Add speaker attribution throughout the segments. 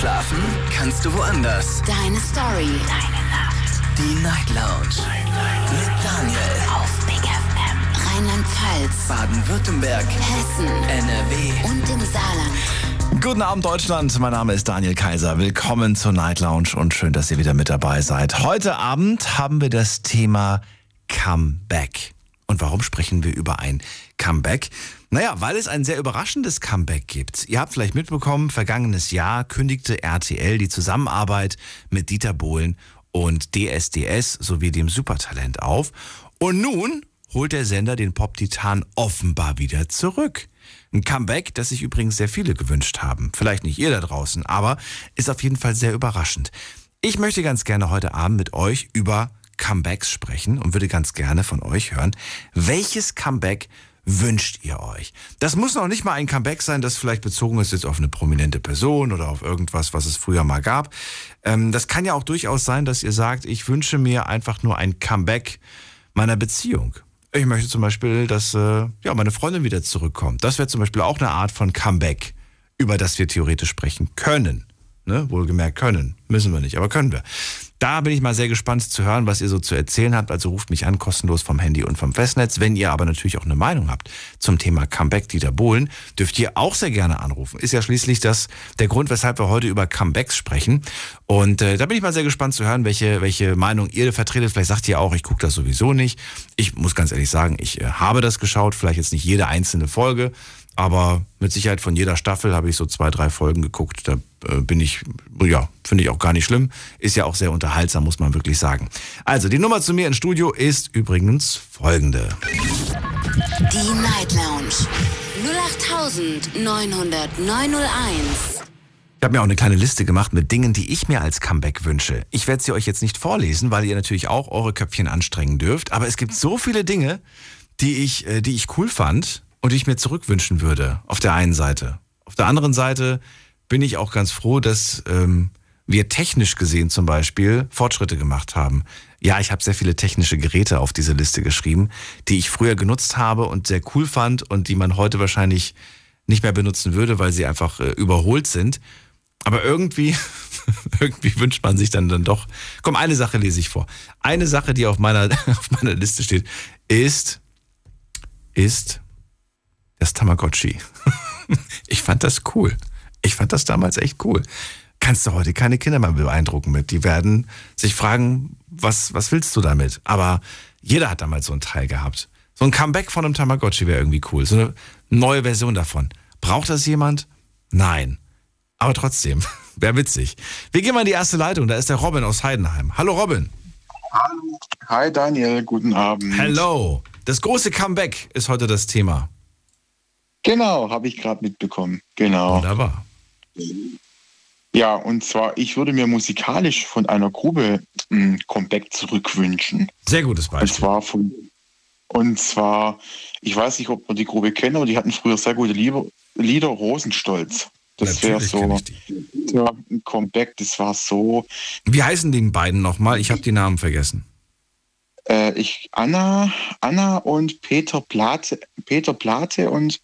Speaker 1: Schlafen kannst du woanders.
Speaker 2: Deine Story.
Speaker 3: Deine Nacht.
Speaker 1: Die Night Lounge. Night. Mit Daniel.
Speaker 2: Auf Big FM. Rheinland-Pfalz.
Speaker 1: Baden-Württemberg.
Speaker 2: Hessen.
Speaker 1: NRW.
Speaker 2: Und im Saarland.
Speaker 4: Guten Abend Deutschland, mein Name ist Daniel Kaiser. Willkommen zur Night Lounge und schön, dass ihr wieder mit dabei seid. Heute Abend haben wir das Thema Comeback. Und warum sprechen wir über ein Comeback? Naja, weil es ein sehr überraschendes Comeback gibt. Ihr habt vielleicht mitbekommen, vergangenes Jahr kündigte RTL die Zusammenarbeit mit Dieter Bohlen und DSDS sowie dem Supertalent auf. Und nun holt der Sender den Pop-Titan offenbar wieder zurück. Ein Comeback, das sich übrigens sehr viele gewünscht haben. Vielleicht nicht ihr da draußen, aber ist auf jeden Fall sehr überraschend. Ich möchte ganz gerne heute Abend mit euch über Comebacks sprechen und würde ganz gerne von euch hören, welches Comeback wünscht ihr euch? Das muss noch nicht mal ein Comeback sein, das vielleicht bezogen ist jetzt auf eine prominente Person oder auf irgendwas, was es früher mal gab. Ähm, das kann ja auch durchaus sein, dass ihr sagt, ich wünsche mir einfach nur ein Comeback meiner Beziehung. Ich möchte zum Beispiel, dass äh, ja, meine Freundin wieder zurückkommt. Das wäre zum Beispiel auch eine Art von Comeback, über das wir theoretisch sprechen können. Ne? Wohlgemerkt können. Müssen wir nicht, aber können wir. Da bin ich mal sehr gespannt zu hören, was ihr so zu erzählen habt. Also ruft mich an, kostenlos vom Handy und vom Festnetz. Wenn ihr aber natürlich auch eine Meinung habt zum Thema Comeback Dieter Bohlen, dürft ihr auch sehr gerne anrufen. Ist ja schließlich das der Grund, weshalb wir heute über Comebacks sprechen. Und äh, da bin ich mal sehr gespannt zu hören, welche, welche Meinung ihr vertretet. Vielleicht sagt ihr auch, ich gucke das sowieso nicht. Ich muss ganz ehrlich sagen, ich äh, habe das geschaut, vielleicht jetzt nicht jede einzelne Folge. Aber mit Sicherheit von jeder Staffel habe ich so zwei, drei Folgen geguckt. Da äh, bin ich, ja, finde ich auch gar nicht schlimm. Ist ja auch sehr unterhaltsam, muss man wirklich sagen. Also, die Nummer zu mir ins Studio ist übrigens folgende.
Speaker 2: Die Night Lounge. 08901.
Speaker 4: Ich habe mir auch eine kleine Liste gemacht mit Dingen, die ich mir als Comeback wünsche. Ich werde sie euch jetzt nicht vorlesen, weil ihr natürlich auch eure Köpfchen anstrengen dürft. Aber es gibt so viele Dinge, die ich, äh, die ich cool fand und die ich mir zurückwünschen würde. Auf der einen Seite. Auf der anderen Seite bin ich auch ganz froh, dass ähm, wir technisch gesehen zum Beispiel Fortschritte gemacht haben. Ja, ich habe sehr viele technische Geräte auf diese Liste geschrieben, die ich früher genutzt habe und sehr cool fand und die man heute wahrscheinlich nicht mehr benutzen würde, weil sie einfach äh, überholt sind. Aber irgendwie, irgendwie wünscht man sich dann, dann doch. Komm, eine Sache lese ich vor. Eine Sache, die auf meiner, auf meiner Liste steht, ist, ist das Tamagotchi. Ich fand das cool. Ich fand das damals echt cool. Kannst du heute keine Kinder mehr beeindrucken mit. Die werden sich fragen, was, was willst du damit? Aber jeder hat damals so ein Teil gehabt. So ein Comeback von einem Tamagotchi wäre irgendwie cool. So eine neue Version davon. Braucht das jemand? Nein. Aber trotzdem, wäre witzig. Wir gehen mal in die erste Leitung. Da ist der Robin aus Heidenheim. Hallo Robin.
Speaker 5: Hallo. Hi Daniel, guten Abend.
Speaker 4: Hello. Das große Comeback ist heute das Thema.
Speaker 5: Genau, habe ich gerade mitbekommen. Genau.
Speaker 4: Wunderbar.
Speaker 5: Ja, und zwar, ich würde mir musikalisch von einer Gruppe ein Comeback zurückwünschen.
Speaker 4: Sehr gutes
Speaker 5: Und
Speaker 4: Beispiel.
Speaker 5: zwar von, und zwar, ich weiß nicht, ob man die Gruppe kennt, aber die hatten früher sehr gute Lieder, Lieder Rosenstolz. Das wäre so ja, ein Comeback, das war so,
Speaker 4: Wie heißen die beiden nochmal? Ich habe die Namen vergessen.
Speaker 5: äh, ich, Anna, Anna und Peter Plate, Peter Plate und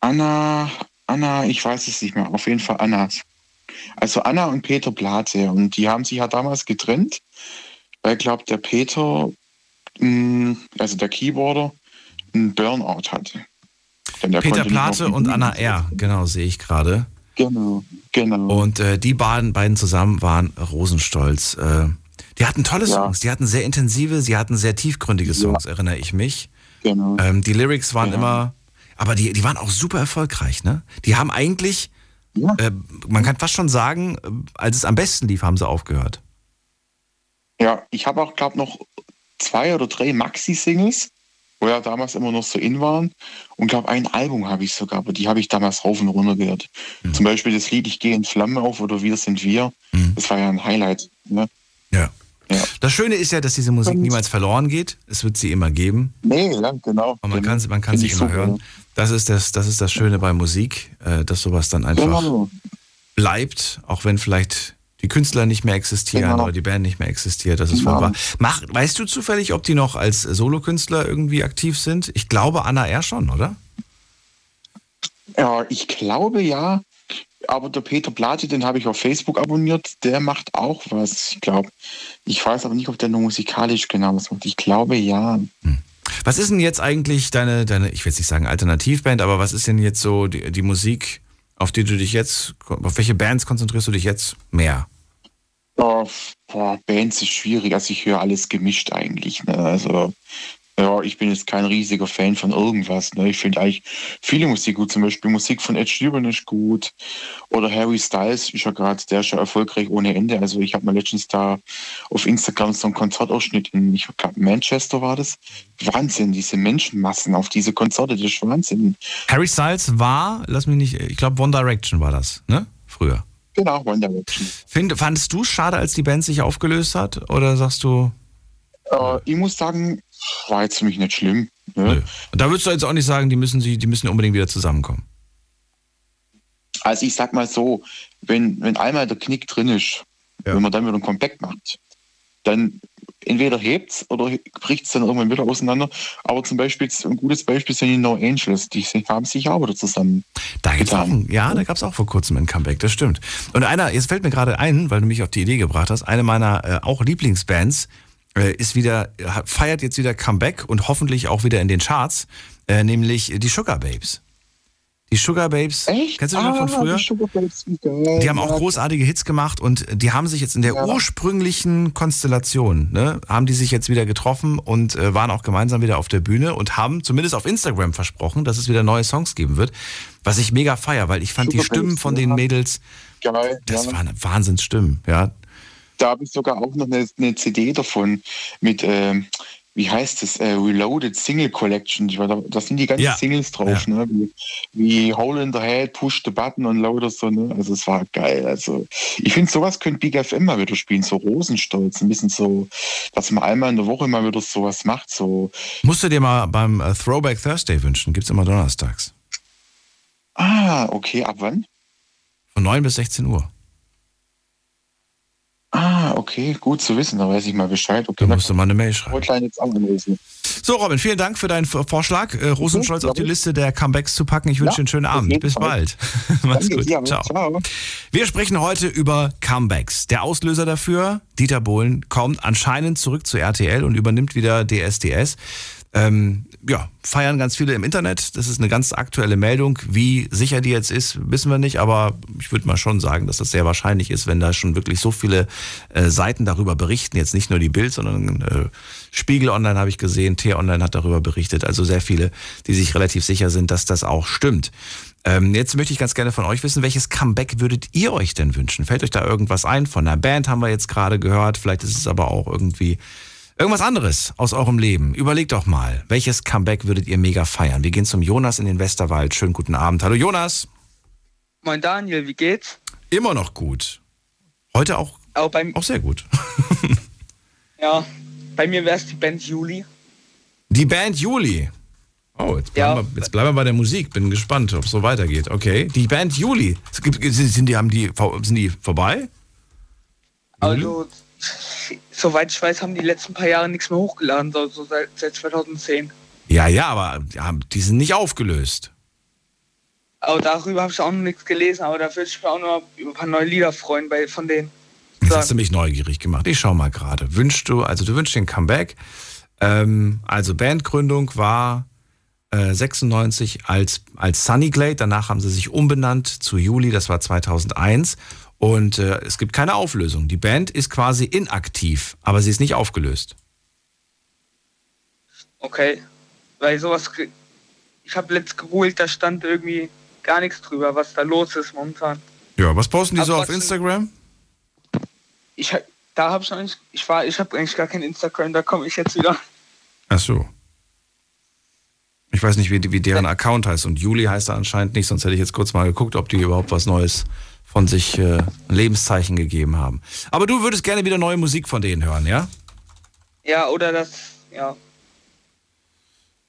Speaker 5: Anna, Anna, ich weiß es nicht mehr, auf jeden Fall Anna. Also Anna und Peter Plate und die haben sich ja damals getrennt, weil, glaube der Peter, mh, also der Keyboarder, einen Burnout hatte.
Speaker 4: Peter Plate und Anna R. Genau, sehe ich gerade.
Speaker 5: Genau, genau.
Speaker 4: Und äh, die beiden, beiden zusammen waren Rosenstolz. Äh, die hatten tolle
Speaker 5: Ja.
Speaker 4: Songs, die hatten sehr intensive, sie hatten sehr tiefgründige Songs, erinnere ich mich.
Speaker 5: genau.
Speaker 4: Ähm, die Lyrics waren
Speaker 5: Ja.
Speaker 4: immer, aber die, die waren auch super erfolgreich, ne? Die haben eigentlich,
Speaker 5: Ja.
Speaker 4: äh, man kann fast schon sagen, äh, als es am besten lief, haben sie aufgehört.
Speaker 5: Ja, ich habe auch, glaube noch zwei oder drei Maxi-Singles, wo ja damals immer noch so in waren. Und glaube, ein Album habe ich sogar, aber die habe ich damals rauf und runter gehört. Zum Beispiel das Lied Ich gehe in Flammen auf oder Wir sind wir.
Speaker 4: Mhm.
Speaker 5: Das war ja ein Highlight. Ne?
Speaker 4: Ja.
Speaker 5: Ja.
Speaker 4: Das Schöne ist ja, dass diese Musik niemals verloren geht. Es wird sie immer geben.
Speaker 5: Nee, ja, genau.
Speaker 4: Und man
Speaker 5: Genau.
Speaker 4: kann, man kann sie immer
Speaker 5: super.
Speaker 4: hören. Das ist das, das ist das Schöne bei Musik, äh, dass sowas dann einfach
Speaker 5: Genau.
Speaker 4: bleibt, auch wenn vielleicht die Künstler nicht mehr existieren
Speaker 5: Genau.
Speaker 4: oder die Band nicht mehr existiert. Das ist
Speaker 5: Genau.
Speaker 4: wunderbar. Mach, weißt du zufällig, ob die noch als Solokünstler irgendwie aktiv sind? Ich glaube Anna R. schon, oder?
Speaker 5: Ja, ich glaube ja. aber der Peter Plate, den habe ich auf Facebook abonniert, der macht auch was, ich glaube. Ich weiß aber nicht, ob der nur musikalisch genau was macht. Ich glaube ja.
Speaker 4: Was ist denn jetzt eigentlich deine, deine ich will jetzt nicht sagen Alternativband, aber was ist denn jetzt so die, die Musik, auf die du dich jetzt, auf welche Bands konzentrierst du dich jetzt mehr?
Speaker 5: Oh, boah, Bands ist schwierig. Also ich höre alles gemischt eigentlich. Ne? Also ja, ich bin jetzt kein riesiger Fan von irgendwas. Ne? Ich finde eigentlich viele Musik gut. Zum Beispiel Musik von Ed Sheeran ist gut. Oder Harry Styles ist ja gerade, der ist ja erfolgreich ohne Ende. Also ich habe mal letztens da auf Instagram so einen Konzertausschnitt in, ich glaube, Manchester war das. Wahnsinn, diese Menschenmassen auf diese Konzerte, das ist Wahnsinn.
Speaker 4: Harry Styles war, lass mich nicht, ich glaube One Direction war das, ne? Früher.
Speaker 5: Genau, One Direction.
Speaker 4: Find, fandest du es schade, als die Band sich aufgelöst hat? Oder sagst du,
Speaker 5: Äh, ich muss sagen, war jetzt für mich nicht schlimm. Ne?
Speaker 4: da würdest du jetzt auch nicht sagen, die müssen, sie, die müssen unbedingt wieder zusammenkommen.
Speaker 5: Also ich sag mal so, wenn, wenn einmal der Knick drin ist,
Speaker 4: Ja.
Speaker 5: wenn man dann wieder ein Comeback macht, dann entweder hebt's oder bricht's dann irgendwann wieder auseinander. Aber zum Beispiel, ein gutes Beispiel sind die No Angels, die haben sich auch wieder zusammen.
Speaker 4: Da gibt's auch,
Speaker 5: Getan.
Speaker 4: ein- ja, da gab es auch vor kurzem ein Comeback, das stimmt. Und einer, jetzt fällt mir gerade ein, weil du mich auf die Idee gebracht hast, eine meiner äh, auch Lieblingsbands ist wieder, feiert jetzt wieder Comeback und hoffentlich auch wieder in den Charts, äh, nämlich die Sugar Babes. Die Sugar Babes,
Speaker 5: Echt?
Speaker 4: kennst du die noch von
Speaker 5: Ah,
Speaker 4: früher?
Speaker 5: Die, Sugar Babes, wie geil.
Speaker 4: Die haben auch großartige Hits gemacht und die haben sich jetzt in der
Speaker 5: Ja.
Speaker 4: ursprünglichen Konstellation, ne, haben die sich jetzt wieder getroffen und äh, waren auch gemeinsam wieder auf der Bühne und haben zumindest auf Instagram versprochen, dass es wieder neue Songs geben wird, was ich mega feier, weil ich fand die
Speaker 5: Sugar
Speaker 4: Stimmen
Speaker 5: Babes,
Speaker 4: von den
Speaker 5: ja.
Speaker 4: Mädels,
Speaker 5: Geil,
Speaker 4: das waren Wahnsinnsstimmen, ja.
Speaker 5: Da habe ich sogar auch noch eine, eine CD davon mit, ähm, wie heißt es, äh, Reloaded Single Collection. Da, da sind die ganzen
Speaker 4: Ja.
Speaker 5: Singles drauf,
Speaker 4: Ja.
Speaker 5: ne? Wie, wie Hole in the Head, Push the Button und lauter so, ne? Also es war geil. Also ich finde, sowas könnte Big FM mal wieder spielen, so Rosenstolz, ein bisschen so, dass man einmal in der Woche mal wieder sowas macht, so,
Speaker 4: Musst du dir mal beim äh, Throwback Thursday wünschen, gibt's immer donnerstags.
Speaker 5: ah, okay, ab wann?
Speaker 4: Von 9 bis 16 Uhr.
Speaker 5: Ah, okay, gut zu wissen, da weiß ich mal Bescheid. Okay,
Speaker 4: Da musst du mal eine Mail schreiben. So, Robin, vielen Dank für deinen Vorschlag. Äh, Rosenstolz auf die Liste der Comebacks zu packen. Ich wünsche
Speaker 5: Ja,
Speaker 4: dir einen schönen Abend. Bis bald. Mach's gut.
Speaker 5: dir.
Speaker 4: Ciao.
Speaker 5: Ciao.
Speaker 4: Wir sprechen heute über Comebacks. Der Auslöser dafür, Dieter Bohlen, kommt anscheinend zurück zu RTL und übernimmt wieder DSDS. Ähm, ja, feiern ganz viele im Internet. Das ist eine ganz aktuelle Meldung. Wie sicher die jetzt ist, wissen wir nicht, aber ich würde mal schon sagen, dass das sehr wahrscheinlich ist, wenn da schon wirklich so viele äh, Seiten darüber berichten. Jetzt nicht nur die Bild, sondern äh, Spiegel Online habe ich gesehen, T-Online hat darüber berichtet. Also sehr viele, die sich relativ sicher sind, dass das auch stimmt. Ähm, jetzt möchte ich ganz gerne von euch wissen, welches Comeback würdet ihr euch denn wünschen? Fällt euch da irgendwas ein? Von einer Band haben wir jetzt gerade gehört. Vielleicht ist es aber auch irgendwie irgendwas anderes aus eurem Leben. Überlegt doch mal, welches Comeback würdet ihr mega feiern? Wir gehen zum Jonas in den Westerwald. Schönen guten Abend. Hallo Jonas.
Speaker 3: Moin Daniel, wie geht's?
Speaker 4: Immer noch gut. Heute auch,
Speaker 3: Auch beim,
Speaker 4: auch sehr gut.
Speaker 3: ja, bei mir wäre es die Band Juli.
Speaker 4: Die Band Juli. Oh, jetzt bleiben,
Speaker 3: Ja.
Speaker 4: wir, jetzt bleiben wir bei der Musik. Bin gespannt, ob es so weitergeht. Okay. Die Band Juli. Gibt- Sind die, haben die, sind die vorbei?
Speaker 3: Also, soweit ich weiß, haben die letzten paar Jahre nichts mehr hochgeladen, so, seit, seit 2010.
Speaker 4: Ja, ja, aber die sind nicht aufgelöst.
Speaker 3: Aber darüber habe ich auch noch nichts gelesen, aber da würde ich mich auch noch über ein paar neue Lieder freuen bei, von denen.
Speaker 4: Jetzt hast du mich neugierig gemacht. Ich schau mal gerade. Wünschst du, also du wünschst dir ein Comeback. Ähm, also Bandgründung war äh, 96 als, als Sunnyglade. Danach haben sie sich umbenannt zu Juli, das war 2001. Und äh, es gibt keine Auflösung. Die Band ist quasi inaktiv, aber sie ist nicht aufgelöst.
Speaker 3: Okay. Weil sowas, ich habe letzt gegoogelt, da stand irgendwie gar nichts drüber, was da los ist momentan.
Speaker 4: Ja, was posten die
Speaker 3: Aber
Speaker 4: so auf Instagram?
Speaker 3: Ich, da habe ich noch nicht, ich war, ich habe eigentlich gar kein Instagram, da komme ich jetzt wieder.
Speaker 4: Ach so. Ich weiß nicht, wie, wie deren Account heißt. Und Juli heißt er anscheinend nicht, sonst hätte ich jetzt kurz mal geguckt, ob die überhaupt was Neues von sich äh, ein Lebenszeichen gegeben haben. Aber du würdest gerne wieder neue Musik von denen hören, ja?
Speaker 3: Ja, oder das, ja.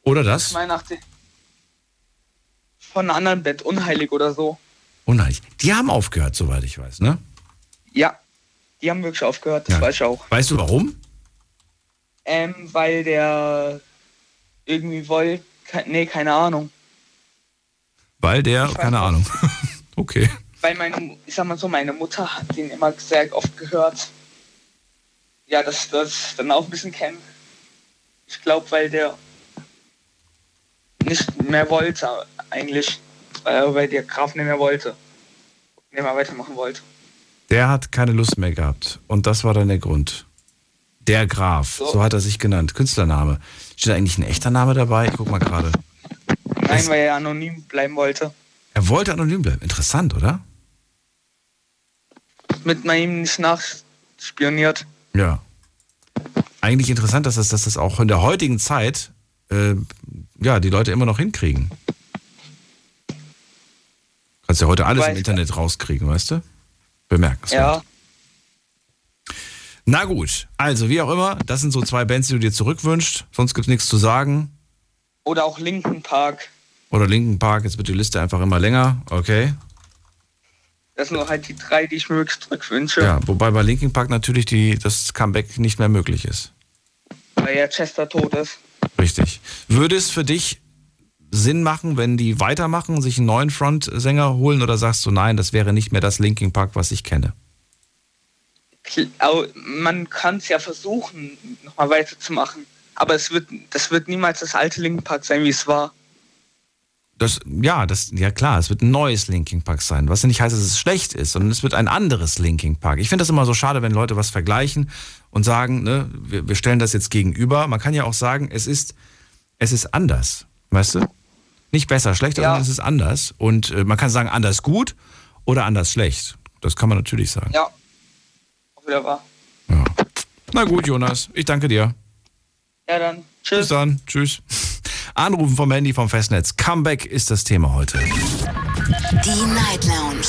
Speaker 4: Oder das?
Speaker 3: 82. Von einer anderen Band, Unheilig oder so.
Speaker 4: Unheimlich. Die haben aufgehört, soweit ich weiß, ne?
Speaker 3: Ja, die haben wirklich aufgehört, das
Speaker 4: Ja.
Speaker 3: weiß ich auch.
Speaker 4: Weißt du warum?
Speaker 3: Ähm, weil der irgendwie wollte, nee, keine Ahnung.
Speaker 4: Weil der, keine. Ahnung. okay.
Speaker 3: Weil meine, ich sag mal so, meine Mutter hat den immer sehr oft gehört. Ja, dass das dann auch ein bisschen kennen. Ich glaube, weil der nicht mehr wollte eigentlich, äh, weil der Graf nicht mehr wollte, nicht mehr weitermachen wollte.
Speaker 4: Der hat keine Lust mehr gehabt. Und das war dann der Grund. Der Graf, so,
Speaker 3: So.
Speaker 4: hat er sich genannt. Künstlername. Steht da eigentlich ein echter Name dabei? Ich guck mal gerade.
Speaker 3: Nein, weil er anonym bleiben wollte.
Speaker 4: Er wollte anonym bleiben. Interessant, oder?
Speaker 3: Mit meinem nicht nachspioniert.
Speaker 4: Ja. Eigentlich interessant, dass das, dass das auch in der heutigen Zeit äh, ja, die Leute immer noch hinkriegen. Kannst ja heute alles
Speaker 3: Weiß
Speaker 4: im. Internet rauskriegen, weißt du? Bemerkenswert.
Speaker 3: Ja,
Speaker 4: Na gut, also wie auch immer, das sind so zwei Bands, die du dir zurückwünschst. Sonst gibt's nichts zu sagen.
Speaker 3: oder auch Linken Park.
Speaker 4: Oder Linken Park, jetzt wird die Liste einfach immer länger. Okay.
Speaker 3: Das sind nur halt die drei, die ich mir wirklich zurückwünsche.
Speaker 4: Ja, wobei bei Linkin Park natürlich die, das Comeback nicht mehr möglich ist.
Speaker 3: Weil ja Chester tot ist.
Speaker 4: Richtig. Würde es für dich Sinn machen, wenn die weitermachen, sich einen neuen Frontsänger holen oder sagst du, nein, das wäre nicht mehr das Linkin Park, was ich kenne?
Speaker 3: Man kann es ja versuchen, nochmal weiterzumachen. Aber es wird, das wird niemals das alte Linken Park sein, wie es war.
Speaker 4: Das, ja, das, ja klar, es wird ein neues Linkin Park sein, was ja nicht heißt, dass es schlecht ist, sondern es wird ein anderes Linkin Park. Ich finde das immer so schade, wenn Leute was vergleichen und sagen, ne, wir, wir stellen das jetzt gegenüber. Man kann ja auch sagen, es ist, es ist anders, weißt du? Nicht besser, schlechter,
Speaker 3: Ja.
Speaker 4: sondern es ist anders. Und äh, man kann sagen, anders gut oder anders schlecht. Das kann man natürlich sagen.
Speaker 3: Ja. Auch wieder wahr.
Speaker 4: Ja. Na gut, Jonas, ich danke dir.
Speaker 3: Ja, dann.
Speaker 4: Bis
Speaker 3: Tschüss.
Speaker 4: dann. Tschüss. Anrufen vom Handy vom Festnetz. Comeback ist das Thema heute.
Speaker 2: Die Night Lounge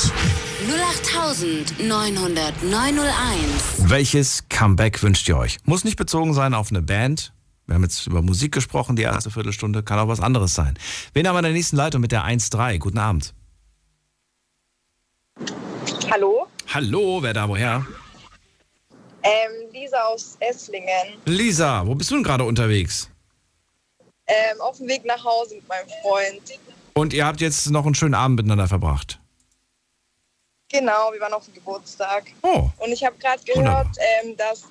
Speaker 2: 0890901.
Speaker 4: Welches Comeback wünscht ihr euch? Muss nicht bezogen sein auf eine Band. Wir haben jetzt über Musik gesprochen, die erste Viertelstunde. Kann auch was anderes sein. Wen haben wir in der nächsten Leitung mit der 1.3? Guten Abend.
Speaker 6: Hallo,
Speaker 4: Hallo, wer da woher?
Speaker 6: ähm, Lisa aus Esslingen.
Speaker 4: Lisa, wo bist du denn gerade unterwegs?
Speaker 6: Ähm, auf dem Weg nach Hause mit meinem Freund.
Speaker 4: Und ihr habt jetzt noch einen schönen Abend miteinander verbracht.
Speaker 6: Genau, wir waren auf dem Geburtstag.
Speaker 4: Oh,
Speaker 6: Und ich habe gerade gehört, ähm, dass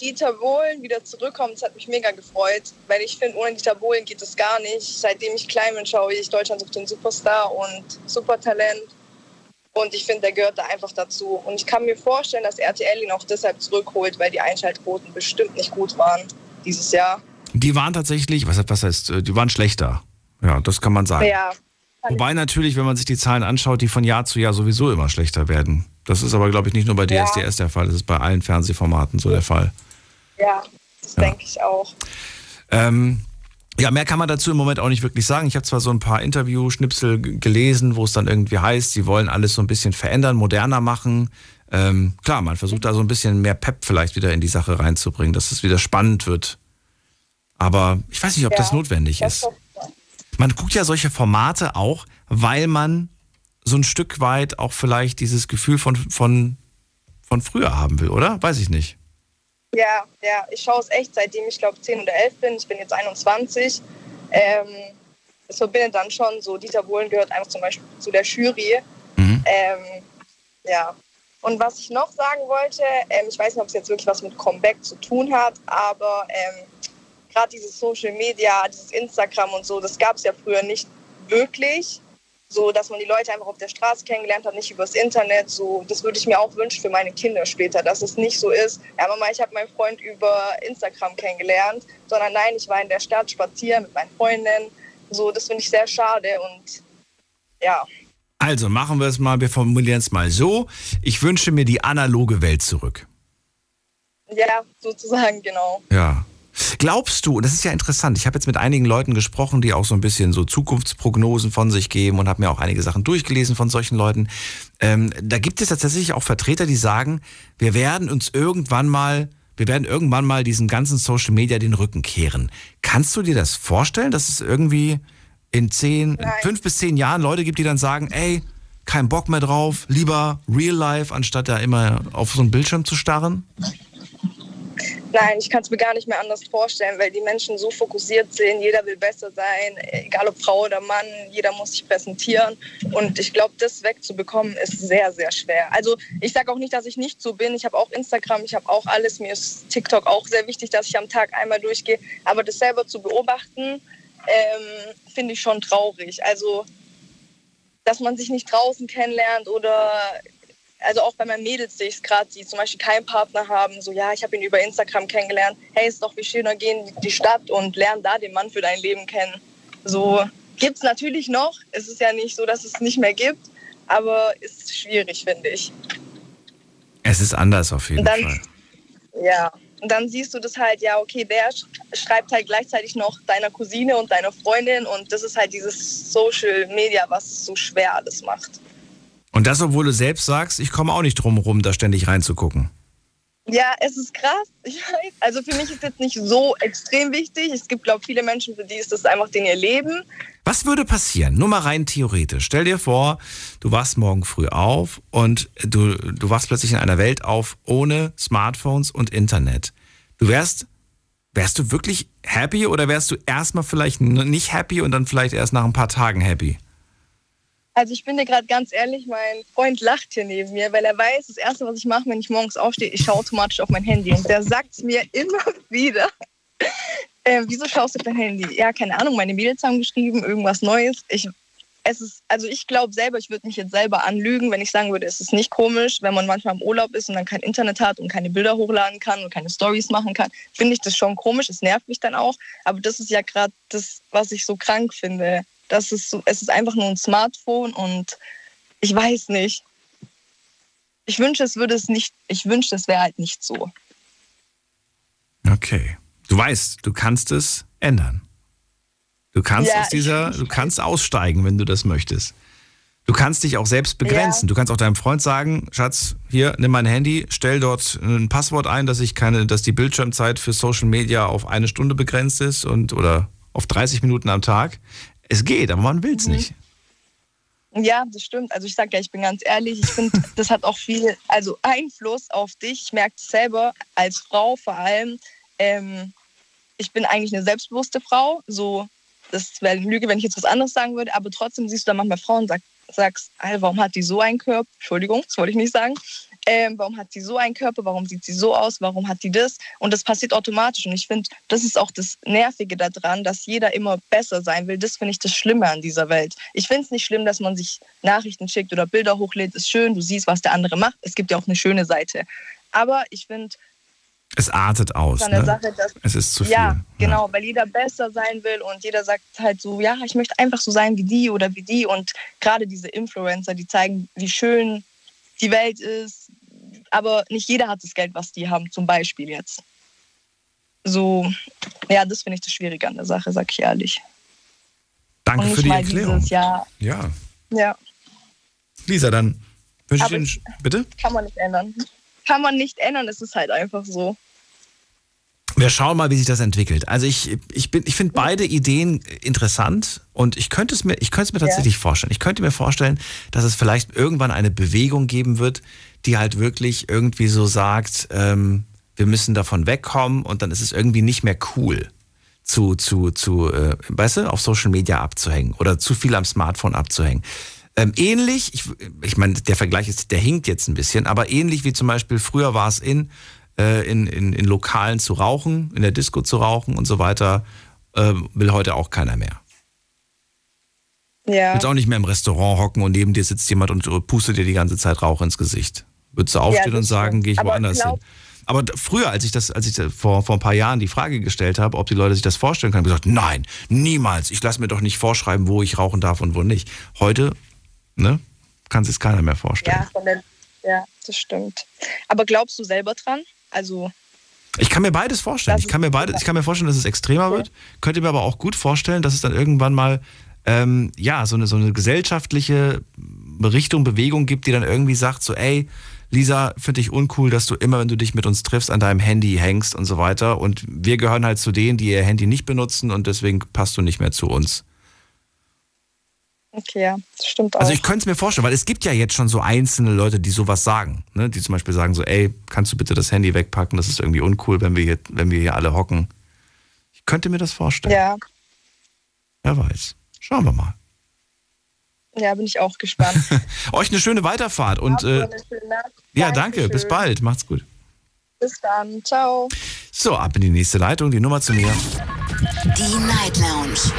Speaker 6: Dieter Bohlen wieder zurückkommt. Das hat mich mega gefreut, weil ich finde, ohne Dieter Bohlen geht es gar nicht. Seitdem ich klein bin, schaue ich Deutschland sucht den Superstar und Supertalent. Und ich finde, der gehört da einfach dazu. Und ich kann mir vorstellen, dass RTL ihn auch deshalb zurückholt, weil die Einschaltquoten bestimmt nicht gut waren dieses Jahr.
Speaker 4: Die waren tatsächlich, was, was heißt, äh, die waren schlechter. Ja, das kann man sagen.
Speaker 6: Ja,
Speaker 4: Wobei natürlich, wenn man sich die Zahlen anschaut, die von Jahr zu Jahr sowieso immer schlechter werden. Das ist aber, glaube ich, nicht nur bei
Speaker 6: Ja.
Speaker 4: DSDS der Fall, das ist bei allen Fernsehformaten so der Fall.
Speaker 6: ja, das
Speaker 4: Ja.
Speaker 6: denke ich auch.
Speaker 4: Ähm, ja, mehr kann man dazu im Moment auch nicht wirklich sagen. Ich habe zwar so ein paar Interview-Schnipsel gelesen, wo es dann irgendwie heißt, sie wollen alles so ein bisschen verändern, moderner machen. Ähm, klar, man versucht da so ein bisschen mehr Pep vielleicht wieder in die Sache reinzubringen, dass es wieder spannend wird. Aber ich weiß nicht, ob
Speaker 6: Ja,
Speaker 4: das notwendig
Speaker 6: Das
Speaker 4: ist. Man guckt ja solche Formate auch, weil man so ein Stück weit auch vielleicht dieses Gefühl von, von, von früher haben will, oder? Weiß ich nicht.
Speaker 6: Ja, ja, ich schaue es echt, seitdem ich glaube 10 oder 11 bin. Ich bin jetzt 21. Ähm, es verbindet dann schon so, Dieter Bohlen gehört einfach zum Beispiel zu der Jury.
Speaker 4: Mhm.
Speaker 6: Ähm, ja. Und was ich noch sagen wollte, ähm, ich weiß nicht, ob es jetzt wirklich was mit Comeback zu tun hat, aber ähm, gerade dieses Social Media, dieses Instagram und so, das gab es ja früher nicht wirklich. So, dass man die Leute einfach auf der Straße kennengelernt hat, nicht übers Internet. So, das würde ich mir auch wünschen für meine Kinder später, dass es nicht so ist. Ja, Mama, ich habe meinen Freund über Instagram kennengelernt, sondern nein, ich war in der Stadt spazieren mit meinen Freundinnen. So, das finde ich sehr schade und ja,
Speaker 4: Also machen wir es mal, wir formulieren es mal so. Ich wünsche mir die analoge Welt zurück.
Speaker 6: ja, sozusagen genau.
Speaker 4: Ja. Glaubst du, und das ist ja interessant, ich habe jetzt mit einigen Leuten gesprochen, die auch so ein bisschen so Zukunftsprognosen von sich geben und habe mir auch einige Sachen durchgelesen von solchen Leuten. Ähm, da gibt es tatsächlich auch Vertreter, die sagen, wir werden uns irgendwann mal, wir werden irgendwann mal diesem ganzen Social Media den Rücken kehren. Kannst du dir das vorstellen, dass es irgendwie in zehn,
Speaker 6: Nein.
Speaker 4: fünf bis zehn Jahren Leute gibt, die dann sagen, ey, kein Bock mehr drauf, lieber Real Life, anstatt da immer auf so einen Bildschirm zu starren?
Speaker 6: Nein, ich kann es mir gar nicht mehr anders vorstellen, weil die Menschen so fokussiert sind. Jeder will besser sein, egal ob Frau oder Mann. Jeder muss sich präsentieren. Und ich glaube, das wegzubekommen ist sehr, sehr schwer. Also ich sage auch nicht, dass ich nicht so bin. Ich habe auch Instagram, ich habe auch alles. Mir ist TikTok auch sehr wichtig, dass ich am Tag einmal durchgehe. Aber das selber zu beobachten, ähm, finde ich schon traurig. Also dass man sich nicht draußen kennenlernt oder also auch bei meinen Mädels sehe ich es gerade, die zum Beispiel keinen Partner haben, so ja, ich habe ihn über Instagram kennengelernt. Hey, ist doch wie schöner, gehen in die Stadt und lernen da den Mann für dein Leben kennen. So gibt es natürlich noch. Es ist ja nicht so, dass es nicht mehr gibt, aber ist schwierig, finde ich.
Speaker 4: Es ist anders auf jeden dann, Fall.
Speaker 6: Ja, und dann siehst du das halt, ja, okay, der schreibt halt gleichzeitig noch deiner Cousine und deiner Freundin und das ist halt dieses Social Media, was so schwer alles macht.
Speaker 4: Und das, obwohl du selbst sagst, ich komme auch nicht drum rum, da ständig reinzugucken.
Speaker 6: Ja, es ist krass. Ich weiß. Also für mich ist jetzt nicht so extrem wichtig. Es gibt, glaube ich, viele Menschen, für die ist das einfach den ihr Leben.
Speaker 4: Was würde passieren? Nur mal rein theoretisch. Stell dir vor, du wachst morgen früh auf und du, du wachst plötzlich in einer Welt auf ohne Smartphones und Internet. Du wärst, wärst du wirklich happy oder wärst du erstmal vielleicht nicht happy und dann vielleicht erst nach ein paar Tagen happy?
Speaker 6: Also ich bin dir gerade ganz ehrlich, mein Freund lacht hier neben mir, weil er weiß, das Erste, was ich mache, wenn ich morgens aufstehe, ich schaue automatisch auf mein Handy. Und der sagt es mir immer wieder. Äh, wieso schaust du auf dein Handy? Ja, keine Ahnung, meine Mädels haben geschrieben, irgendwas Neues. Ich, es ist, also ich glaube selber, ich würde mich jetzt selber anlügen, wenn ich sagen würde, es ist nicht komisch, wenn man manchmal im Urlaub ist und dann kein Internet hat und keine Bilder hochladen kann und keine Stories machen kann, finde ich das schon komisch. Es nervt mich dann auch. Aber das ist ja gerade das, was ich so krank finde das ist so, es ist einfach nur ein Smartphone und ich weiß nicht. Ich wünsche, es würde es nicht, ich wünschte, es wäre halt nicht so.
Speaker 4: Okay. Du weißt, du kannst es ändern. Du kannst ja, aus dieser, du kannst aussteigen, wenn du das möchtest. Du kannst dich auch selbst begrenzen. Ja. Du kannst auch deinem Freund sagen, Schatz, hier, nimm mein Handy, stell dort ein Passwort ein, dass ich keine, dass die Bildschirmzeit für Social Media auf eine Stunde begrenzt ist und oder auf 30 Minuten am Tag. Es geht, aber man will es mhm. nicht.
Speaker 6: Ja, das stimmt. Also ich sage ja, ich bin ganz ehrlich, ich finde, das hat auch viel, also Einfluss auf dich. Ich merke es selber als Frau vor allem. Ähm, ich bin eigentlich eine selbstbewusste Frau. So, das wäre eine Lüge, wenn ich jetzt was anderes sagen würde. Aber trotzdem siehst du da manchmal Frauen und sag, sagst, warum hat die so einen Körper? Entschuldigung, das wollte ich nicht sagen ähm, warum hat sie so einen Körper, warum sieht sie so aus, warum hat die das? Und das passiert automatisch. Und ich finde, das ist auch das Nervige daran, dass jeder immer besser sein will. Das finde ich das Schlimme an dieser Welt. Ich finde es nicht schlimm, dass man sich Nachrichten schickt oder Bilder hochlädt. Ist schön, du siehst, was der andere macht. Es gibt ja auch eine schöne Seite. Aber ich finde,
Speaker 4: es artet aus. Ne?
Speaker 6: Sache, dass,
Speaker 4: es ist zu viel.
Speaker 6: Ja, genau, ja. weil jeder besser sein will und jeder sagt halt so, ja, ich möchte einfach so sein wie die oder wie die. Und gerade diese Influencer, die zeigen, wie schön die Welt ist. Aber nicht jeder hat das Geld, was die haben, zum Beispiel jetzt. So, ja, das finde ich das Schwierige an der Sache, sag ich ehrlich.
Speaker 4: Danke für die Erklärung.
Speaker 6: Dieses, ja.
Speaker 4: ja.
Speaker 6: Ja.
Speaker 4: Lisa, dann wünsche ich Ihnen. Bitte?
Speaker 6: Kann man nicht ändern. Kann man nicht ändern, es ist halt einfach so.
Speaker 4: Wir schauen mal, wie sich das entwickelt. Also ich, ich, ich finde beide Ideen interessant und ich könnte es mir, ich könnte es mir tatsächlich ja. vorstellen. Ich könnte mir vorstellen, dass es vielleicht irgendwann eine Bewegung geben wird, die halt wirklich irgendwie so sagt, ähm, wir müssen davon wegkommen und dann ist es irgendwie nicht mehr cool zu, zu, zu, äh, weißt du, auf Social Media abzuhängen oder zu viel am Smartphone abzuhängen. Ähm, ähnlich, ich, ich meine, der Vergleich ist, der hinkt jetzt ein bisschen, aber ähnlich wie zum Beispiel früher war es in, äh, in, in, in Lokalen zu rauchen, in der Disco zu rauchen und so weiter, äh, will heute auch keiner mehr.
Speaker 6: Ja.
Speaker 4: Willst auch nicht mehr im Restaurant hocken und neben dir sitzt jemand und pustet dir die ganze Zeit Rauch ins Gesicht. Würdest du aufstehen ja, und sagen, gehe ich Aber woanders glaub, hin? Aber früher, als ich das, als ich vor, vor ein paar Jahren die Frage gestellt habe, ob die Leute sich das vorstellen können, habe ich gesagt, nein, niemals. Ich lasse mir doch nicht vorschreiben, wo ich rauchen darf und wo nicht. Heute, ne, kann sich keiner mehr vorstellen.
Speaker 6: Ja, ja, das stimmt. Aber glaubst du selber dran? Also
Speaker 4: ich kann mir beides vorstellen. Ich kann mir beides, ich kann mir vorstellen, dass es extremer okay. wird. Könnte mir aber auch gut vorstellen, dass es dann irgendwann mal ähm, ja so eine so eine gesellschaftliche Richtung, Bewegung gibt, die dann irgendwie sagt so, ey, Lisa, finde ich uncool, dass du immer, wenn du dich mit uns triffst, an deinem Handy hängst und so weiter. Und wir gehören halt zu denen, die ihr Handy nicht benutzen und deswegen passt du nicht mehr zu uns.
Speaker 6: Okay, ja, das stimmt auch.
Speaker 4: Also ich könnte es mir vorstellen, weil es gibt ja jetzt schon so einzelne Leute, die sowas sagen, ne? die zum Beispiel sagen so, ey, kannst du bitte das Handy wegpacken, das ist irgendwie uncool, wenn wir hier, wenn wir hier alle hocken. Ich könnte mir das vorstellen.
Speaker 6: ja,
Speaker 4: Wer weiß. Schauen wir mal.
Speaker 6: ja, bin ich auch gespannt.
Speaker 4: Euch eine schöne Weiterfahrt und äh, ja, danke. Bis bald. Macht's gut.
Speaker 6: Bis dann. Ciao.
Speaker 4: So, ab in die nächste Leitung. Die Nummer zu mir.
Speaker 2: Die Night Lounge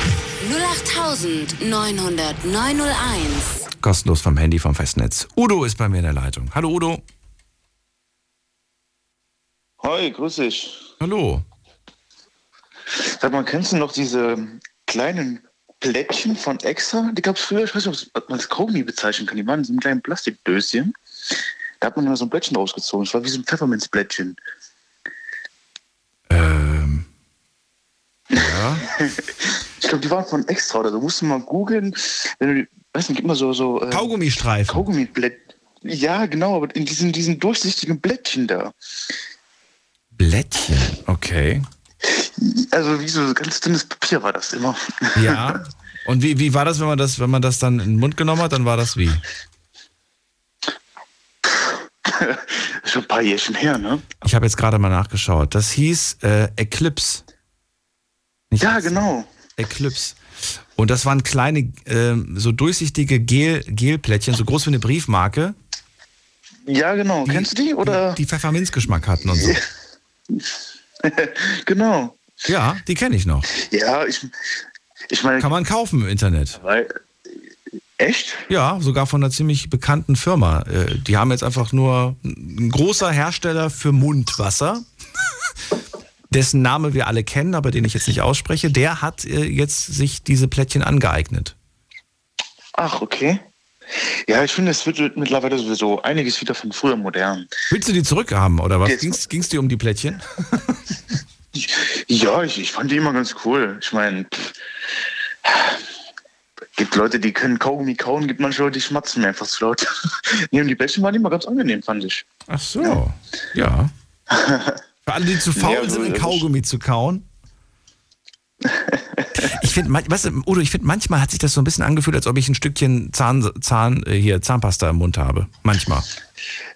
Speaker 2: 0890901.
Speaker 4: Kostenlos vom Handy vom Festnetz. Udo ist bei mir in der Leitung. Hallo Udo.
Speaker 7: Hi, grüß dich.
Speaker 4: Hallo.
Speaker 7: Sag mal, kennst du noch diese kleinen Plättchen von Extra? Die gab es früher, ich weiß nicht, ob man das Kaugummi bezeichnen kann. Die waren in so einem kleinen Plastikdöschen. Da hat man immer so ein Blättchen rausgezogen. Es war wie so ein Pfefferminzblättchen.
Speaker 4: Ähm. Ja.
Speaker 7: Ich glaube, die waren von Extra oder so. Musst du mal googeln. Wenn du, weiß nicht, mal so, so äh,
Speaker 4: Kaugummistreifen.
Speaker 7: Kaugummiblättchen. Ja, genau, aber in diesen, diesen durchsichtigen Blättchen da.
Speaker 4: Blättchen. Okay.
Speaker 7: Also wie so ganz dünnes Papier war das immer.
Speaker 4: Ja. Und wie, wie war das, wenn man das, wenn man das dann in den Mund genommen hat, dann war das wie?
Speaker 7: Schon ein paar Jährchen her, ne?
Speaker 4: Ich habe jetzt gerade mal nachgeschaut. Das hieß äh, Eclipse. Nicht
Speaker 7: Ja, genau.
Speaker 4: Eclipse. Und das waren kleine, ähm, so durchsichtige Gel, Gelplättchen, so groß wie eine Briefmarke,
Speaker 7: Ja, genau. Kennst du die? Oder?
Speaker 4: die Pfefferminzgeschmack hatten und so.
Speaker 7: genau.
Speaker 4: Ja, die kenne ich noch.
Speaker 7: Ja, ich, ich meine,
Speaker 4: Kann man kaufen im Internet.
Speaker 7: weil, echt?
Speaker 4: Ja, sogar von einer ziemlich bekannten Firma. Äh, Die haben jetzt einfach nur ein großer Hersteller für Mundwasser, dessen Name wir alle kennen, aber den ich jetzt nicht ausspreche. Der hat äh, jetzt sich diese Plättchen angeeignet.
Speaker 7: Ach, okay. Ja, ich finde, es wird mittlerweile sowieso einiges wieder von früher modern.
Speaker 4: Willst du die zurückhaben oder was? Ging es dir um die Plättchen?
Speaker 7: Ja, ich, ich fand die immer ganz cool. Ich meine, gibt Leute, die können Kaugummi kauen, gibt manche Leute, die schmatzen mir einfach zu laut. nee, und die Bällchen waren immer ganz angenehm, fand ich.
Speaker 4: Ach so, ja. Für alle, die zu faul
Speaker 7: Ja,
Speaker 4: sind, ein. Kaugummi zu kauen. Ich finde, weißt du, Udo, ich finde, manchmal hat sich das so ein bisschen angefühlt, als ob ich ein Stückchen Zahn, Zahn, äh, hier, Zahnpasta im Mund habe. Manchmal.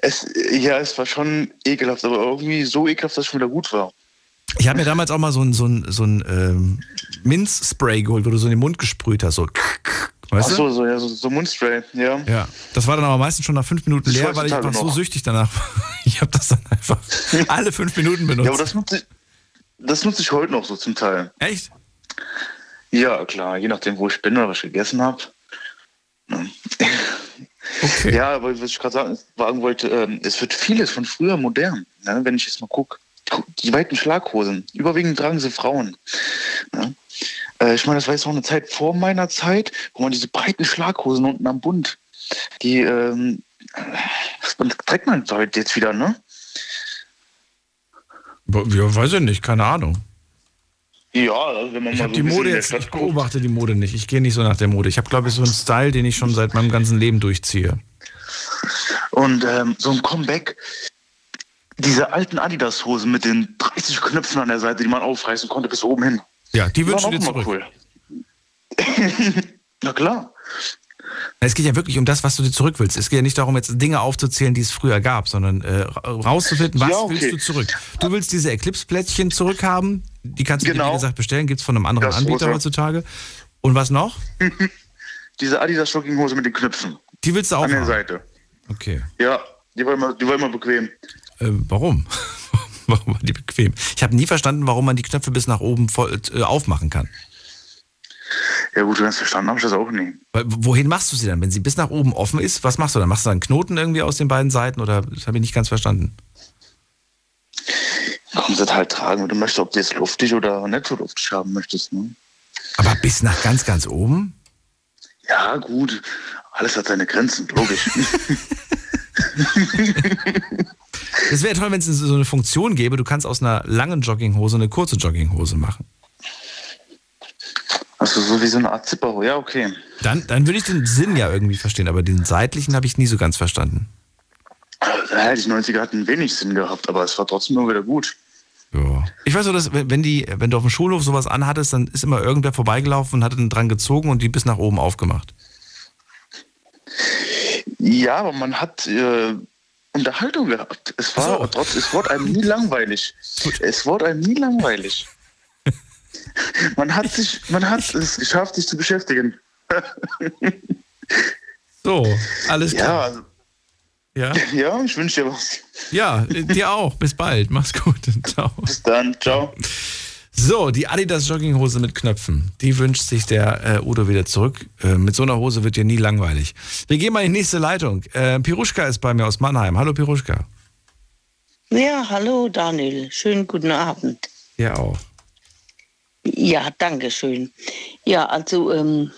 Speaker 7: Es, ja, es war schon ekelhaft, aber irgendwie so ekelhaft, dass es schon wieder gut war.
Speaker 4: Ich habe mir damals auch mal so ein, so ein, so ein ähm, Minzspray geholt, wo du so in den Mund gesprüht hast. So. Weißt
Speaker 7: Ach so, so, ja, so, so Mundspray, ja.
Speaker 4: Ja, das war dann aber meistens schon nach fünf Minuten leer, weil ich einfach so süchtig danach war. Ich habe das dann einfach alle fünf Minuten benutzt.
Speaker 7: Ja, aber das nutze ich, das nutze ich heute noch so zum Teil.
Speaker 4: Echt?
Speaker 7: Ja, klar, je nachdem, wo ich bin oder was ich gegessen habe.
Speaker 4: Okay.
Speaker 7: Ja, aber was ich gerade sagen, sagen wollte, ähm, es wird vieles von früher modern, ne? wenn ich jetzt mal gucke. Die weiten Schlaghosen, überwiegend tragen sie Frauen. Ne? Äh, ich meine, das war jetzt noch eine Zeit vor meiner Zeit, wo man diese breiten Schlaghosen unten am Bund, die ähm, das trägt man heute jetzt wieder, ne?
Speaker 4: Ja, weiß ich nicht, keine Ahnung.
Speaker 7: Ja, also wenn man
Speaker 4: Ich
Speaker 7: mal so
Speaker 4: die Mode jetzt, ich beobachte die Mode nicht. Ich gehe nicht so nach der Mode. Ich habe, glaube ich, so einen Style, den ich schon seit meinem ganzen Leben durchziehe.
Speaker 7: Und ähm, so ein Comeback, diese alten Adidas-Hosen mit den 30 Knöpfen an der Seite, die man aufreißen konnte bis oben hin.
Speaker 4: Ja, die
Speaker 7: Die
Speaker 4: wünsche
Speaker 7: waren
Speaker 4: ich dir zurück.
Speaker 7: cool. Na klar.
Speaker 4: Es geht ja wirklich um das, was du dir zurück willst. Es geht ja nicht darum, jetzt Dinge aufzuzählen, die es früher gab, sondern äh, rauszufinden, was
Speaker 7: Ja, okay.
Speaker 4: willst du zurück. Du willst diese Eclipse-Plättchen zurückhaben. Die kannst du dir,
Speaker 7: Genau.
Speaker 4: wie gesagt, bestellen. Gibt es von einem anderen
Speaker 7: Das
Speaker 4: Anbieter
Speaker 7: rosa.
Speaker 4: heutzutage. Und was noch?
Speaker 7: Diese Adidas-Jogginghose mit den Knöpfen
Speaker 4: Die willst du auch
Speaker 7: an der
Speaker 4: haben.
Speaker 7: Seite.
Speaker 4: Okay.
Speaker 7: Ja, die war immer, die war immer bequem.
Speaker 4: Äh, warum? warum war die bequem? Ich habe nie verstanden, warum man die Knöpfe bis nach oben voll, äh, aufmachen kann.
Speaker 7: Ja gut, ganz verstanden habe ich das auch nie.
Speaker 4: Weil, wohin machst du sie dann? Wenn sie bis nach oben offen ist, was machst du dann? Machst du dann einen Knoten irgendwie aus den beiden Seiten oder das habe ich nicht ganz verstanden?
Speaker 7: Komm, sie halt tragen, wenn du möchtest, ob du jetzt luftig oder nicht so luftig haben möchtest. Ne?
Speaker 4: Aber bis nach ganz, ganz oben?
Speaker 7: Ja, gut. Alles hat seine Grenzen, logisch.
Speaker 4: Es wäre toll, wenn es so eine Funktion gäbe, du kannst aus einer langen Jogginghose eine kurze Jogginghose machen.
Speaker 7: Also so wie so eine Art Zipper. Ja, okay.
Speaker 4: Dann, dann würde ich den Sinn ja irgendwie verstehen, aber den seitlichen habe ich nie so ganz verstanden.
Speaker 7: Ja, die 90er hatten wenig Sinn gehabt, aber es war trotzdem immer wieder gut.
Speaker 4: Ja. Ich weiß nur, dass wenn die, wenn du auf dem Schulhof sowas anhattest, dann ist immer irgendwer vorbeigelaufen und hat dann dran gezogen und die bis nach oben aufgemacht.
Speaker 5: Ja, aber man hat äh, Unterhaltung gehabt. Es war
Speaker 4: So.
Speaker 5: trotz, es wurde einem nie langweilig. Es wurde einem nie langweilig. man hat sich, man hat es geschafft, sich zu beschäftigen.
Speaker 4: So, alles
Speaker 5: Ja,
Speaker 4: klar.
Speaker 5: also,
Speaker 4: Ja,
Speaker 5: ja, ich wünsche dir was.
Speaker 4: ja, dir auch. Bis bald. Mach's gut. Ciao.
Speaker 5: Bis dann, ciao.
Speaker 4: So, die Adidas Jogginghose mit Knöpfen. Die wünscht sich der äh, Udo wieder zurück. Äh, mit so einer Hose wird dir nie langweilig. Wir gehen mal in die nächste Leitung. Äh, Piruschka ist bei mir aus Mannheim. Hallo Piruschka.
Speaker 8: Ja, hallo Daniel, schönen guten Abend.
Speaker 4: Ja auch.
Speaker 8: Ja, danke schön. Ja, also ähm,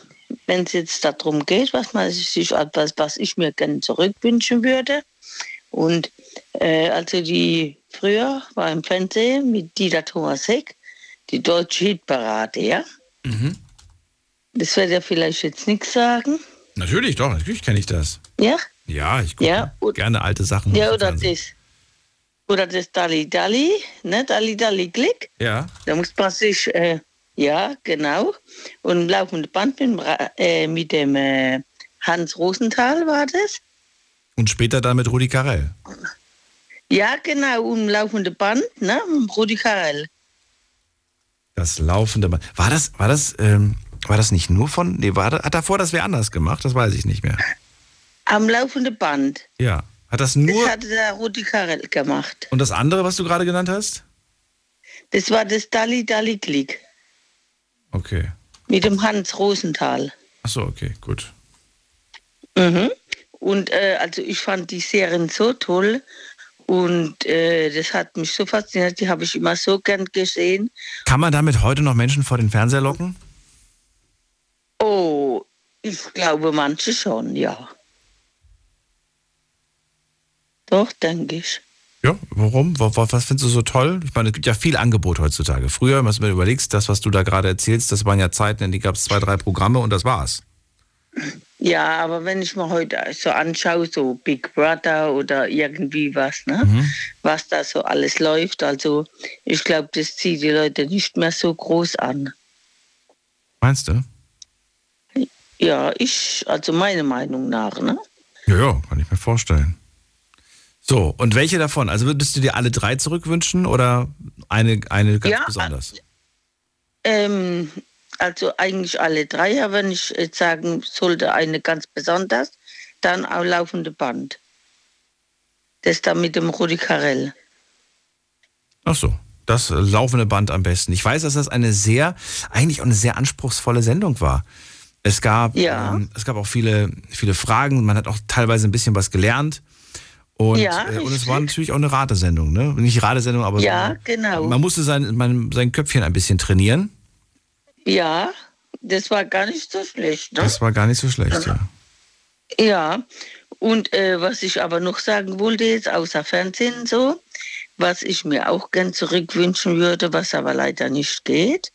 Speaker 8: wenn es jetzt darum geht, was man sich etwas, was ich mir gerne zurückwünschen würde. Und äh, also die früher war im Fernsehen mit Dieter Thomas Heck, die deutsche Hitparade, ja.
Speaker 4: Mhm.
Speaker 8: Das wird ja vielleicht jetzt nichts sagen.
Speaker 4: Natürlich, doch, natürlich kenne ich das.
Speaker 8: Ja?
Speaker 4: Ja, ich gucke
Speaker 8: Ja,
Speaker 4: gerne alte Sachen.
Speaker 8: Ja, oder das. Oder das Dalli Dalli, ne? Dalli Dalli Klick.
Speaker 4: Ja,
Speaker 8: Da muss man sich, äh, ja, genau. Und im laufenden Band mit, äh, mit dem äh, Hans Rosenthal war das.
Speaker 4: und später dann mit Rudi Carell.
Speaker 8: Ja, genau, und im laufenden Band, ne, mit Rudi Karel.
Speaker 4: Das laufende Band. War das, war das, ähm, war das nicht nur von, nee, war, da- hat davor das wer anders gemacht? Das weiß ich nicht mehr.
Speaker 8: Am laufenden Band.
Speaker 4: Ja. Hat das
Speaker 8: Das
Speaker 4: nur,
Speaker 8: hatte der Rudi Karel gemacht.
Speaker 4: und das andere, was du gerade genannt hast?
Speaker 8: Das war das Dalli Dalli Klick
Speaker 4: Okay.
Speaker 8: mit dem Hans Rosenthal.
Speaker 4: Achso, okay, gut.
Speaker 8: Mhm. Und äh, also ich fand die Serien so toll und äh, das hat mich so fasziniert, die habe ich immer so gern gesehen.
Speaker 4: Kann man damit heute noch Menschen vor den Fernseher locken?
Speaker 8: Oh, ich glaube manche schon, ja. Doch, denke ich.
Speaker 4: Ja, warum? Wa- wa- Was findest du so toll? Ich meine, es gibt ja viel Angebot heutzutage. Früher, wenn du mir überlegst, das, was du da gerade erzählst, das waren ja Zeiten, in denen gab es zwei, drei Programme und das war's.
Speaker 8: Ja, aber wenn ich mir heute so anschaue, so Big Brother oder irgendwie was, ne,
Speaker 4: Mhm.
Speaker 8: was da so alles läuft, also ich glaube, das zieht die Leute nicht mehr so groß an.
Speaker 4: Meinst du?
Speaker 8: Ja, ich, also meine Meinung nach, ne?
Speaker 4: Ja, ja, kann ich mir vorstellen. So, und welche davon? Also würdest du dir alle drei zurückwünschen oder eine, eine ganz
Speaker 8: Ja,
Speaker 4: besonders?
Speaker 8: Ähm, also eigentlich alle drei, aber wenn ich jetzt sagen sollte, eine ganz besonders, dann auch laufende Band. Das da mit dem Rudi Carell.
Speaker 4: Ach so, das äh, laufende Band am besten. Ich weiß, dass das eine sehr, eigentlich auch eine sehr anspruchsvolle Sendung war. Es gab,
Speaker 8: Ja.
Speaker 4: ähm, es gab auch viele, viele Fragen. Man hat auch teilweise ein bisschen was gelernt. Und,
Speaker 8: Ja,
Speaker 4: äh, und es war natürlich auch eine Ratesendung, ne? Nicht Ratesendung, aber
Speaker 8: Ja,
Speaker 4: so,
Speaker 8: genau.
Speaker 4: man musste sein, man, sein Köpfchen ein bisschen trainieren.
Speaker 8: Ja, das war gar nicht so schlecht. Ne?
Speaker 4: Das war gar nicht so schlecht, ja.
Speaker 8: Ja, und äh, was ich aber noch sagen wollte jetzt, außer Fernsehen so, was ich mir auch gern zurückwünschen würde, was aber leider nicht geht,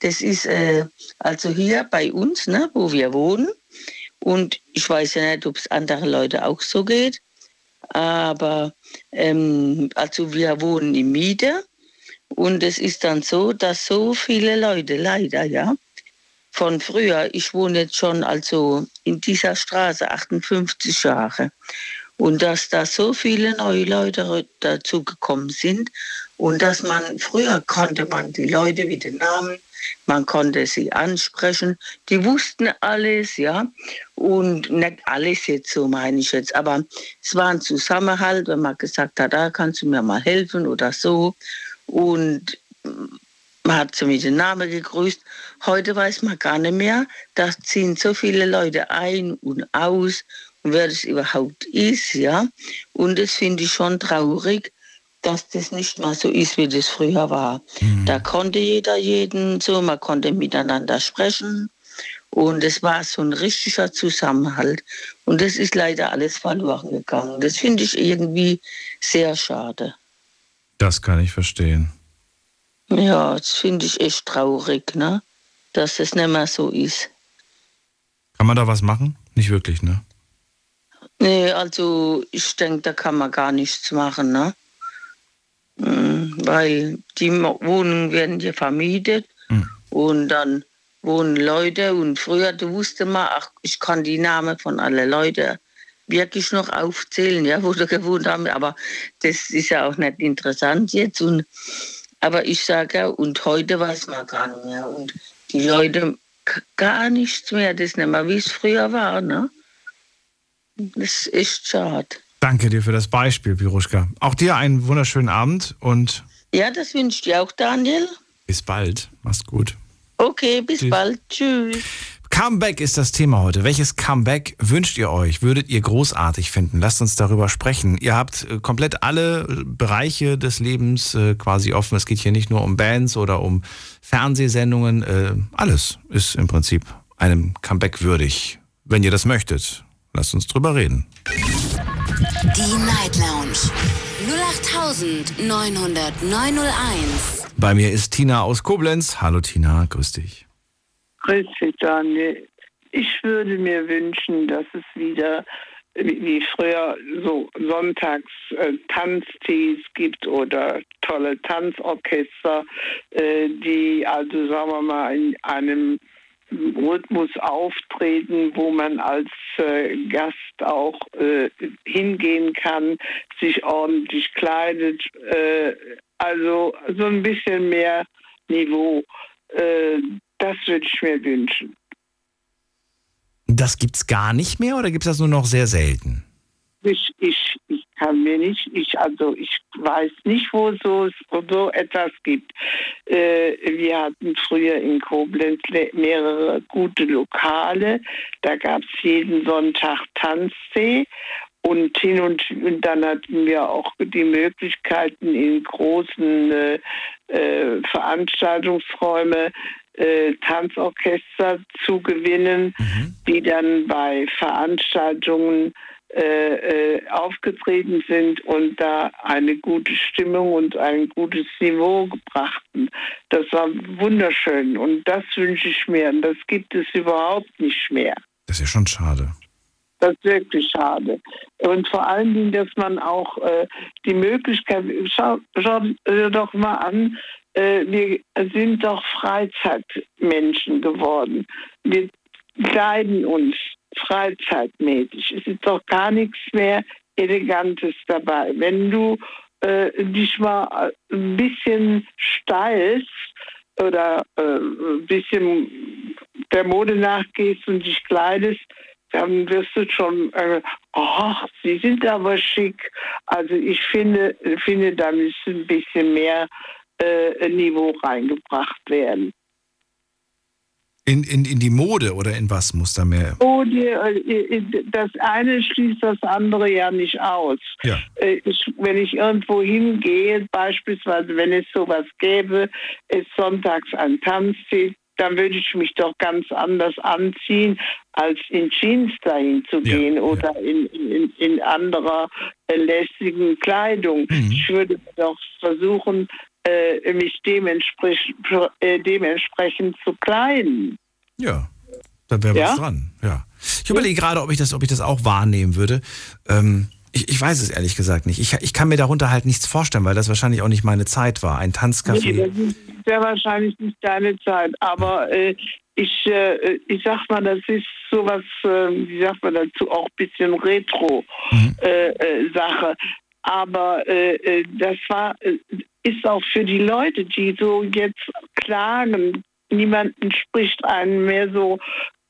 Speaker 8: das ist äh, also hier bei uns, ne, wo wir wohnen. Und ich weiß ja nicht, ob es andere Leute auch so geht, aber ähm, also wir wohnen in Miete und es ist dann so, dass so viele Leute leider, ja, von früher. Ich wohne jetzt schon also in dieser Straße 58 Jahre. Und dass da so viele neue Leute dazu gekommen sind und dass man, früher konnte man die Leute mit den Namen, man konnte sie ansprechen, die wussten alles, ja. Und nicht alles jetzt, so meine ich jetzt, aber es war ein Zusammenhalt, wenn man gesagt hat, da kannst du mir mal helfen oder so. Und man hat sie mit dem Namen gegrüßt. Heute weiß man gar nicht mehr. Da ziehen so viele Leute ein und aus und wer das überhaupt ist, ja. Und das finde ich schon traurig, dass das nicht mal so ist, wie das früher war. Da konnte jeder jeden so, man konnte miteinander sprechen. Und es war so ein richtiger Zusammenhalt. Und das ist leider alles verloren gegangen. Das finde ich irgendwie sehr schade.
Speaker 4: Das kann ich verstehen.
Speaker 8: Ja, das finde ich echt traurig, ne? Dass es nicht mehr so ist.
Speaker 4: Kann man da was machen? Nicht wirklich, ne?
Speaker 8: Nee, also ich denke, da kann man gar nichts machen, ne? Mm, Weil die Wohnungen werden hier vermietet
Speaker 4: Hm.
Speaker 8: und dann wohnen Leute und früher, du wusste mal, ach, ich kann die Namen von allen Leuten wirklich noch aufzählen, ja, wo sie gewohnt haben. Aber das ist ja auch nicht interessant jetzt. Und, aber ich sage ja, und heute weiß man gar nicht mehr. Und die Leute gar nichts mehr. Das nicht mehr, wie es früher war. Ne? Das ist echt schade.
Speaker 4: Danke dir für das Beispiel, Piruschka. Auch dir einen wunderschönen Abend und.
Speaker 8: Ja, das wünsche ich dir auch, Daniel.
Speaker 4: Bis bald. Mach's gut.
Speaker 8: Okay, bis Tschüss. bald. Tschüss.
Speaker 4: Comeback ist das Thema heute. Welches Comeback wünscht ihr euch? Würdet ihr großartig finden? Lasst uns darüber sprechen. Ihr habt äh, komplett alle äh, Bereiche des Lebens äh, quasi offen. Es geht hier nicht nur um Bands oder um Fernsehsendungen. Alles ist im Prinzip einem Comeback würdig. Wenn ihr das möchtet, lasst uns drüber reden.
Speaker 2: Die Night Lounge 0890901.
Speaker 4: Bei mir ist Tina aus Koblenz. Hallo Tina, grüß dich.
Speaker 9: Grüß dich, Daniel. Ich würde mir wünschen, dass es wieder wie früher so sonntags äh, Tanztees gibt oder tolle Tanzorchester, äh, die also sagen wir mal in einem Rhythmus auftreten, wo man als äh, Gast auch äh, hingehen kann, sich ordentlich kleidet, äh, also so ein bisschen mehr Niveau. Äh, das würde ich mir wünschen.
Speaker 4: Das gibt es gar nicht mehr oder gibt es das nur noch sehr selten?
Speaker 9: Ich, ich, ich kann mir nicht, ich, also ich weiß nicht, wo so, so etwas gibt. Äh, wir hatten früher in Koblenz mehrere gute Lokale. Da gab es jeden Sonntag Tanztee und hin und, und dann hatten wir auch die Möglichkeiten in großen äh, äh, Veranstaltungsräume äh, Tanzorchester zu gewinnen, mhm. die dann bei Veranstaltungen äh, äh, aufgetreten sind und da eine gute Stimmung und ein gutes Niveau gebrachten. Das war wunderschön und das wünsche ich mir. Und das gibt es überhaupt nicht mehr.
Speaker 4: Das ist ja schon schade.
Speaker 9: Das ist wirklich schade. Und vor allen Dingen, dass man auch äh, die Möglichkeit, schau, schau dir doch mal an, äh, wir sind doch Freizeitmenschen geworden. Wir kleiden uns freizeitmäßig. Es ist doch gar nichts mehr Elegantes dabei. Wenn du äh, dich mal ein bisschen steilst oder äh, ein bisschen der Mode nachgehst und dich kleidest, dann wirst du schon, äh, oh, sie sind aber schick. Also ich finde, finde da müsste ein bisschen mehr äh, Niveau reingebracht werden.
Speaker 4: In, in, in die Mode oder in was muss da mehr?
Speaker 9: Mode, äh, das eine schließt das andere ja nicht aus.
Speaker 4: Ja.
Speaker 9: Äh, ich, wenn ich irgendwo hingehe, beispielsweise wenn es sowas gäbe, ist sonntags ein Tanztee, dann würde ich mich doch ganz anders anziehen, als in Jeans dahin zu gehen ja, oder ja. In, in, in anderer äh, lästigen Kleidung. Mhm. Ich würde doch versuchen, äh, mich dementsprechend, äh, dementsprechend zu kleiden.
Speaker 4: Ja, da wäre ja? was dran. Ja. Ich überlege gerade, ob ich das, ob ich das auch wahrnehmen würde. Ähm, ich, ich, weiß es ehrlich gesagt nicht. Ich, ich, kann mir darunter halt nichts vorstellen, weil das wahrscheinlich auch nicht meine Zeit war. Ein Tanzcafé. Nee,
Speaker 9: das ist sehr wahrscheinlich nicht deine Zeit. Aber äh, ich, äh, ich sag mal, das ist sowas, äh, wie sagt man dazu, auch ein bisschen Retro-Sache. Mhm. Äh, äh, Aber äh, das war ist auch für die Leute, die so jetzt klagen, niemanden spricht einen mehr so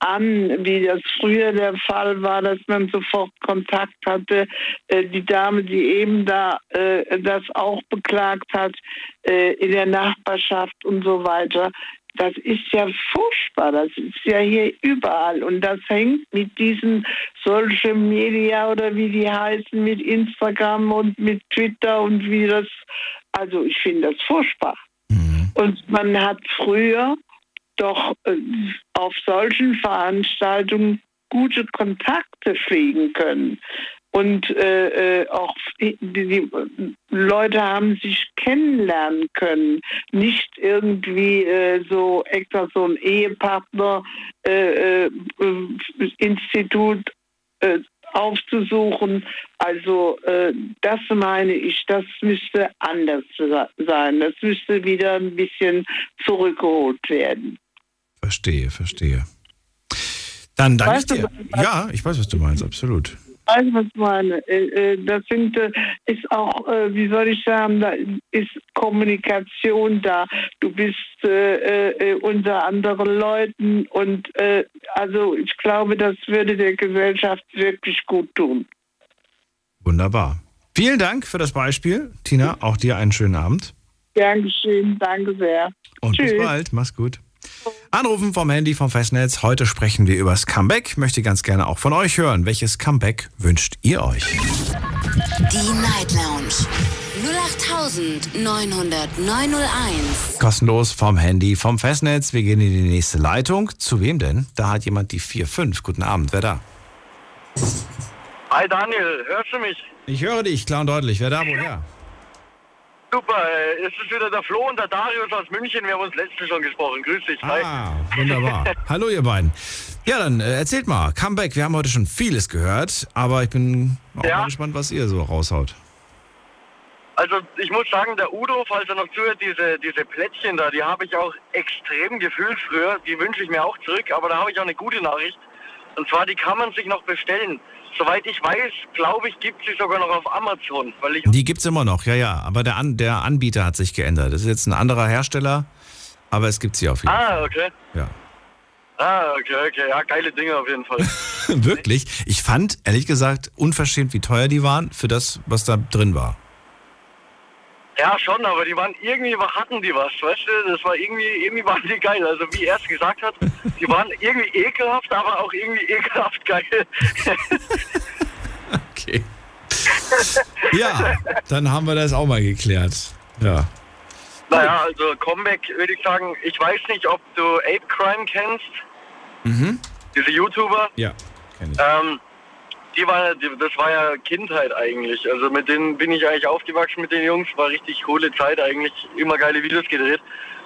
Speaker 9: an, wie das früher der Fall war, dass man sofort Kontakt hatte. Äh, die Dame, die eben da äh, das auch beklagt hat äh, in der Nachbarschaft und so weiter, das ist ja furchtbar. Das ist ja hier überall. Und das hängt mit diesen Social Media oder wie die heißen, mit Instagram und mit Twitter und wie das also ich finde das furchtbar. Mhm. Und man hat früher doch äh, auf solchen Veranstaltungen gute Kontakte pflegen können. Und äh, äh auch die, die, Leute haben sich kennenlernen können. Nicht irgendwie äh, so extra so ein Ehepartner äh, äh aufzusuchen. Also äh, das meine ich, das müsste anders sein. Das müsste wieder ein bisschen zurückgeholt werden.
Speaker 4: Verstehe, verstehe. Dann danke weißt ich dir. Du, ja, ich weiß, was du meinst, absolut.
Speaker 9: Weißt du, was ich meine? Äh, äh, Das sind, äh, ist auch, wie soll ich sagen, da ist Kommunikation da. Du bist äh, unter anderen Leuten und äh, also ich glaube, das würde der Gesellschaft wirklich gut tun.
Speaker 4: Wunderbar. Vielen Dank für das Beispiel. Tina, auch dir einen schönen Abend.
Speaker 9: Gern geschehen, danke sehr.
Speaker 4: Und bis
Speaker 9: Tschüss.
Speaker 4: bald. Mach's gut. Anrufen vom Handy vom Festnetz. Heute sprechen wir übers Comeback. Möchte ganz gerne auch von euch hören. Welches Comeback wünscht ihr euch?
Speaker 2: Die Night Lounge 0890901.
Speaker 4: Kostenlos vom Handy vom Festnetz. Wir gehen in die nächste Leitung. Zu wem denn? Da hat jemand die 4-5. Guten Abend. Wer da?
Speaker 10: Hi Daniel, hörst du mich?
Speaker 4: Ich höre dich klar und deutlich. Wer da? Woher?
Speaker 10: Super, äh, es ist wieder der Flo und der Darius aus München. Wir haben uns letztens schon gesprochen. Grüß dich. Hi.
Speaker 4: Ah, wunderbar. Hallo ihr beiden. Ja, dann äh, erzählt mal. Comeback. Wir haben heute schon vieles gehört, aber ich bin auch
Speaker 10: Ja.
Speaker 4: mal gespannt, was ihr so raushaut.
Speaker 10: Also ich muss sagen, der Udo, falls er noch zuhört, diese, diese Plättchen da, die habe ich auch extrem gefühlt früher. Die wünsche ich mir auch zurück, aber da habe ich auch eine gute Nachricht. Und zwar, die kann man sich noch bestellen. Soweit ich weiß, glaube ich, gibt sie sogar noch auf Amazon. Weil ich
Speaker 4: Die gibt's immer noch, ja, ja. Aber der, An der Anbieter hat sich geändert. Das ist jetzt ein anderer Hersteller, aber es gibt sie auf jeden Fall.
Speaker 10: Ah, okay.
Speaker 4: Ja.
Speaker 10: Ah, okay, okay. Ja, geile Dinge auf jeden Fall.
Speaker 4: Wirklich. Ich fand, ehrlich gesagt, unverschämt, wie teuer die waren für das, was da drin war.
Speaker 10: Ja, schon, aber die waren irgendwie hatten die was, weißt du? Das war irgendwie, irgendwie waren die geil. Also wie er es gesagt hat, die waren irgendwie ekelhaft, aber auch irgendwie ekelhaft geil.
Speaker 4: Okay. Ja, dann haben wir das auch mal geklärt. Ja.
Speaker 10: naja, also Comeback würde ich sagen, ich weiß nicht, ob du Ape Crime kennst,
Speaker 4: Mhm.
Speaker 10: diese YouTuber.
Speaker 4: Ja, kenn ich.
Speaker 10: Ähm, die war, die, das war ja Kindheit eigentlich. Also mit denen bin ich eigentlich aufgewachsen mit den Jungs. War richtig coole Zeit eigentlich. Immer geile Videos gedreht.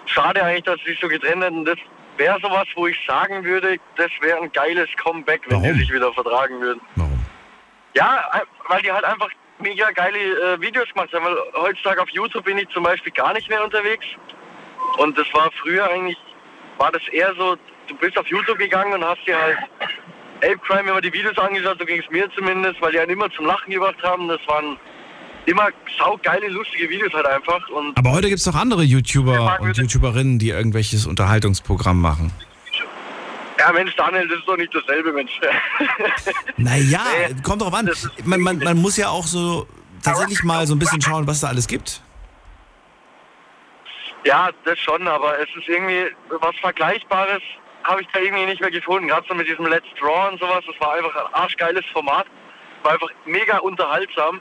Speaker 10: Schade eigentlich, dass sie sich so getrennt hätten. Das wäre sowas, wo ich sagen würde, das wäre ein geiles Comeback, wenn
Speaker 4: Warum?
Speaker 10: die sich wieder vertragen würden.
Speaker 4: Warum?
Speaker 10: Ja, ein- weil die halt einfach mega geile äh, Videos gemacht haben. Weil heutzutage auf YouTube bin ich zum Beispiel gar nicht mehr unterwegs. Und das war früher eigentlich, war das eher so, du bist auf YouTube gegangen und hast dir halt Ape Crime immer die Videos angeschaut, so ging es mir zumindest, weil die einen immer zum Lachen gebracht haben. Das waren immer saugeile, lustige Videos halt einfach. Und
Speaker 4: Aber heute gibt's doch andere YouTuber und YouTuberinnen, die irgendwelches Unterhaltungsprogramm machen.
Speaker 10: ja, Mensch, Daniel, das ist doch nicht dasselbe, Mensch.
Speaker 4: Naja,
Speaker 10: Nee,
Speaker 4: kommt drauf an. Man, man, man muss ja auch so tatsächlich mal so ein bisschen schauen, was da alles gibt.
Speaker 10: Ja, das schon, aber es ist irgendwie was Vergleichbares habe ich da irgendwie nicht mehr gefunden. Gerade so mit diesem Let's Draw und sowas, das war einfach ein arschgeiles Format. War einfach mega unterhaltsam.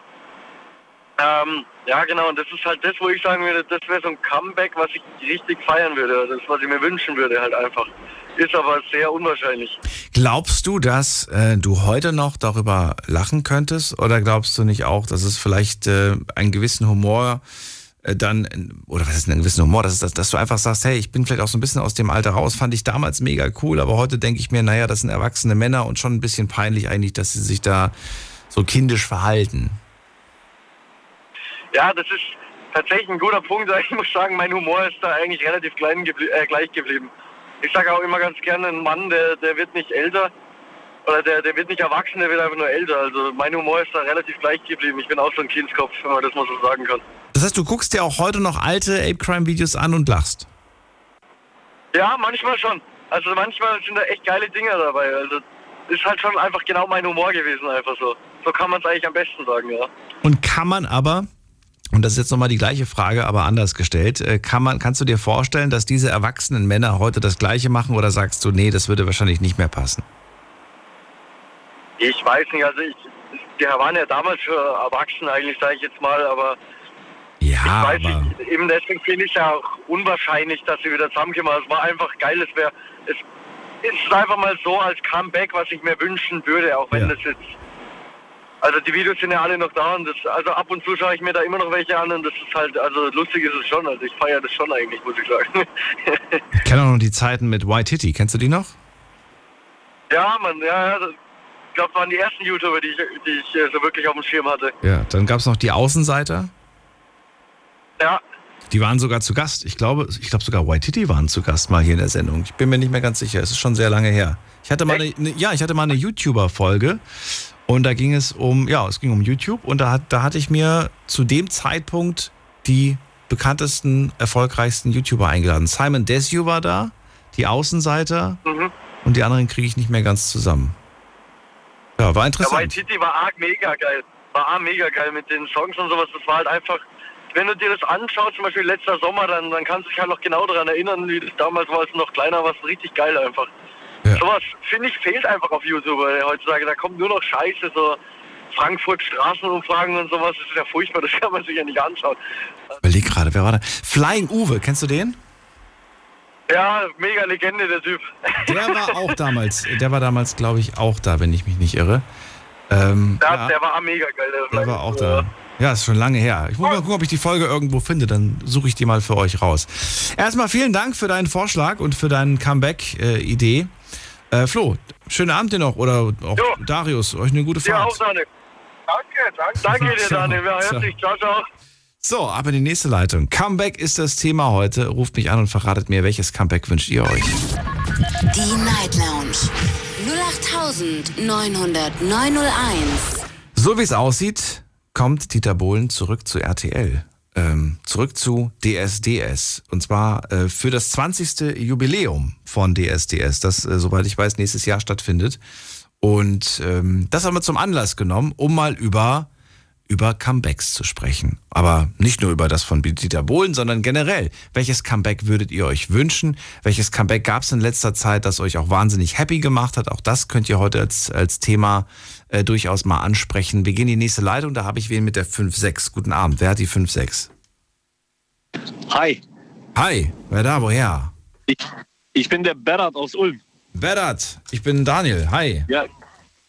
Speaker 10: Ähm, ja, genau, und das ist halt das, wo ich sagen würde, das wäre so ein Comeback, was ich richtig feiern würde. Das, was ich mir wünschen würde, halt einfach. Ist aber sehr unwahrscheinlich.
Speaker 4: Glaubst du, dass äh, du heute noch darüber lachen könntest? Oder glaubst du nicht auch, dass es vielleicht äh, einen gewissen Humor äh, dann, oder was ist denn ein gewissen Humor, dass, dass, dass du einfach sagst, hey, ich bin vielleicht auch so ein bisschen aus dem Alter raus, fand ich damals mega cool, aber heute denke ich mir, naja, das sind erwachsene Männer und schon ein bisschen peinlich eigentlich, dass sie sich da so kindisch verhalten.
Speaker 10: Ja, das ist tatsächlich ein guter Punkt. Ich muss sagen, mein Humor ist da eigentlich relativ klein geblie äh, gleich geblieben. Ich sage auch immer ganz gerne, ein Mann, der, der wird nicht älter oder der, der wird nicht erwachsen, der wird einfach nur älter. Also mein Humor ist da relativ gleich geblieben. Ich bin auch so ein Kindskopf, wenn man das mal so sagen kann.
Speaker 4: Das heißt, du guckst dir auch heute noch alte Ape Crime Videos an und lachst.
Speaker 10: Ja, manchmal schon. Also manchmal sind da echt geile Dinger dabei. Also ist halt schon einfach genau mein Humor gewesen, einfach so. So kann man es eigentlich am besten sagen, ja.
Speaker 4: Und kann man aber, und das ist jetzt nochmal die gleiche Frage, aber anders gestellt, äh, kann man, kannst du dir vorstellen, dass diese erwachsenen Männer heute das Gleiche machen oder sagst du, nee, das würde wahrscheinlich nicht mehr passen?
Speaker 10: Ich weiß nicht, also ich, die waren ja damals schon erwachsen eigentlich, sage ich jetzt mal, aber
Speaker 4: Ja,
Speaker 10: weiß
Speaker 4: aber
Speaker 10: ich, eben deswegen finde ich es ja auch unwahrscheinlich, dass sie wieder zusammenkommen. Es war einfach geil, es wäre, es ist einfach mal so als Comeback, was ich mir wünschen würde, auch wenn
Speaker 4: Ja.
Speaker 10: das jetzt, also die Videos sind ja alle noch da und das, also ab und zu schaue ich mir da immer noch welche an und das ist halt, also lustig ist es schon, also ich feiere das schon eigentlich, muss ich sagen.
Speaker 4: ich kenne auch noch die Zeiten mit White Titty. Kennst du die noch?
Speaker 10: ja, man, ja, ja, ich glaube, das waren die ersten YouTuber, die ich, die ich äh, so wirklich auf dem Schirm hatte.
Speaker 4: Ja, dann gab es noch die Außenseiter.
Speaker 10: Ja,
Speaker 4: Die waren sogar zu Gast. Ich glaube, ich glaube sogar White Titty waren zu Gast mal hier in der Sendung. Ich bin mir nicht mehr ganz sicher. Es ist schon sehr lange her. Ich hatte mal eine, eine, ja, ich hatte mal eine YouTuber-Folge Und da ging es um, ja, es ging um YouTube und da, hat, da hatte ich mir zu dem Zeitpunkt die bekanntesten, erfolgreichsten YouTuber eingeladen. Simon Desue war da, die Außenseiter
Speaker 10: Mhm.
Speaker 4: und die anderen kriege ich nicht mehr ganz zusammen. Ja, war interessant.
Speaker 10: City war arg mega geil. War arg mega geil mit den Songs und sowas. Das war halt einfach, wenn du dir das anschaust, zum Beispiel letzter Sommer, dann, dann kannst du dich halt noch genau daran erinnern, wie das damals war, als du noch kleiner warst. Richtig geil einfach.
Speaker 4: Ja.
Speaker 10: Sowas, finde ich, fehlt einfach auf YouTube weil heutzutage. Da kommt nur noch Scheiße, so Frankfurt Straßenumfragen und sowas. Das ist ja furchtbar, das kann man sich ja nicht anschauen.
Speaker 4: Überleg gerade, wer war da? Flying Uwe, kennst du den?
Speaker 10: Ja, mega Legende, der Typ.
Speaker 4: Der war auch damals, der war damals, glaube ich, auch da, wenn ich mich nicht irre. Ähm,
Speaker 10: Der,
Speaker 4: ja,
Speaker 10: der war mega geil.
Speaker 4: der war auch da. Ja, ist schon lange her. Ich muss mal gucken, ob ich die Folge irgendwo finde, dann suche ich die mal für euch raus. Erstmal vielen Dank für deinen Vorschlag und für deinen Comeback-Idee. Äh, Flo, schönen Abend dir noch oder auch
Speaker 10: Jo.
Speaker 4: Darius, euch eine gute
Speaker 10: Dir auch,
Speaker 4: Fahrt.
Speaker 10: Daniel. Danke, danke. Danke dir. Daniel. Wir dich. Ciao, ciao.
Speaker 4: So, ab in die nächste Leitung. Comeback ist das Thema heute. Ruft mich an und verratet mir, welches Comeback wünscht ihr euch?
Speaker 2: Die Night Lounge 0890901.
Speaker 4: So wie es aussieht, kommt Dieter Bohlen zurück zu RTL. Ähm, zurück zu DSDS. Und zwar äh, für das 20. Jubiläum von DSDS, das, äh, soweit ich weiß, nächstes Jahr stattfindet. Und ähm, das haben wir zum Anlass genommen, um mal über, über Comebacks zu sprechen. Aber nicht nur über das von Dieter Bohlen, sondern generell. Welches Comeback würdet ihr euch wünschen? Welches Comeback gab es in letzter Zeit, das euch auch wahnsinnig happy gemacht hat? Auch das könnt ihr heute als, als Thema äh, durchaus mal ansprechen. Wir gehen in die nächste Leitung, da habe ich wen mit der 5-6. Guten Abend, wer hat die 5-6?
Speaker 11: Hi,
Speaker 4: Hi, wer da, woher?
Speaker 11: ich, ich bin der Berat aus Ulm.
Speaker 4: Berat, ich bin Daniel, hi.
Speaker 11: Ja.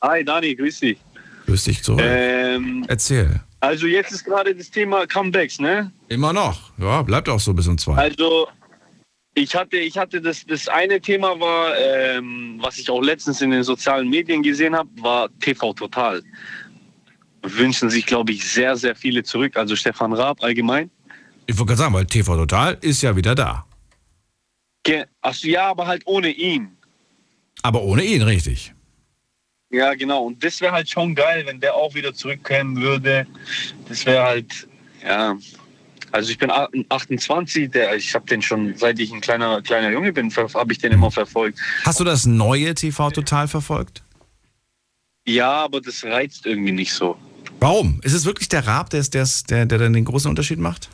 Speaker 11: Hi Dani, grüß dich.
Speaker 4: Grüß dich zurück.
Speaker 11: Ähm,
Speaker 4: Erzähl.
Speaker 11: also jetzt ist gerade das Thema Comebacks, ne?
Speaker 4: Immer noch. Ja, bleibt auch so bis um zwei.
Speaker 11: Also ich hatte, ich hatte das, das eine Thema war, ähm, was ich auch letztens in den sozialen Medien gesehen habe, war TV Total. Wünschen sich, glaube ich, sehr, sehr viele zurück. Also Stefan Raab allgemein.
Speaker 4: Ich wollte gerade sagen, weil TV Total ist ja wieder da.
Speaker 11: Ge- Achso, ja, aber halt ohne ihn.
Speaker 4: Aber ohne ihn, richtig.
Speaker 11: Ja, genau. Und das wäre halt schon geil, wenn der auch wieder zurückkommen würde. Das wäre halt, ja. Also ich bin a- 28, der, ich habe den schon, seit ich ein kleiner, kleiner Junge bin, habe ich den immer verfolgt.
Speaker 4: Hast du das neue TV Total verfolgt?
Speaker 11: Ja, aber das reizt irgendwie nicht so.
Speaker 4: Warum? Ist es wirklich der Raab, der, ist- der, der, der dann den großen Unterschied macht?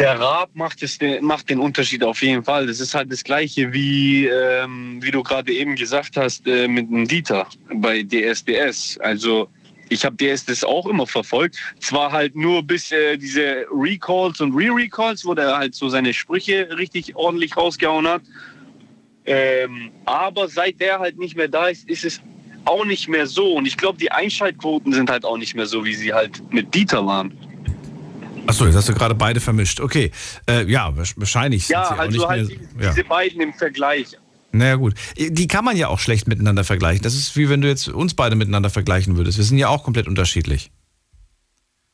Speaker 11: Der Raab macht, es, macht den Unterschied auf jeden Fall. Das ist halt das Gleiche wie, ähm, wie du gerade eben gesagt hast, äh, mit dem Dieter bei DSDS. Also ich habe DSDS auch immer verfolgt. Zwar halt nur bis äh, diese Recalls und Re-Recalls, wo der halt so seine Sprüche richtig ordentlich rausgehauen hat. Ähm, aber seit der halt nicht mehr da ist, ist es auch nicht mehr so. Und ich glaube, die Einschaltquoten sind halt auch nicht mehr so, wie sie halt mit Dieter waren.
Speaker 4: Achso, jetzt hast du gerade beide vermischt. Okay. Äh, ja, wahrsch- wahrscheinlich. sind
Speaker 11: Ja, also
Speaker 4: nicht
Speaker 11: halt
Speaker 4: mehr,
Speaker 11: die,
Speaker 4: ja.
Speaker 11: diese beiden im Vergleich.
Speaker 4: Naja, gut. Die kann man ja auch schlecht miteinander vergleichen. Das ist wie wenn du jetzt uns beide miteinander vergleichen würdest. Wir sind ja auch komplett unterschiedlich.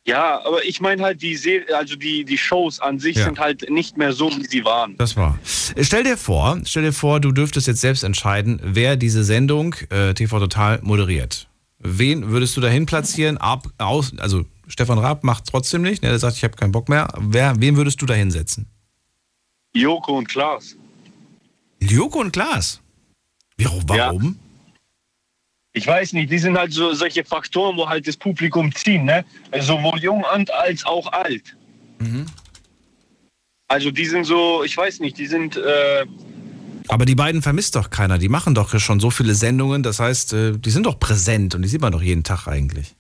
Speaker 11: Ja, aber ich meine halt, die, Se also die, die Shows an sich
Speaker 4: Ja.
Speaker 11: sind halt nicht mehr so, wie sie waren.
Speaker 4: Das war. Stell dir vor, stell dir vor, du dürftest jetzt selbst entscheiden, wer diese Sendung äh, TV Total moderiert. Wen würdest du dahin platzieren? Ab, aus, also Stefan Raab macht trotzdem nicht, ne, der sagt, ich habe keinen Bock mehr. Wer, wen würdest du da hinsetzen?
Speaker 11: Joko und Klaas.
Speaker 4: Joko und Klaas. Warum?
Speaker 11: Ich weiß nicht, die sind halt so solche Faktoren, wo halt das Publikum ziehen, ne? Also sowohl jung und als auch alt.
Speaker 4: Mhm.
Speaker 11: Also die sind so, ich weiß nicht, die sind, äh,
Speaker 4: Aber die beiden vermisst doch keiner. Die machen doch schon so viele Sendungen. Das heißt, äh, die sind doch präsent und die sieht man doch jeden Tag eigentlich.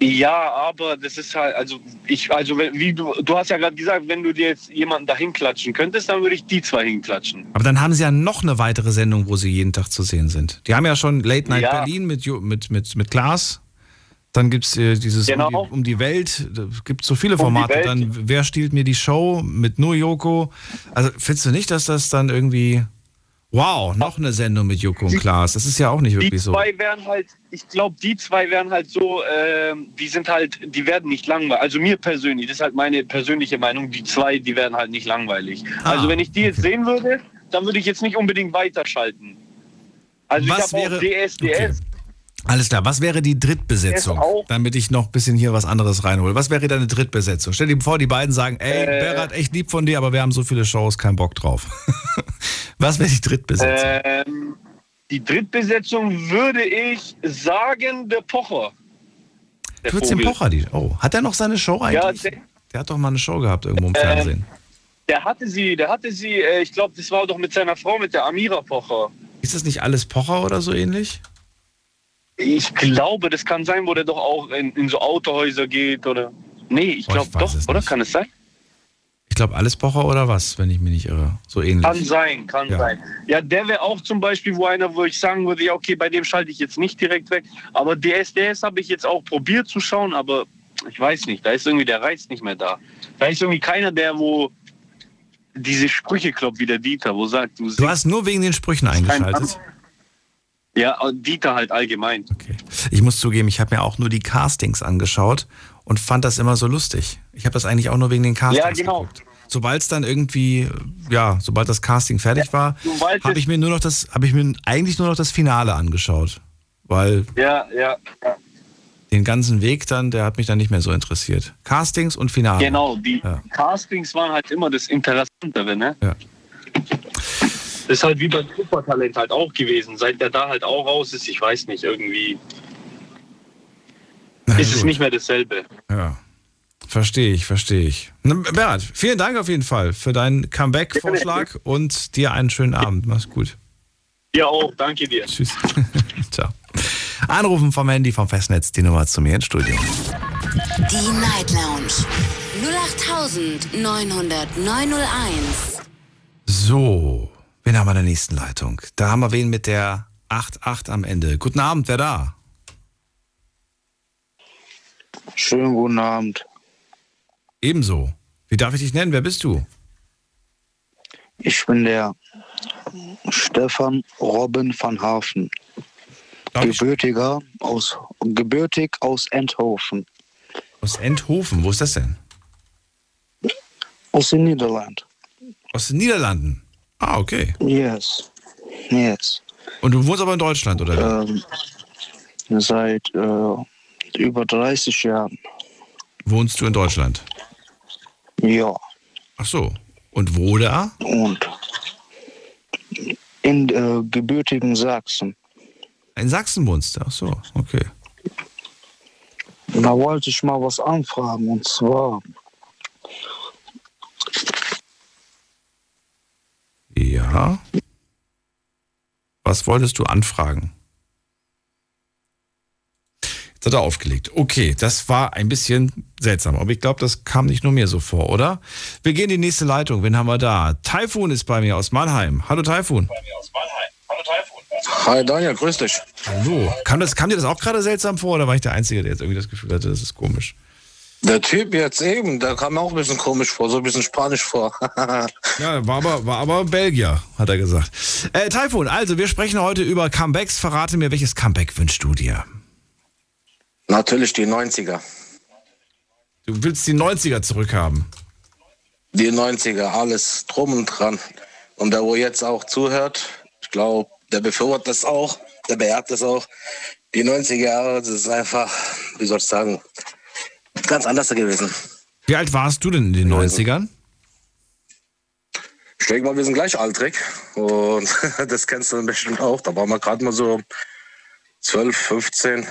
Speaker 11: Ja, aber das ist halt, also ich, also wenn- wie du, du hast ja gerade gesagt, wenn du dir jetzt jemanden dahin klatschen könntest, dann würde ich die zwei hinklatschen.
Speaker 4: Aber dann haben sie ja noch eine weitere Sendung, wo sie jeden Tag zu sehen sind. Die haben ja schon Late Night
Speaker 11: Ja.
Speaker 4: Berlin mit, mit, mit, mit Klaas. Dann gibt es äh, dieses
Speaker 11: Genau.
Speaker 4: um, die, um die Welt. Da gibt so viele
Speaker 11: Um
Speaker 4: Formate.
Speaker 11: Welt.
Speaker 4: Dann Wer stiehlt mir die Show mit nur Joko? Also findest du nicht, dass das dann irgendwie. Wow, noch eine Sendung mit Joko und Klaas. Das ist ja auch nicht
Speaker 11: Die
Speaker 4: wirklich so.
Speaker 11: zwei wären halt, ich glaube, die zwei wären halt so, ähm, die sind halt, die werden nicht langweilig. Also mir persönlich, das ist halt meine persönliche Meinung, die zwei, die werden halt nicht langweilig.
Speaker 4: Ah,
Speaker 11: also wenn ich die jetzt sehen würde, dann würde ich jetzt nicht unbedingt weiterschalten. Also
Speaker 4: Was
Speaker 11: ich habe auch DSDS.
Speaker 4: Alles klar. Was wäre die Drittbesetzung? Damit ich noch ein bisschen hier was anderes reinhole. Was wäre deine Drittbesetzung? Stell dir vor, die beiden sagen, ey,
Speaker 11: Äh.
Speaker 4: Berat, echt lieb von dir, aber wir haben so viele Shows, kein Bock drauf. was wäre die Drittbesetzung?
Speaker 11: Ähm, die Drittbesetzung würde ich sagen, der Pocher. Der
Speaker 4: du würdest den. Pocher, die, oh, hat er noch seine Show
Speaker 11: Ja,
Speaker 4: eigentlich?
Speaker 11: der,
Speaker 4: der hat doch mal eine Show gehabt irgendwo im
Speaker 11: Ähm,
Speaker 4: Fernsehen.
Speaker 11: der hatte sie, der hatte sie, äh, ich glaube, das war doch mit seiner Frau, mit der Amira Pocher.
Speaker 4: Ist das nicht alles Pocher oder so ähnlich?
Speaker 11: Ich glaube, das kann sein, wo der doch auch in, in so Autohäuser geht oder. Nee, ich glaube doch, oder?
Speaker 4: nicht.
Speaker 11: Kann es sein?
Speaker 4: Ich glaube, alles Pocher oder was, wenn ich mich nicht irre. So ähnlich.
Speaker 11: Kann sein, kann
Speaker 4: Ja.
Speaker 11: sein. Ja, der wäre auch zum Beispiel wo einer, wo ich sagen würde, ja, okay, bei dem schalte ich jetzt nicht direkt weg. Aber DSDS habe ich jetzt auch probiert zu schauen, aber ich weiß nicht, da ist irgendwie der Reiz nicht mehr da. Da ist irgendwie keiner, der wo diese Sprüche kloppt wie der Dieter, wo sagt, du,
Speaker 4: Du hast nur wegen den Sprüchen eingeschaltet.
Speaker 11: Ja, Dieter halt allgemein.
Speaker 4: Okay. Ich muss zugeben, ich habe mir auch nur die Castings angeschaut und fand das immer so lustig. Ich habe das eigentlich auch nur wegen den Castings
Speaker 11: Ja, genau.
Speaker 4: geguckt. Sobald es dann irgendwie, ja, sobald das Casting fertig war,
Speaker 11: sobald
Speaker 4: habe ich mir nur noch das, habe ich mir eigentlich nur noch das Finale angeschaut. Weil
Speaker 11: Ja, ja, ja.
Speaker 4: den ganzen Weg dann, der hat mich dann nicht mehr so interessiert. Castings und Finale.
Speaker 11: Genau, die
Speaker 4: Ja.
Speaker 11: Castings waren halt immer das Interessantere, ne?
Speaker 4: Ja.
Speaker 11: Das ist halt wie beim Supertalent halt auch gewesen. Seit der da halt auch raus ist, ich weiß nicht, irgendwie
Speaker 4: Na
Speaker 11: ist es
Speaker 4: gut.
Speaker 11: nicht mehr dasselbe.
Speaker 4: Ja. Verstehe ich, verstehe ich. Berat, vielen Dank auf jeden Fall für deinen Comeback-Vorschlag und dir einen schönen Abend. Mach's gut.
Speaker 11: Ja auch, danke dir.
Speaker 4: Tschüss. Ciao. Anrufen vom Handy vom Festnetz, die Nummer zu mir ins Studio.
Speaker 2: Die Night Lounge 0890901.
Speaker 4: So, wen haben wir in der nächsten Leitung? Da haben wir wen mit der 88 am Ende. Guten Abend, wer da?
Speaker 12: Schönen guten Abend.
Speaker 4: Ebenso. Wie darf ich dich nennen? Wer bist du?
Speaker 12: Ich bin der Stefan Robin van Hafen.
Speaker 4: Darf ich-
Speaker 12: Gebürtiger aus, gebürtig aus Endhofen,
Speaker 4: Aus Endhofen. Wo ist das denn?
Speaker 12: aus den Niederlanden.
Speaker 4: Aus den Niederlanden. Ah, okay.
Speaker 12: Yes. Yes.
Speaker 4: Und du wohnst aber in Deutschland, oder?
Speaker 12: Ähm, seit äh, über 30 Jahren.
Speaker 4: Wohnst du in Deutschland?
Speaker 12: Ja.
Speaker 4: Ach so. Und wo da?
Speaker 12: Und in äh, gebürtigen Sachsen.
Speaker 4: In Sachsen wohnst du. Ach so, okay.
Speaker 12: Da wollte ich mal was anfragen. Und zwar,
Speaker 4: Ja. Was wolltest du anfragen? Jetzt hat er aufgelegt. Okay, das war ein bisschen seltsam, aber ich glaube, das kam nicht nur mir so vor, oder? Wir gehen in die nächste Leitung. Wen haben wir da? Taifun ist bei mir aus Mannheim. Hallo Taifun.
Speaker 13: Hi Daniel, grüß dich.
Speaker 4: Hallo. Kam, das, kam dir das auch gerade seltsam vor oder war ich der Einzige, der jetzt irgendwie das Gefühl hatte, das ist komisch?
Speaker 13: Der Typ jetzt eben, der kam auch ein bisschen komisch vor, so ein bisschen spanisch vor.
Speaker 4: Ja, war aber, war aber Belgier, hat er gesagt. Äh, Taifun, also wir sprechen heute über Comebacks. Verrate mir, welches Comeback wünschst du dir?
Speaker 13: Natürlich die 90er.
Speaker 4: Du willst die 90er zurückhaben.
Speaker 13: Die 90er, alles drum und dran. Und der, wo jetzt auch zuhört, ich glaube, der befürwortet das auch, der beehrt das auch. Die 90er Jahre, das ist einfach, wie soll ich sagen, ganz anders gewesen.
Speaker 4: Wie alt warst du denn in den 90ern?
Speaker 13: Ich denke mal, wir sind gleichaltrig und das kennst du bestimmt auch. Da waren wir gerade mal so 12, 15,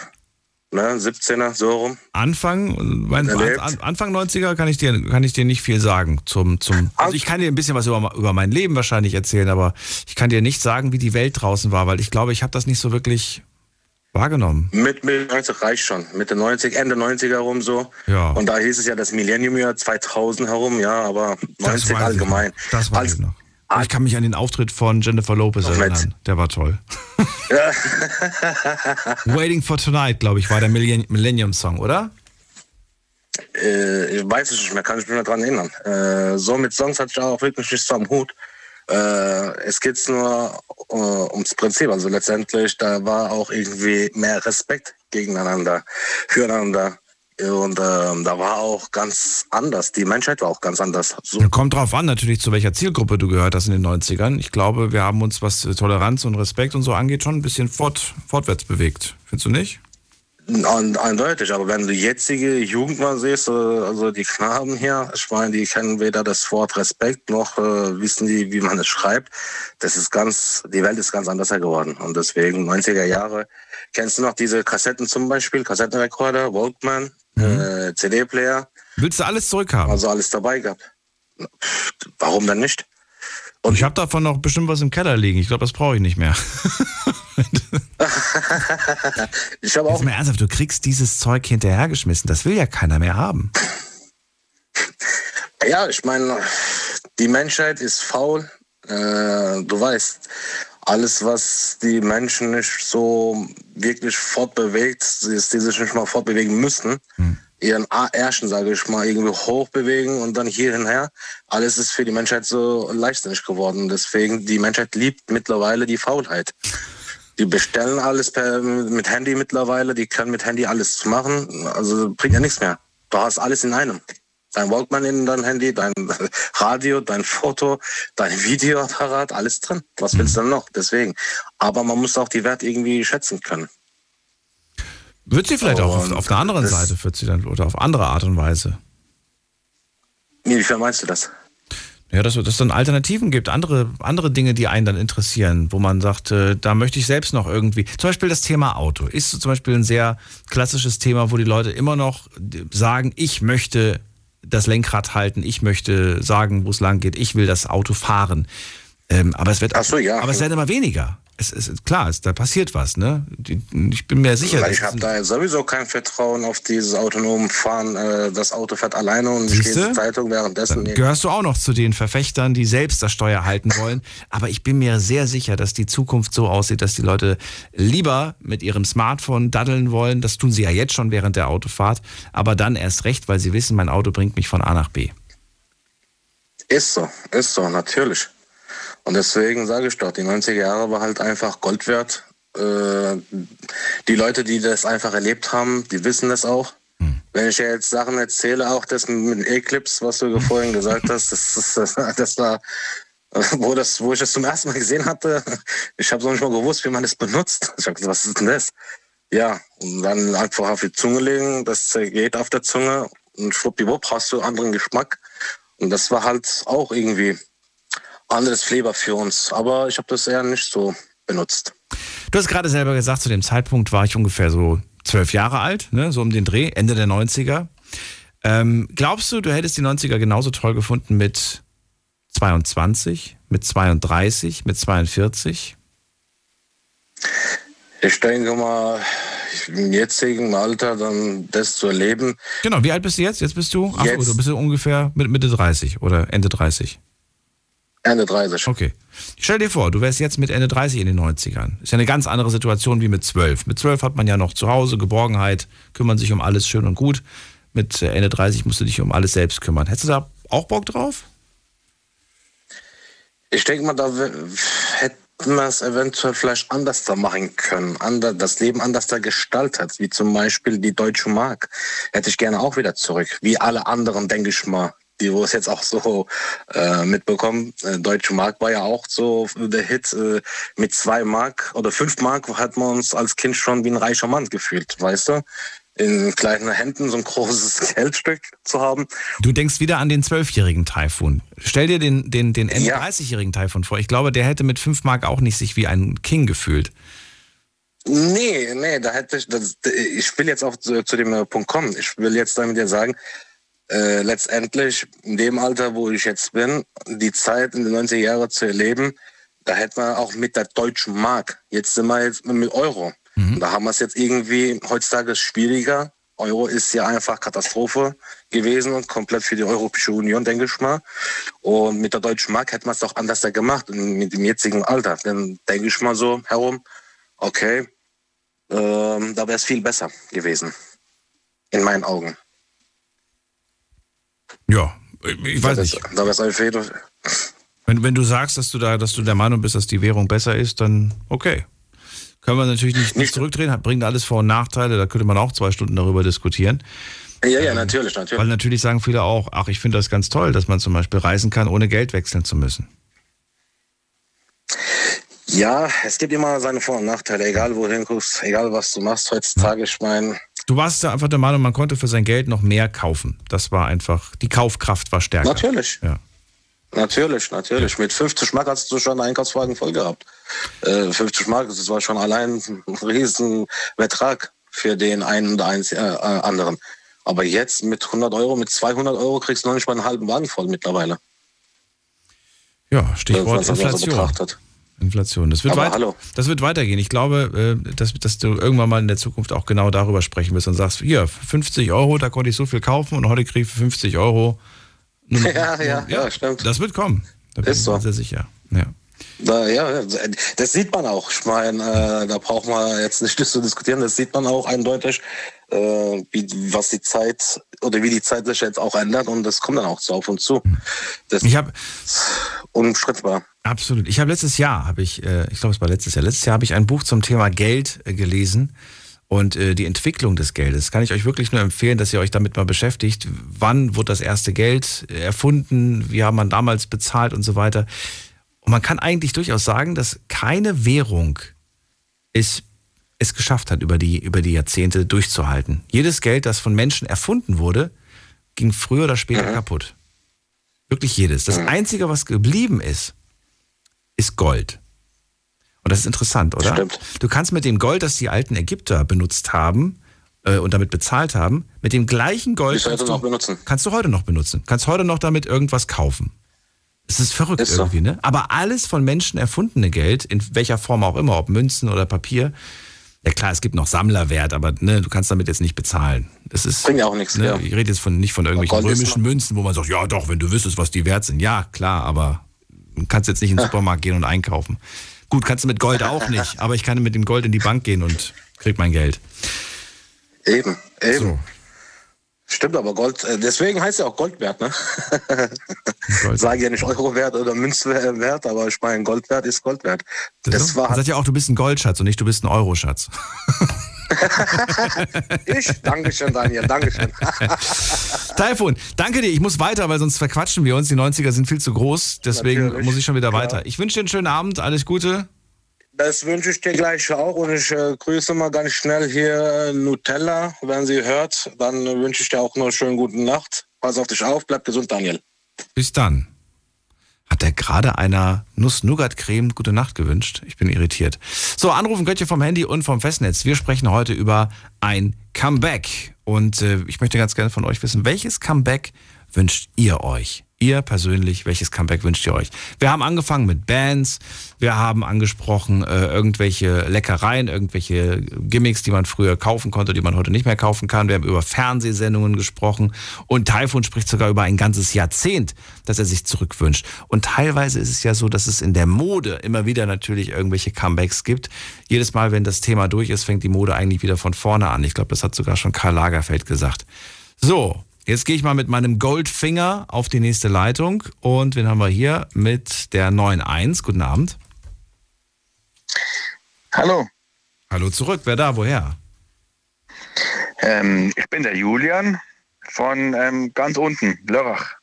Speaker 13: ne, 17er, so rum.
Speaker 4: Anfang, mein, an, Anfang 90er kann ich, dir, kann ich dir nicht viel sagen. Zum, zum, also ich kann dir ein bisschen was über, über mein Leben wahrscheinlich erzählen, aber ich kann dir nicht sagen, wie die Welt draußen war, weil ich glaube, ich habe das nicht so wirklich wahrgenommen.
Speaker 13: Mit Mitte 90 reicht schon. Mitte 90, Ende 90er rum so.
Speaker 4: Ja.
Speaker 13: Und da hieß es ja das Millennium-Jahr 2000 herum, ja, aber 90
Speaker 4: weiß
Speaker 13: allgemein.
Speaker 4: Das weiß
Speaker 13: Als-
Speaker 4: ich noch. Ich kann mich an den Auftritt von Jennifer Lopez
Speaker 13: mit.
Speaker 4: erinnern. Der war toll.
Speaker 13: Ja.
Speaker 4: Waiting for Tonight, glaube ich, war der Millenn- Millennium-Song, oder?
Speaker 13: äh, ich weiß es nicht mehr, kann ich mich mehr dran erinnern. Äh, so mit Songs hatte ich auch wirklich nichts am Hut. Äh, es geht nur äh, ums Prinzip. Also letztendlich, da war auch irgendwie mehr Respekt gegeneinander, füreinander Und ähm, da war auch ganz anders. Die Menschheit war auch ganz anders. So.
Speaker 4: Kommt drauf an, natürlich, zu welcher Zielgruppe du gehört hast in den 90ern. Ich glaube, wir haben uns, was Toleranz und Respekt und so angeht, schon ein bisschen fort, fortwärts bewegt. Findest du nicht?
Speaker 13: Eindeutig, aber wenn du jetzige Jugend mal siehst, äh, also die Knaben hier, ich meine, die kennen weder das Wort Respekt noch äh, wissen die, wie man es schreibt. Das ist ganz, die Welt ist ganz anders geworden. Und deswegen 90er Jahre, kennst du noch diese Kassetten zum Beispiel, Kassettenrekorder, Walkman, mhm. äh, CD-Player?
Speaker 4: Willst du alles zurückhaben?
Speaker 13: Also alles dabei gehabt. Warum denn nicht?
Speaker 4: Und ich habe davon noch bestimmt was im Keller liegen. Ich glaube, das brauche ich nicht mehr.
Speaker 13: ich habe auch.
Speaker 4: Jetzt mal ernsthaft, du kriegst dieses Zeug hinterhergeschmissen. Das will ja keiner mehr haben.
Speaker 13: Ja, ich meine, die Menschheit ist faul. Äh, du weißt, alles, was die Menschen nicht so wirklich fortbewegt, ist, die sich nicht mal fortbewegen müssen. Hm ihren Ärschen, sage ich mal, irgendwie hochbewegen und dann hier hinher. Alles ist für die Menschheit so leichtsinnig geworden. Deswegen, die Menschheit liebt mittlerweile die Faulheit. Die bestellen alles per, mit Handy mittlerweile, die können mit Handy alles machen. Also bringt ja nichts mehr. Du hast alles in einem. Dein Walkman in dein Handy, dein Radio, dein Foto, dein Videoapparat, alles drin. Was willst du denn noch? Deswegen. Aber man muss auch die Wert irgendwie schätzen können.
Speaker 4: Wird sie vielleicht auch auf, auf einer anderen Seite, wird sie dann, oder auf andere Art und Weise?
Speaker 13: Inwiefern meinst du das?
Speaker 4: Ja, dass, dass es dann Alternativen gibt, andere, andere Dinge, die einen dann interessieren, wo man sagt, äh, da möchte ich selbst noch irgendwie. Zum Beispiel das Thema Auto ist zum Beispiel ein sehr klassisches Thema, wo die Leute immer noch sagen, ich möchte das Lenkrad halten, ich möchte sagen, wo es lang geht, ich will das Auto fahren. Ähm, aber es wird,
Speaker 13: so, ja.
Speaker 4: aber es werden immer weniger es ist klar, es, da passiert was, ne? Ich bin mir sicher.
Speaker 13: Ich habe da sowieso kein Vertrauen auf dieses autonome Fahren. Äh, das Auto fährt alleine und ich lese die Zeitung währenddessen.
Speaker 4: Dann gehörst du auch noch zu den Verfechtern, die selbst das Steuer halten wollen. Aber ich bin mir sehr sicher, dass die Zukunft so aussieht, dass die Leute lieber mit ihrem Smartphone daddeln wollen. Das tun sie ja jetzt schon während der Autofahrt. Aber dann erst recht, weil sie wissen, mein Auto bringt mich von A nach B.
Speaker 13: Ist so, ist so, natürlich. Und deswegen sage ich doch, die 90er Jahre war halt einfach Gold wert. Äh, die Leute, die das einfach erlebt haben, die wissen das auch. Hm. Wenn ich ja jetzt Sachen erzähle, auch das mit dem Eclipse, was du vorhin gesagt hast, das, das, das war, wo, das, wo ich das zum ersten Mal gesehen hatte, ich habe so nicht mal gewusst, wie man das benutzt. Ich habe gesagt, was ist denn das? Ja, und dann einfach auf die Zunge legen, das geht auf der Zunge und schwuppdiwupp hast du anderen Geschmack. Und das war halt auch irgendwie anderes Flavor für uns. Aber ich habe das eher nicht so benutzt.
Speaker 4: Du hast gerade selber gesagt, zu dem Zeitpunkt war ich ungefähr so zwölf Jahre alt, ne? so um den Dreh, Ende der 90er. Ähm, glaubst du, du hättest die 90er genauso toll gefunden mit 22, mit 32, mit 42?
Speaker 13: Ich denke mal, im jetzigen Alter dann das zu erleben.
Speaker 4: Genau, wie alt bist du jetzt? Jetzt bist du? Ach, jetzt, du bist du ungefähr Mitte 30 oder Ende 30.
Speaker 13: Ende 30.
Speaker 4: Okay. Stell dir vor, du wärst jetzt mit Ende 30 in den 90ern. Ist ja eine ganz andere Situation wie mit 12. Mit 12 hat man ja noch zu Hause, Geborgenheit, kümmern sich um alles schön und gut. Mit äh, Ende 30 musst du dich um alles selbst kümmern. Hättest du da auch Bock drauf?
Speaker 13: Ich denke mal, da hätten wir es eventuell vielleicht anders da machen können, das Leben anders da gestaltet, wie zum Beispiel die Deutsche Mark. Hätte ich gerne auch wieder zurück, wie alle anderen, denke ich mal die wo es jetzt auch so äh, mitbekommen. Äh, Deutsche Mark war ja auch so der Hit. Äh, mit zwei Mark oder fünf Mark hat man uns als Kind schon wie ein reicher Mann gefühlt, weißt du? In kleinen Händen so ein großes Geldstück zu haben.
Speaker 4: Du denkst wieder an den zwölfjährigen Taifun. Stell dir den, den, den Ende 30-jährigen Taifun vor. Ich glaube, der hätte mit fünf Mark auch nicht sich wie ein King gefühlt.
Speaker 13: Nee, nee, da hätte ich, das, ich will jetzt auch zu, zu dem Punkt kommen. Ich will jetzt damit ja sagen, äh, letztendlich in dem Alter, wo ich jetzt bin, die Zeit in den 90er Jahren zu erleben, da hätte man auch mit der deutschen Mark. Jetzt sind wir jetzt mit Euro. Mhm. Da haben wir es jetzt irgendwie heutzutage schwieriger. Euro ist ja einfach Katastrophe gewesen und komplett für die Europäische Union, denke ich mal. Und mit der deutschen Mark hätte man es auch anders gemacht mit dem jetzigen Alter. Dann denke ich mal so herum, okay, ähm, da wäre es viel besser gewesen. In meinen Augen.
Speaker 4: Ja, ich weiß nicht. Wenn, wenn du sagst, dass du da, dass du der Meinung bist, dass die Währung besser ist, dann okay. Können wir natürlich nicht, nicht zurückdrehen, bringt alles Vor- und Nachteile, da könnte man auch zwei Stunden darüber diskutieren.
Speaker 13: Ja, ja, natürlich, natürlich.
Speaker 4: Weil natürlich sagen viele auch, ach, ich finde das ganz toll, dass man zum Beispiel reisen kann, ohne Geld wechseln zu müssen.
Speaker 13: Ja, es gibt immer seine Vor- und Nachteile, egal wo du hinguckst, egal was du machst heutzutage. Ich meine,
Speaker 4: Du warst da einfach der Meinung, man konnte für sein Geld noch mehr kaufen. Das war einfach, die Kaufkraft war stärker.
Speaker 13: natürlich.
Speaker 4: Ja.
Speaker 13: Natürlich, natürlich. Mit 50 Mark hast du schon einen Einkaufswagen voll gehabt. Äh, 50 Mark, das war schon allein ein riesen Betrag für den einen oder einen, äh, anderen. Aber jetzt mit 100 Euro, mit 200 Euro kriegst du noch nicht mal einen halben Wagen voll mittlerweile.
Speaker 4: Ja, Stichwort
Speaker 13: das so
Speaker 4: Inflation. Das wird, weit,
Speaker 13: hallo.
Speaker 4: das wird weitergehen. Ich glaube, äh, dass, dass du irgendwann mal in der Zukunft auch genau darüber sprechen wirst und sagst, hier, für 50 Euro, da konnte ich so viel kaufen und heute kriege ich für 50 Euro. nur
Speaker 13: Ja, ja, ja, stimmt.
Speaker 4: Das wird kommen. Da bin
Speaker 13: Ist
Speaker 4: ich
Speaker 13: so.
Speaker 4: mir sehr sicher. Ja.
Speaker 13: Da, ja, das sieht man auch. Ich meine, äh, da braucht man jetzt nicht zu diskutieren. Das sieht man auch eindeutig, äh, wie, was die Zeit oder wie die Zeit sich jetzt auch ändert und das kommt dann auch so auf uns zu. Das
Speaker 4: Ich habe
Speaker 13: unumstrittbar.
Speaker 4: Absolut. Ich habe letztes Jahr, habe ich, äh, ich glaube, es war letztes Jahr, letztes Jahr habe ich ein Buch zum Thema Geld äh, gelesen und äh, die Entwicklung des Geldes. Kann ich euch wirklich nur empfehlen, dass ihr euch damit mal beschäftigt. Wann wurde das erste Geld äh, erfunden? Wie hat man damals bezahlt und so weiter? Und man kann eigentlich durchaus sagen, dass keine Währung es, es geschafft hat, über die, über die Jahrzehnte durchzuhalten. Jedes Geld, das von Menschen erfunden wurde, ging früher oder später kaputt. Wirklich jedes. Das Einzige, was geblieben ist, ist Gold. Und das ist interessant, oder?
Speaker 13: Stimmt.
Speaker 4: Du kannst mit dem Gold, das die alten Ägypter benutzt haben äh, und damit bezahlt haben, mit dem gleichen Gold kannst,
Speaker 13: noch
Speaker 4: du,
Speaker 13: benutzen.
Speaker 4: kannst du heute noch benutzen. Kannst heute noch damit irgendwas kaufen. Es ist verrückt
Speaker 13: Ist so.
Speaker 4: irgendwie, ne? Aber alles von Menschen erfundene Geld, in welcher Form auch immer, ob Münzen oder Papier, ja klar, es gibt noch Sammlerwert, aber ne, du kannst damit jetzt nicht bezahlen. Das ist,
Speaker 13: Bringt ja auch nichts,
Speaker 4: Ne,
Speaker 13: ja.
Speaker 4: Ich rede jetzt von, nicht von irgendwelchen römischen Münzen, wo man sagt, ja doch, wenn du wüsstest, was die wert sind. Ja, klar, aber kannst jetzt nicht in den Supermarkt gehen und einkaufen. Gut, kannst du mit Gold auch nicht, aber ich kann mit dem Gold in die Bank gehen und krieg mein Geld.
Speaker 13: Eben, eben.
Speaker 4: So.
Speaker 13: Stimmt, aber Gold, äh, deswegen heißt ja auch Goldwert, ne?
Speaker 4: Gold.
Speaker 13: Sage ja nicht Eurowert oder Münzwert, aber ich meine, Goldwert ist Goldwert. Das,
Speaker 4: so?
Speaker 13: war
Speaker 4: Man sagt ja auch, du bist ein Goldschatz und nicht, du bist ein Euroschatz.
Speaker 13: ich. Dankeschön, Daniel, Dankeschön.
Speaker 4: Taifun, danke dir. Ich muss weiter, weil sonst verquatschen wir uns. Die 90er sind viel zu groß. Deswegen
Speaker 13: Natürlich,
Speaker 4: muss ich schon wieder weiter. Ich wünsche dir einen schönen Abend. Alles Gute.
Speaker 13: Das wünsche ich dir gleich auch und ich äh, grüße mal ganz schnell hier äh, Nutella. Wenn sie hört, dann wünsche ich dir auch noch einen schönen guten Nacht. Pass auf dich auf, bleib gesund, Daniel.
Speaker 4: Bis dann. Hat der gerade einer Nuss-Nougat-Creme gute Nacht gewünscht? Ich bin irritiert. So, anrufen könnt ihr vom Handy und vom Festnetz. Wir sprechen heute über ein Comeback. Und äh, ich möchte ganz gerne von euch wissen, welches Comeback wünscht ihr euch? Ihr persönlich, welches Comeback wünscht ihr euch? Wir haben angefangen mit Bands, wir haben angesprochen äh, irgendwelche Leckereien, irgendwelche Gimmicks, die man früher kaufen konnte, die man heute nicht mehr kaufen kann. Wir haben über Fernsehsendungen gesprochen und Taifun spricht sogar über ein ganzes Jahrzehnt, das er sich zurückwünscht. Und teilweise ist es ja so, dass es in der Mode immer wieder natürlich irgendwelche Comebacks gibt. Jedes Mal, wenn das Thema durch ist, fängt die Mode eigentlich wieder von vorne an. Ich glaube, das hat sogar schon Karl Lagerfeld gesagt. So, Jetzt gehe ich mal mit meinem Goldfinger auf die nächste Leitung. Und wen haben wir hier mit der 9.1? Guten Abend.
Speaker 14: Hallo,
Speaker 4: Hallo zurück. Wer da? Woher?
Speaker 14: ähm, ich bin der Julian von ähm, ganz unten, Lörrach.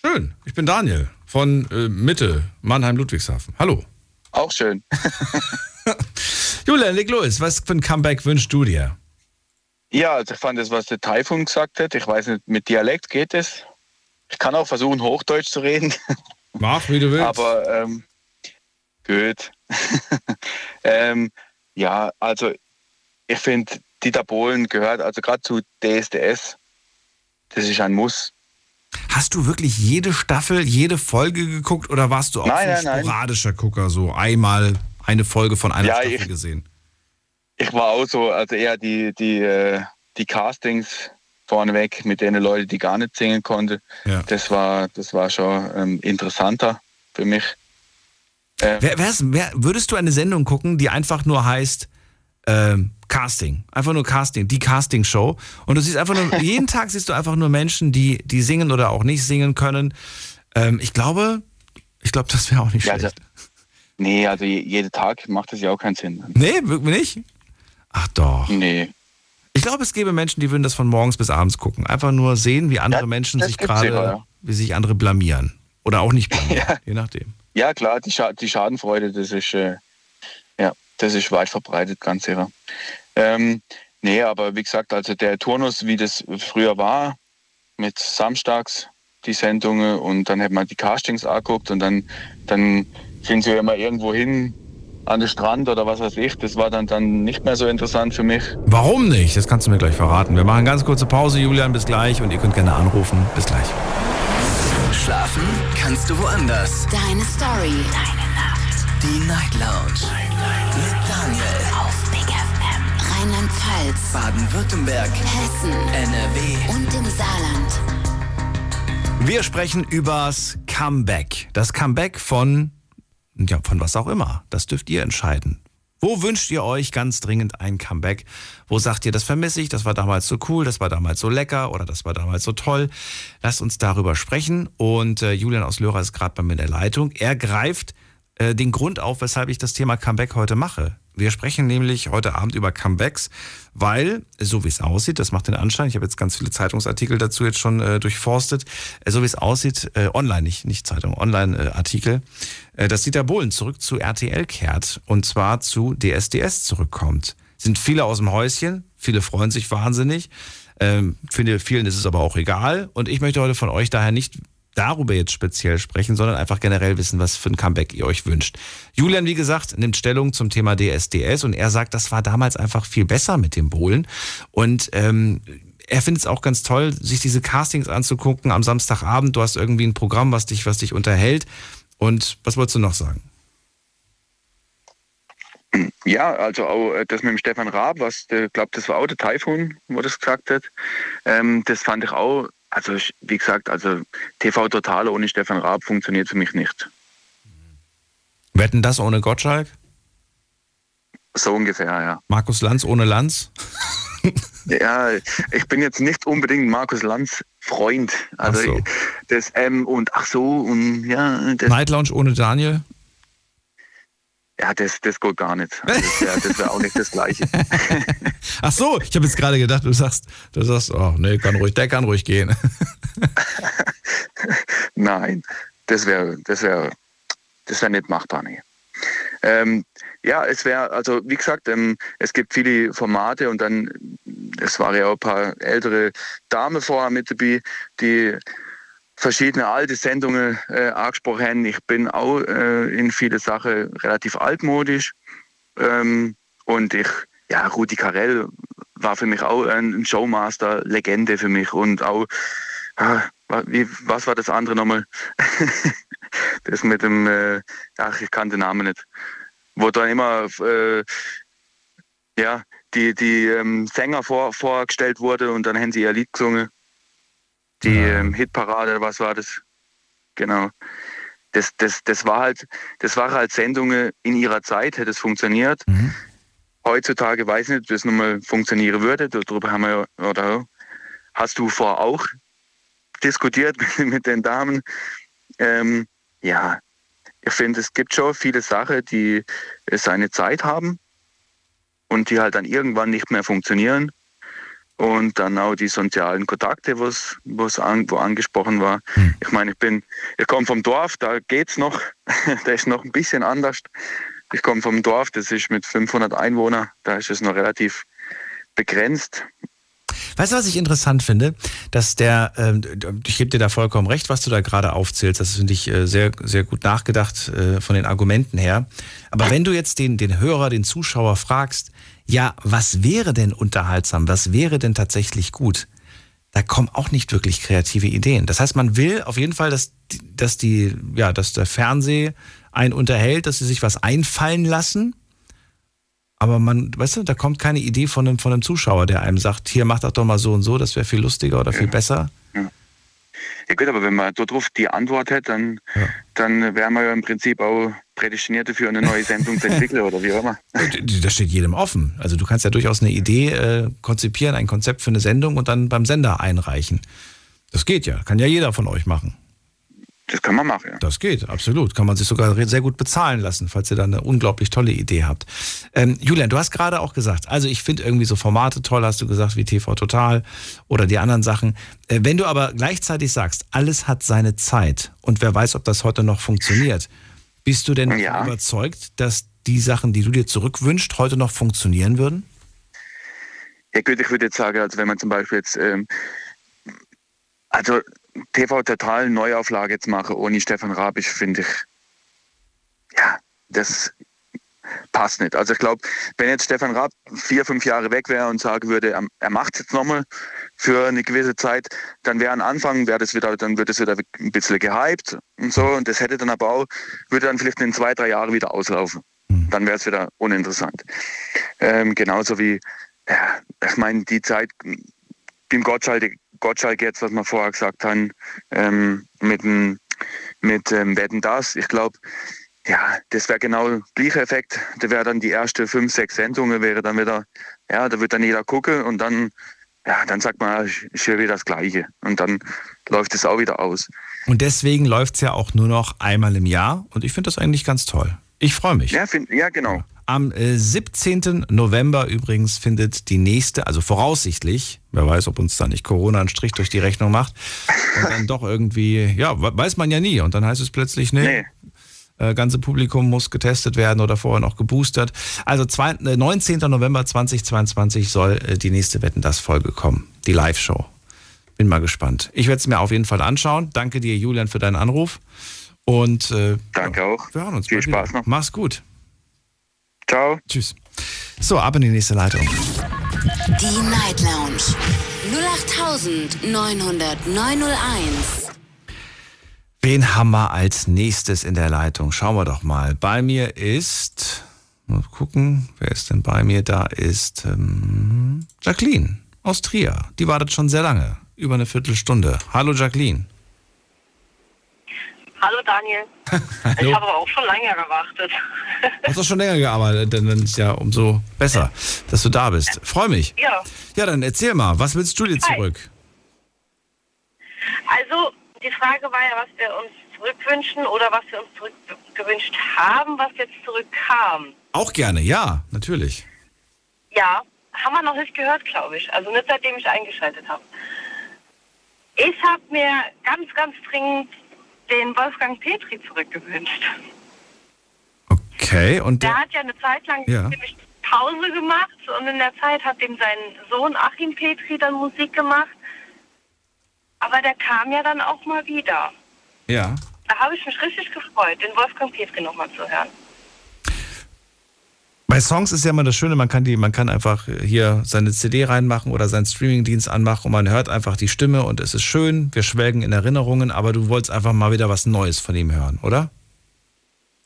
Speaker 4: Schön. Ich bin Daniel von äh, Mitte, Mannheim-Ludwigshafen. Hallo.
Speaker 14: Auch schön.
Speaker 4: Julian, leg los. Was für ein Comeback wünschst du dir?
Speaker 14: Ja, also ich fand das, was der Taifun gesagt hat. Ich weiß nicht, mit Dialekt geht es. Ich kann auch versuchen, Hochdeutsch zu reden.
Speaker 4: Mach, wie du willst.
Speaker 14: Aber ähm, gut. ähm, ja, also ich finde, Dieter Bohlen gehört also gerade zu DSDS. Das ist ein Muss.
Speaker 4: Hast du wirklich jede Staffel, jede Folge geguckt oder warst du auch
Speaker 14: Nein,
Speaker 4: so ein
Speaker 14: nein, nein.
Speaker 4: sporadischer Gucker, so einmal eine Folge von einer
Speaker 14: Ja,
Speaker 4: Staffel
Speaker 14: ich-
Speaker 4: gesehen?
Speaker 14: Ich war auch so, also eher die, die, äh, die Castings vorneweg mit den Leuten, die gar nicht singen konnten.
Speaker 4: Ja.
Speaker 14: Das war, das war schon ähm, interessanter für mich. Äh,
Speaker 4: Wer, wer, würdest du eine Sendung gucken, die einfach nur heißt ähm, Casting? Einfach nur Casting, die Casting-Show. Und du siehst einfach nur, jeden Tag siehst du einfach nur Menschen, die, die singen oder auch nicht singen können. Ähm, ich glaube, ich glaube, das wäre auch nicht
Speaker 14: Ja,
Speaker 4: schlecht.
Speaker 14: nee, also je, jeden Tag macht das ja auch keinen Sinn.
Speaker 4: Nee, wirklich nicht? Ach doch.
Speaker 14: Nee.
Speaker 4: Ich glaube, es gäbe Menschen, die würden das von morgens bis abends gucken. Einfach nur sehen, wie andere
Speaker 14: Ja,
Speaker 4: Menschen sich gerade,
Speaker 14: ja.
Speaker 4: wie sich andere blamieren. Oder auch nicht blamieren,
Speaker 14: Ja.
Speaker 4: je nachdem.
Speaker 14: Ja, klar, die, Scha die Schadenfreude, das ist, äh, ja, das ist weit verbreitet, ganz sicher. Ähm, nee, aber wie gesagt, also der Turnus, wie das früher war, mit samstags die Sendungen und dann hat man die Castings angeguckt und dann, dann sind sie ja immer irgendwo hin an den Strand oder was weiß ich. Das war dann, dann nicht mehr so interessant für mich.
Speaker 4: Warum nicht? Das kannst du mir gleich verraten. Wir machen ganz kurze Pause, Julian, bis gleich und ihr könnt gerne anrufen. Bis gleich.
Speaker 1: Schlafen kannst du woanders.
Speaker 2: Deine Story. Deine Nacht.
Speaker 1: Die Night Lounge. Mit Daniel.
Speaker 2: Auf Big FM. Rheinland-Pfalz.
Speaker 1: Baden-Württemberg.
Speaker 2: Hessen.
Speaker 1: NRW.
Speaker 2: Und im Saarland.
Speaker 4: Wir sprechen übers Comeback. Das Comeback von, ja, von was auch immer. Das dürft ihr entscheiden. Wo wünscht ihr euch ganz dringend ein Comeback? Wo sagt ihr, das vermisse ich, das war damals so cool, das war damals so lecker oder das war damals so toll? Lasst uns darüber sprechen. Und äh, Julian aus Löhrer ist gerade bei mir in der Leitung. Er greift äh, den Grund auf, weshalb ich das Thema Comeback heute mache. Wir sprechen nämlich heute Abend über Comebacks, weil, so wie es aussieht, das macht den Anschein, ich habe jetzt ganz viele Zeitungsartikel dazu jetzt schon äh, durchforstet, äh, so wie es aussieht, äh, online, nicht, nicht Zeitung, Online-Artikel, äh, dass Dieter Bohlen zurück zu RTL kehrt und zwar zu DSDS zurückkommt. Sind viele aus dem Häuschen, viele freuen sich wahnsinnig, ähm, finde vielen ist es aber auch egal und ich möchte heute von euch daher nicht darüber jetzt speziell sprechen, sondern einfach generell wissen, was für ein Comeback ihr euch wünscht. Julian, wie gesagt, nimmt Stellung zum Thema DSDS und er sagt, das war damals einfach viel besser mit dem Bohlen. Und ähm, er findet es auch ganz toll, sich diese Castings anzugucken am Samstagabend. Du hast irgendwie ein Programm, was dich, was dich unterhält. Und was wolltest du noch sagen?
Speaker 14: Ja, also auch äh, das mit dem Stefan Raab, was, ich glaube, das war auch der Taifun, wo das gesagt hat. Ähm, das fand ich auch, also wie gesagt, also TV Total ohne Stefan Raab funktioniert für mich nicht.
Speaker 4: Wetten das ohne Gottschalk?
Speaker 14: So ungefähr, ja.
Speaker 4: Markus Lanz ohne Lanz?
Speaker 14: Ja, ich bin jetzt nicht unbedingt Markus Lanz Freund. Also
Speaker 4: so.
Speaker 14: das ähm, und ach so und ja, das,
Speaker 4: Night Lounge ohne Daniel?
Speaker 14: Ja, das, das geht gar nicht. Also das wäre wär auch nicht das Gleiche.
Speaker 4: Ach so, ich habe jetzt gerade gedacht, du sagst, du sagst, oh nee, kann ruhig, der kann ruhig gehen.
Speaker 14: Nein, das wäre das wär, das wär nicht machbar. Nee. Ähm, ja, es wäre, also wie gesagt, ähm, es gibt viele Formate und dann, es waren ja auch ein paar ältere Damen vorher mit dabei, die verschiedene alte Sendungen äh, angesprochen. Ich bin auch äh, in viele Sachen relativ altmodisch ähm, und ich, ja, Rudi Carell war für mich auch ein Showmaster, Legende für mich und auch, ah, wie, was war das andere nochmal? das mit dem, äh, ach, ich kann den Namen nicht. Wo dann immer, äh, ja, die, die ähm, Sänger vor, vorgestellt wurde und dann haben sie ihr Lied gesungen. Die ähm, Hitparade, was war das? Genau. Das, das, das war halt, das waren halt Sendungen in ihrer Zeit, hätte es funktioniert. Heutzutage weiß ich nicht, ob das nochmal funktionieren würde. Darüber haben wir ja, oder hast du vor auch diskutiert mit, mit den Damen. Ähm, ja, ich finde, es gibt schon viele Sachen, die seine Zeit haben und die halt dann irgendwann nicht mehr funktionieren. Und dann auch die sozialen Kontakte, was, was an, wo angesprochen war. Ich meine, ich bin, ich komme vom Dorf, da geht's noch, da ist noch ein bisschen anders. Ich komme vom Dorf, das ist mit 500 Einwohnern, da ist es noch relativ begrenzt.
Speaker 4: Weißt du, was ich interessant finde? Dass der, ähm, ich gebe dir da vollkommen recht, was du da gerade aufzählst. Das finde ich äh, sehr, sehr gut nachgedacht äh, von den Argumenten her. Aber wenn du jetzt den, den Hörer, den Zuschauer fragst, ja, was wäre denn unterhaltsam? Was wäre denn tatsächlich gut? Da kommen auch nicht wirklich kreative Ideen. Das heißt, man will auf jeden Fall, dass, dass die, ja, dass der Fernseh einen unterhält, dass sie sich was einfallen lassen. Aber man, weißt du, da kommt keine Idee von einem, von einem Zuschauer, der einem sagt, hier mach das doch mal so und so, das wäre viel lustiger oder viel besser.
Speaker 14: Ja gut, aber wenn man darauf die Antwort hätte, dann, dann wären wir ja im Prinzip auch prädestiniert dafür, eine neue Sendung zu entwickeln oder wie auch immer.
Speaker 4: Das steht jedem offen. Also du kannst ja durchaus eine Idee äh, konzipieren, ein Konzept für eine Sendung und dann beim Sender einreichen. Das geht ja, kann ja jeder von euch machen.
Speaker 14: Das kann man machen, ja.
Speaker 4: Das geht, absolut. Kann man sich sogar sehr gut bezahlen lassen, falls ihr da eine unglaublich tolle Idee habt. Ähm, Julian, du hast gerade auch gesagt, also ich finde irgendwie so Formate toll, hast du gesagt, wie TV Total oder die anderen Sachen. Äh, wenn du aber gleichzeitig sagst, alles hat seine Zeit und wer weiß, ob das heute noch funktioniert, bist du denn
Speaker 14: Ja.
Speaker 4: überzeugt, dass die Sachen, die du dir zurückwünschst, heute noch funktionieren würden?
Speaker 14: Ja gut, ich würde jetzt sagen, also wenn man zum Beispiel jetzt, ähm, also TV Total Neuauflage jetzt mache ohne Stefan Raab, ich finde ich, ja, das passt nicht. Also ich glaube, wenn jetzt Stefan Raab vier, fünf Jahre weg wäre und sagen würde, er, er macht es jetzt nochmal für eine gewisse Zeit, dann wäre am Anfang, wäre das wieder, dann wird es wieder ein bisschen gehypt und so und das hätte dann aber auch, würde dann vielleicht in zwei, drei Jahren wieder auslaufen. Dann wäre es wieder uninteressant. Ähm, genauso wie, ja, ich meine, die Zeit, dem Gottschalk, Gottschalk jetzt, was wir vorher gesagt haben, ähm, mit, dem- mit ähm, Wetten das, ich glaube, ja, das wäre genau gleicher Effekt. Da wäre dann die erste fünf, sechs Sendungen, wäre dann wieder, ja, da wird dann jeder gucken und dann, ja, dann sagt man, ich, ich höre wieder das Gleiche. Und dann läuft es auch wieder aus.
Speaker 4: Und deswegen läuft es ja auch nur noch einmal im Jahr und ich finde das eigentlich ganz toll. Ich freue mich.
Speaker 14: Ja, find, ja genau.
Speaker 4: Am äh, 17. November übrigens findet die nächste, also voraussichtlich, wer weiß, ob uns da nicht Corona einen Strich durch die Rechnung macht und dann doch irgendwie, ja, we- weiß man ja nie und dann heißt es plötzlich, nee, äh, ganze Publikum muss getestet werden oder vorher noch geboostert. Also zwei, äh, 19. November 2022 soll äh, die nächste Wetten das Folge kommen, die Live-Show. Bin mal gespannt. Ich werde es mir auf jeden Fall anschauen. Danke dir, Julian, für deinen Anruf. Und äh,
Speaker 14: Danke auch.
Speaker 4: wir hören uns
Speaker 14: Viel. Spaß noch.
Speaker 4: Mach's gut.
Speaker 14: Ciao.
Speaker 4: Tschüss. So, ab in die nächste Leitung.
Speaker 2: Die Night Lounge 0890901.
Speaker 4: Wen haben wir als nächstes in der Leitung? Schauen wir doch mal. Bei mir ist, mal gucken, wer ist denn bei mir? Da ist ähm, Jacqueline aus Trier. Die wartet schon sehr lange, über eine Viertelstunde. Hallo Jacqueline.
Speaker 15: Hallo Daniel.
Speaker 4: Hallo.
Speaker 15: Ich habe aber auch schon länger gewartet.
Speaker 4: Hast du schon länger gearbeitet, dann ist ja umso besser, dass du da bist. Freue mich.
Speaker 15: Ja,
Speaker 4: Ja, dann erzähl mal, was willst du dir zurück?
Speaker 15: also die Frage war ja, was wir uns zurückwünschen oder was wir uns zurückgewünscht haben, was jetzt zurückkam.
Speaker 4: Auch gerne, ja, natürlich.
Speaker 15: Ja, haben wir noch nicht gehört, glaube ich. Also nicht seitdem ich eingeschaltet habe. Ich habe mir ganz, ganz dringend den Wolfgang Petri zurückgewünscht.
Speaker 4: Okay, und
Speaker 15: Der
Speaker 4: der,
Speaker 15: hat ja eine Zeit lang
Speaker 4: Ja.
Speaker 15: ziemlich Pause gemacht und in der Zeit hat ihm sein Sohn Achim Petri dann Musik gemacht. Aber der kam ja dann auch mal wieder.
Speaker 4: ja.
Speaker 15: Da habe ich mich richtig gefreut, den Wolfgang Petri nochmal zu hören.
Speaker 4: Bei Songs ist ja immer das Schöne, man kann die, man kann einfach hier seine CD reinmachen oder seinen Streamingdienst anmachen und man hört einfach die Stimme und es ist schön, wir schwelgen in Erinnerungen, aber du wolltest einfach mal wieder was Neues von ihm hören, oder?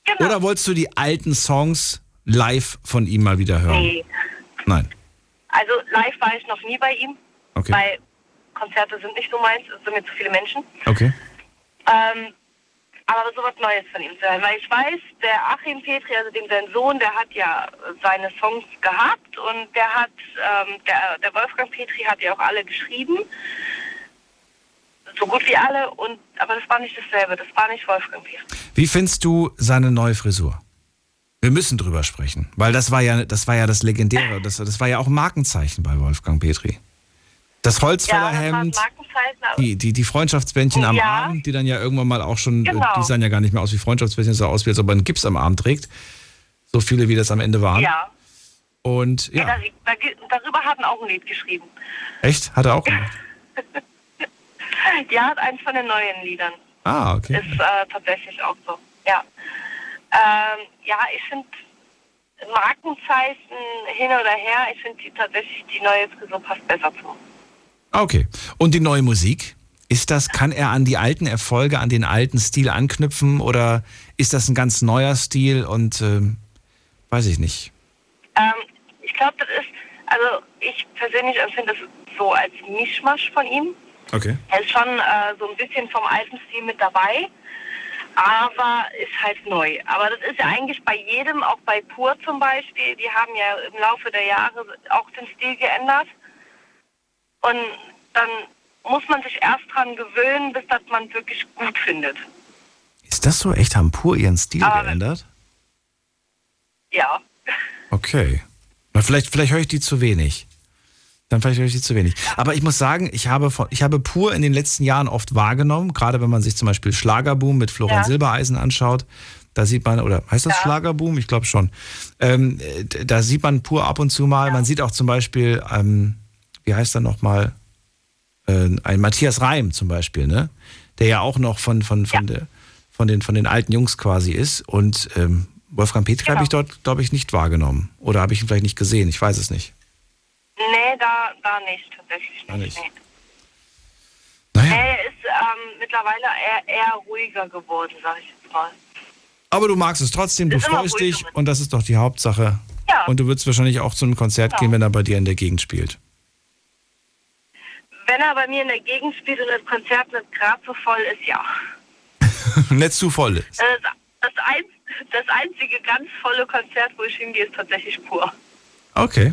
Speaker 15: Genau.
Speaker 4: Oder wolltest du die alten Songs live von ihm mal wieder hören?
Speaker 15: Nee.
Speaker 4: Nein.
Speaker 15: Also live war ich noch nie bei ihm,
Speaker 4: Okay.
Speaker 15: weil Konzerte sind nicht so meins, es sind mir zu viele Menschen.
Speaker 4: Okay.
Speaker 15: Ähm, aber so was Neues von ihm zu hören. Weil ich weiß, der Achim Petri, also dem sein Sohn, der hat ja seine Songs gehabt und der hat, ähm, der, der Wolfgang Petri hat ja auch alle geschrieben. So gut wie alle, und aber das war nicht dasselbe, das war nicht Wolfgang Petri.
Speaker 4: Wie findest du seine neue Frisur? Wir müssen drüber sprechen, weil das war ja, das war ja das Legendäre, das, das war ja auch ein Markenzeichen bei Wolfgang Petri. Das Holzfällerhemd,
Speaker 15: aber
Speaker 4: die, die, die Freundschaftsbändchen am
Speaker 15: Ja.
Speaker 4: Arm, die dann ja irgendwann mal auch schon, äh,
Speaker 15: Genau.
Speaker 4: die sahen ja gar nicht mehr aus wie Freundschaftsbändchen, so aus wie als ob er einen Gips am Arm trägt. So viele, wie das am Ende waren.
Speaker 15: ja.
Speaker 4: Und
Speaker 15: ja.
Speaker 4: ja,
Speaker 15: da, da, darüber hat er auch ein Lied geschrieben.
Speaker 4: echt? Hat er auch gemacht.
Speaker 15: Ja, eins von den neuen Liedern.
Speaker 4: Ah, okay.
Speaker 15: Ist äh, tatsächlich auch so. Ja. Ähm, ja, ich finde Markenzeichen hin oder her, ich finde tatsächlich die neue Frisur passt besser zu.
Speaker 4: Okay. Und die neue Musik? Ist das, kann er an die alten Erfolge, an den alten Stil anknüpfen oder ist das ein ganz neuer Stil und ähm, weiß ich nicht.
Speaker 15: Ähm, ich glaube, das ist, also ich persönlich empfinde das so als Mischmasch von ihm.
Speaker 4: Okay.
Speaker 15: Er ist schon äh, so ein bisschen vom alten Stil mit dabei, aber ist halt neu. Aber das ist ja eigentlich bei jedem, auch bei Pur zum Beispiel, die haben ja im Laufe der Jahre auch den Stil geändert. Und dann muss man sich erst dran gewöhnen, bis das man wirklich gut findet.
Speaker 4: Ist das so? Echt, haben pur ihren Stil
Speaker 15: Aber-
Speaker 4: geändert?
Speaker 15: Ja.
Speaker 4: Okay. Na, vielleicht, vielleicht höre ich die zu wenig. Dann vielleicht höre ich die zu wenig. Aber ich muss sagen, ich habe, von, ich habe pur in den letzten Jahren oft wahrgenommen, gerade wenn man sich zum Beispiel Schlagerboom mit Florian
Speaker 15: Ja.
Speaker 4: Silbereisen anschaut, da sieht man, oder heißt das Schlagerboom? Ich glaube schon. Ähm, äh, da sieht man pur ab und zu mal, man sieht auch zum Beispiel, ähm, wie heißt er nochmal, äh, ein Matthias Reim zum Beispiel, ne? Der ja auch noch von, von, von, der, von, den, von den alten Jungs quasi ist. Und ähm, Wolfgang Petri habe ich dort, glaube ich, nicht wahrgenommen. Oder habe ich ihn vielleicht nicht gesehen, ich weiß es nicht.
Speaker 15: Nee, da, da nicht, tatsächlich
Speaker 4: Da nicht.
Speaker 15: Nee.
Speaker 4: Naja.
Speaker 15: Er ist ähm, mittlerweile eher, eher ruhiger geworden, sag ich jetzt mal.
Speaker 4: Aber du magst es trotzdem, du freust dich und das ist doch die Hauptsache.
Speaker 15: Ja.
Speaker 4: Und du würdest wahrscheinlich auch zu einem Konzert
Speaker 15: Ja.
Speaker 4: gehen, wenn er bei dir in der Gegend spielt.
Speaker 15: Wenn er bei mir in der Gegend spielt und das Konzert nicht gerade so voll ist, ja.
Speaker 4: Nicht zu voll ist.
Speaker 15: Das, das, ein, das einzige ganz volle Konzert, wo ich hingehe, ist tatsächlich pur.
Speaker 4: Okay.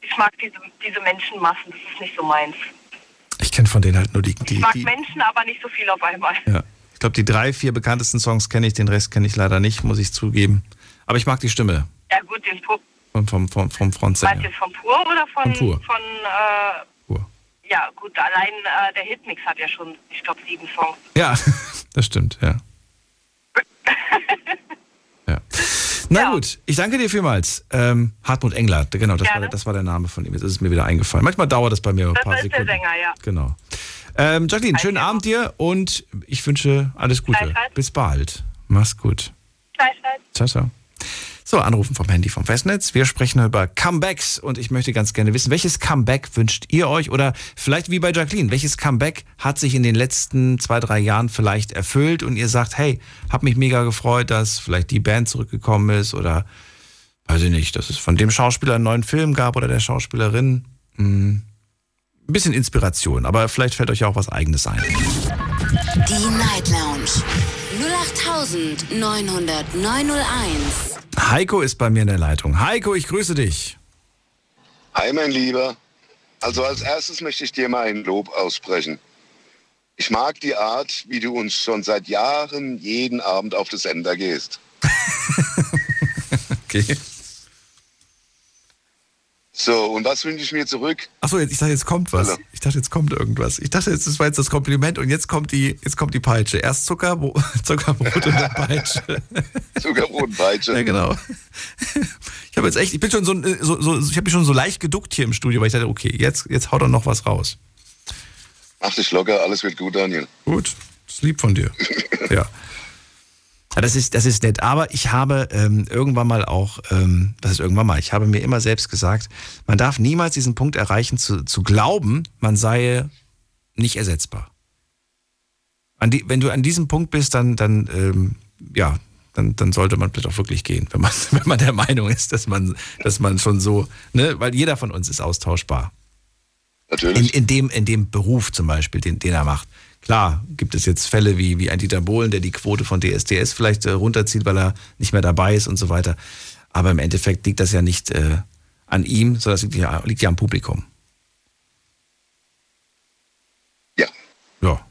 Speaker 15: Ich mag diese, diese Menschenmassen, das ist nicht so meins.
Speaker 4: Ich kenne von denen halt nur die. die,
Speaker 15: Ich mag
Speaker 4: die
Speaker 15: Menschen, aber nicht so viel auf einmal.
Speaker 4: ja. Ich glaube, die drei, vier bekanntesten Songs kenne ich, den Rest kenne ich leider nicht, muss ich zugeben. Aber ich mag die Stimme
Speaker 15: Ja gut, den Pur.
Speaker 4: vom, vom, vom, vom
Speaker 15: Meinst du
Speaker 4: Frontsänger.
Speaker 15: vom Pur oder von...
Speaker 4: Vom Pur.
Speaker 15: Von, äh,
Speaker 4: Pur.
Speaker 15: Ja gut, allein äh, der Hitmix hat ja schon, ich glaube, sieben Songs.
Speaker 4: Ja, das stimmt, ja. ja. Na gut, ich danke dir vielmals. Ähm, Hartmut Engler, genau, das war, der- das war der Name von ihm. Jetzt ist es mir wieder eingefallen. Manchmal dauert das bei mir ein
Speaker 15: Das
Speaker 4: paar
Speaker 15: ist der
Speaker 4: Sekunden.
Speaker 15: Sänger, ja.
Speaker 4: Genau. Ähm, Jacqueline, schönen Abend dir und ich wünsche alles Gute. Bis bald. Mach's gut. Ciao, ciao. So, anrufen vom Handy vom Festnetz. Wir sprechen über Comebacks und ich möchte ganz gerne wissen, welches Comeback wünscht ihr euch oder vielleicht wie bei Jacqueline, welches Comeback hat sich in den letzten zwei, drei Jahren vielleicht erfüllt und ihr sagt, hey, hab mich mega gefreut, dass vielleicht die Band zurückgekommen ist oder weiß ich nicht, dass es von dem Schauspieler einen neuen Film gab oder der Schauspielerin. Hm, ein bisschen Inspiration, aber vielleicht fällt euch ja auch was Eigenes ein.
Speaker 2: Die Night Lounge 0890901.
Speaker 4: Heiko ist bei mir in der Leitung. Heiko, ich grüße dich.
Speaker 16: Hi, mein Lieber. Also als erstes möchte ich dir mal ein Lob aussprechen. Ich mag die Art, wie du uns schon seit Jahren jeden Abend auf den Sender gehst.
Speaker 4: Okay.
Speaker 16: So, und was wünsche ich mir zurück?
Speaker 4: Achso, jetzt, ich dachte, jetzt kommt was. Ich dachte, jetzt kommt irgendwas. Ich dachte, jetzt, das war jetzt das Kompliment und jetzt kommt die, jetzt kommt die Peitsche. Erst Zuckerbro Zuckerbrot und dann Peitsche.
Speaker 16: Zuckerbrot und Peitsche.
Speaker 4: Ja, genau. Ich habe jetzt echt, ich bin schon so, so, so ich habe mich schon so leicht geduckt hier im Studio, weil ich dachte, okay, jetzt, jetzt haut er noch was raus.
Speaker 16: Mach dich locker, alles wird gut, Daniel.
Speaker 4: Gut, das ist lieb von dir. ja. Ja, das ist, das ist nett. Aber ich habe ähm, irgendwann mal auch, ähm, das ist irgendwann mal, ich habe mir immer selbst gesagt, man darf niemals diesen Punkt erreichen, zu, zu glauben, man sei nicht ersetzbar. An die, wenn du an diesem Punkt bist, dann, dann ähm, ja, dann, dann sollte man vielleicht auch wirklich gehen, wenn man, wenn man der Meinung ist, dass man, dass man schon so, ne, weil jeder von uns ist austauschbar.
Speaker 16: Natürlich.
Speaker 4: In, in, dem, in dem Beruf zum Beispiel, den, den er macht. Klar, gibt es jetzt Fälle wie, wie ein Dieter Bohlen, der die Quote von DSDS vielleicht äh, runterzieht, weil er nicht mehr dabei ist und so weiter. Aber im Endeffekt liegt das ja nicht äh, an ihm, sondern das liegt ja, liegt ja am Publikum.
Speaker 16: Ja.
Speaker 4: Ja.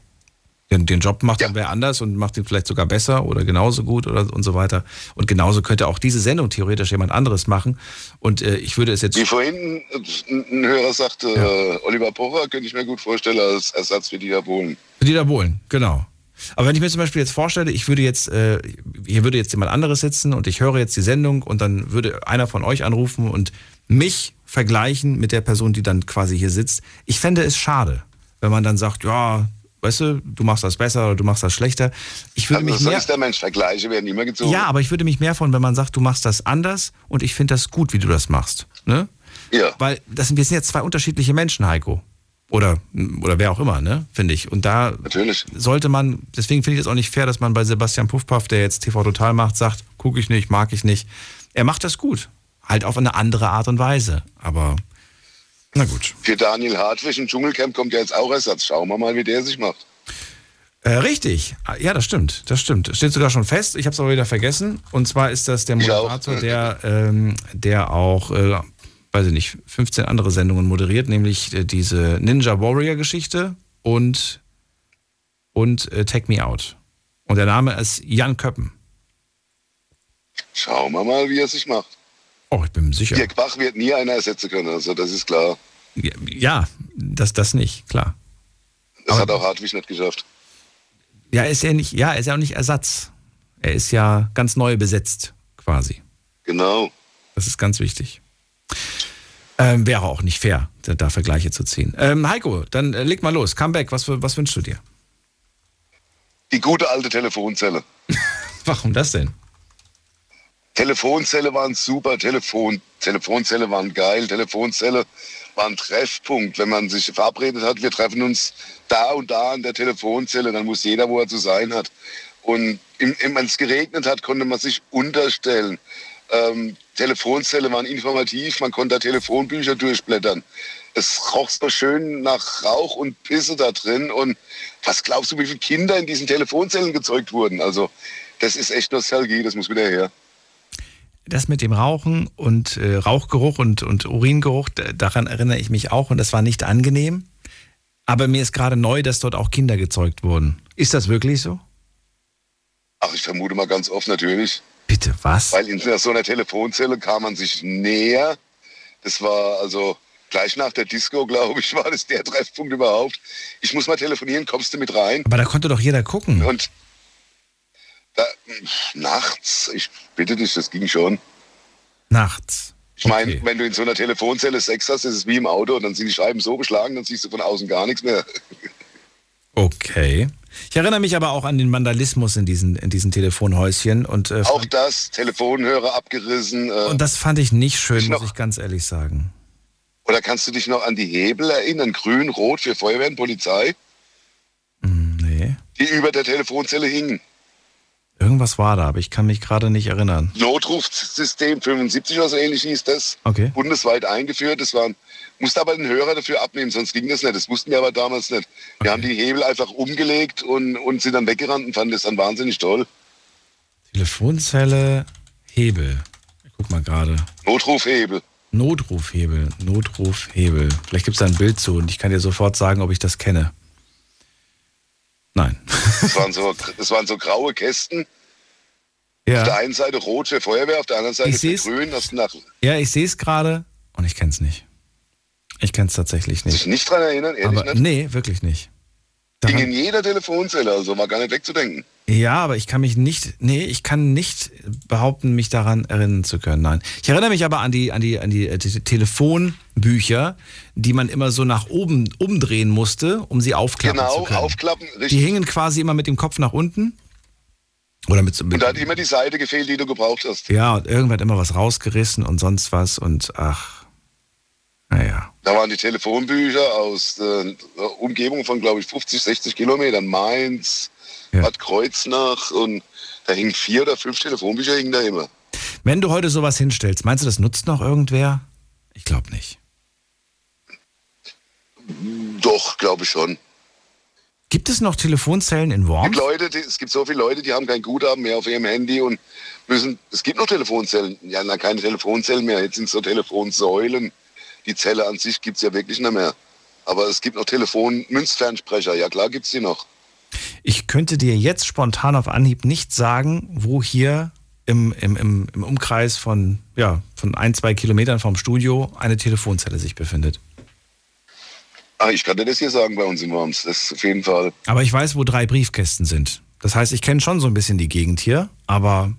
Speaker 4: Den, den Job macht dann wer anders und macht ihn vielleicht sogar besser oder genauso gut oder und so weiter. Und genauso könnte auch diese Sendung theoretisch jemand anderes machen. Und äh, ich würde es jetzt.
Speaker 16: Wie vorhin ein Hörer sagte, äh, Oliver Pocher könnte ich mir gut vorstellen als Ersatz für Dieter Bohlen.
Speaker 4: Dieter Bohlen, genau. Aber wenn ich mir zum Beispiel jetzt vorstelle, ich würde jetzt, äh, hier würde jetzt jemand anderes sitzen und ich höre jetzt die Sendung und dann würde einer von euch anrufen und mich vergleichen mit der Person, die dann quasi hier sitzt. Ich fände es schade, wenn man dann sagt, ja, weißt du, du machst das besser oder du machst das schlechter. Ich würde
Speaker 16: Also
Speaker 4: mich mehr,
Speaker 16: ist der Mensch, Vergleiche werden immer gezogen.
Speaker 4: ja, aber ich würde mich mehr von, wenn man sagt, du machst das anders und ich finde das gut, wie du das machst. Ne?
Speaker 16: Ja.
Speaker 4: Weil das sind, wir sind jetzt zwei unterschiedliche Menschen, Heiko. Oder, oder wer auch immer, ne? Finde ich. Und da
Speaker 16: Natürlich.
Speaker 4: sollte man, deswegen finde ich es auch nicht fair, dass man bei Sebastian Puffpaff, der jetzt TV Total macht, sagt, gucke ich nicht, mag ich nicht. Er macht das gut. Halt auf eine andere Art und Weise. Aber na gut.
Speaker 16: Für Daniel Hartwig im Dschungelcamp kommt ja jetzt auch Ersatz. Schauen wir mal, wie der sich macht.
Speaker 4: Äh, richtig. Ja, das stimmt. Das stimmt. Das steht sogar schon fest. Ich habe es aber wieder vergessen. Und zwar ist das der. Moderator, der, ähm, der auch, äh, weiß ich nicht, 15 andere Sendungen moderiert, nämlich äh, diese Ninja Warrior Geschichte und, und äh, Take Me Out. Und der Name ist Jan Köppen.
Speaker 16: Schauen wir mal, wie er sich macht.
Speaker 4: Oh, ich bin sicher.
Speaker 16: Dirk Bach wird nie einer ersetzen können, also das ist klar.
Speaker 4: Ja, das, das nicht, klar.
Speaker 16: Das hat auch Hartwig nicht geschafft.
Speaker 4: Ja, ist er nicht, ja, ist ja auch nicht Ersatz. Er ist ja ganz neu besetzt, quasi.
Speaker 16: Genau.
Speaker 4: Das ist ganz wichtig. Ähm, wäre auch nicht fair, da, da Vergleiche zu ziehen. Ähm, Heiko, dann äh, leg mal los. Comeback, was, was wünschst du dir?
Speaker 16: Die gute alte Telefonzelle.
Speaker 4: Warum das denn?
Speaker 16: Telefonzelle waren super, Telefon, Telefonzelle waren geil, Telefonzelle war ein Treffpunkt. Wenn man sich verabredet hat, wir treffen uns da und da an der Telefonzelle, dann muss jeder, wo er zu sein hat. Und wenn es geregnet hat, konnte man sich unterstellen. Ähm, Telefonzelle waren informativ, man konnte da Telefonbücher durchblättern. Es roch so schön nach Rauch und Pisse da drin. Und was glaubst du, wie viele Kinder in diesen Telefonzellen gezeugt wurden? Also, das ist echt Nostalgie, das muss wieder her.
Speaker 4: Das mit dem Rauchen und äh, Rauchgeruch und, und Uringeruch, daran erinnere ich mich auch und das war nicht angenehm. Aber mir ist gerade neu, dass dort auch Kinder gezeugt wurden. Ist das wirklich so?
Speaker 16: Ach, ich vermute mal ganz oft natürlich.
Speaker 4: Bitte, was?
Speaker 16: Weil in so einer Telefonzelle kam man sich näher. Das war also gleich nach der Disco, glaube ich, war das der Treffpunkt überhaupt. Ich muss mal telefonieren, kommst du mit rein?
Speaker 4: Aber da konnte doch jeder gucken.
Speaker 16: Und da, nachts, ich bitte dich, das ging schon.
Speaker 4: Nachts.
Speaker 16: Ich meine, wenn du in so einer Telefonzelle Sex hast, ist es wie im Auto und dann sind die Scheiben so beschlagen, dann siehst du von außen gar nichts mehr.
Speaker 4: Okay. Ich erinnere mich aber auch an den Vandalismus in diesen, in diesen Telefonhäuschen. Und, äh,
Speaker 16: auch das, Telefonhörer abgerissen. Äh,
Speaker 4: und das fand ich nicht schön, ich muss ich ganz ehrlich sagen.
Speaker 16: Oder kannst du dich noch an die Hebel erinnern? Grün, rot für Feuerwehr und Polizei?
Speaker 4: Mm, nee.
Speaker 16: Die über der Telefonzelle hingen.
Speaker 4: Irgendwas war da, aber ich kann mich gerade nicht erinnern.
Speaker 16: Notrufsystem 75 oder so ähnlich hieß das.
Speaker 4: Okay.
Speaker 16: Bundesweit eingeführt. Das waren, musste aber den Hörer dafür abnehmen, sonst ging das nicht. Das wussten wir aber damals nicht. Wir haben die Hebel einfach umgelegt und, und sind dann weggerannt und fanden das dann wahnsinnig toll.
Speaker 4: Telefonzelle, Hebel. Ich guck mal gerade.
Speaker 16: Notrufhebel.
Speaker 4: Notrufhebel, Notrufhebel. Vielleicht gibt es da ein Bild zu und ich kann dir sofort sagen, ob ich das kenne. Nein.
Speaker 16: Das waren so, waren so graue Kästen.
Speaker 4: Ja.
Speaker 16: Auf der einen Seite rot für Feuerwehr, auf der anderen Seite für grün. Das nach,
Speaker 4: Ja, ich sehe es gerade und ich kenne es nicht. Ich kenne es tatsächlich nicht.
Speaker 16: sich nicht dran erinnern, ehrlich
Speaker 4: Aber
Speaker 16: nicht.
Speaker 4: nee, wirklich nicht.
Speaker 16: Ging in jeder Telefonzelle, also war gar nicht wegzudenken.
Speaker 4: Ja, aber ich kann mich nicht, nee, ich kann nicht behaupten, mich daran erinnern zu können. Nein. Ich erinnere mich aber an die, an die, an die äh, Te- Telefonbücher, die man immer so nach oben umdrehen musste, um sie aufklappen
Speaker 16: Genau,
Speaker 4: zu können.
Speaker 16: aufklappen, richtig.
Speaker 4: Die hingen quasi immer mit dem Kopf nach unten. Oder mit so,
Speaker 16: Und
Speaker 4: mit,
Speaker 16: da hat immer die Seite gefehlt, die du gebraucht hast.
Speaker 4: ja, und irgendwer hat immer was rausgerissen und sonst was und ach, naja.
Speaker 16: Da waren die Telefonbücher aus der Umgebung von, glaube ich, 50, 60 Kilometern. Mainz, Bad Kreuznach und da hingen vier oder fünf Telefonbücher hingen da immer.
Speaker 4: Wenn du heute sowas hinstellst, meinst du, das nutzt noch irgendwer? Ich glaube nicht.
Speaker 16: Doch, glaube ich schon.
Speaker 4: Gibt es noch Telefonzellen in
Speaker 16: Es
Speaker 4: Worms?
Speaker 16: gibt, Leute, die, es gibt so viele Leute, die haben kein Guthaben mehr auf ihrem Handy und müssen. Es gibt noch Telefonzellen. Ja, na, keine Telefonzellen mehr. Jetzt sind es so Telefonsäulen. Die Zelle an sich gibt es ja wirklich nicht mehr. Aber es gibt noch Telefon-Münzfernsprecher. Ja, klar gibt es die noch.
Speaker 4: Ich könnte dir jetzt spontan auf Anhieb nicht sagen, wo hier im, im, im, Umkreis von, ja, von ein, zwei Kilometern vom Studio eine Telefonzelle sich befindet.
Speaker 16: Ah, ich kann dir das hier sagen bei uns in Worms. Das ist auf jeden Fall.
Speaker 4: Aber ich weiß, wo drei Briefkästen sind. Das heißt, ich kenne schon so ein bisschen die Gegend hier, aber.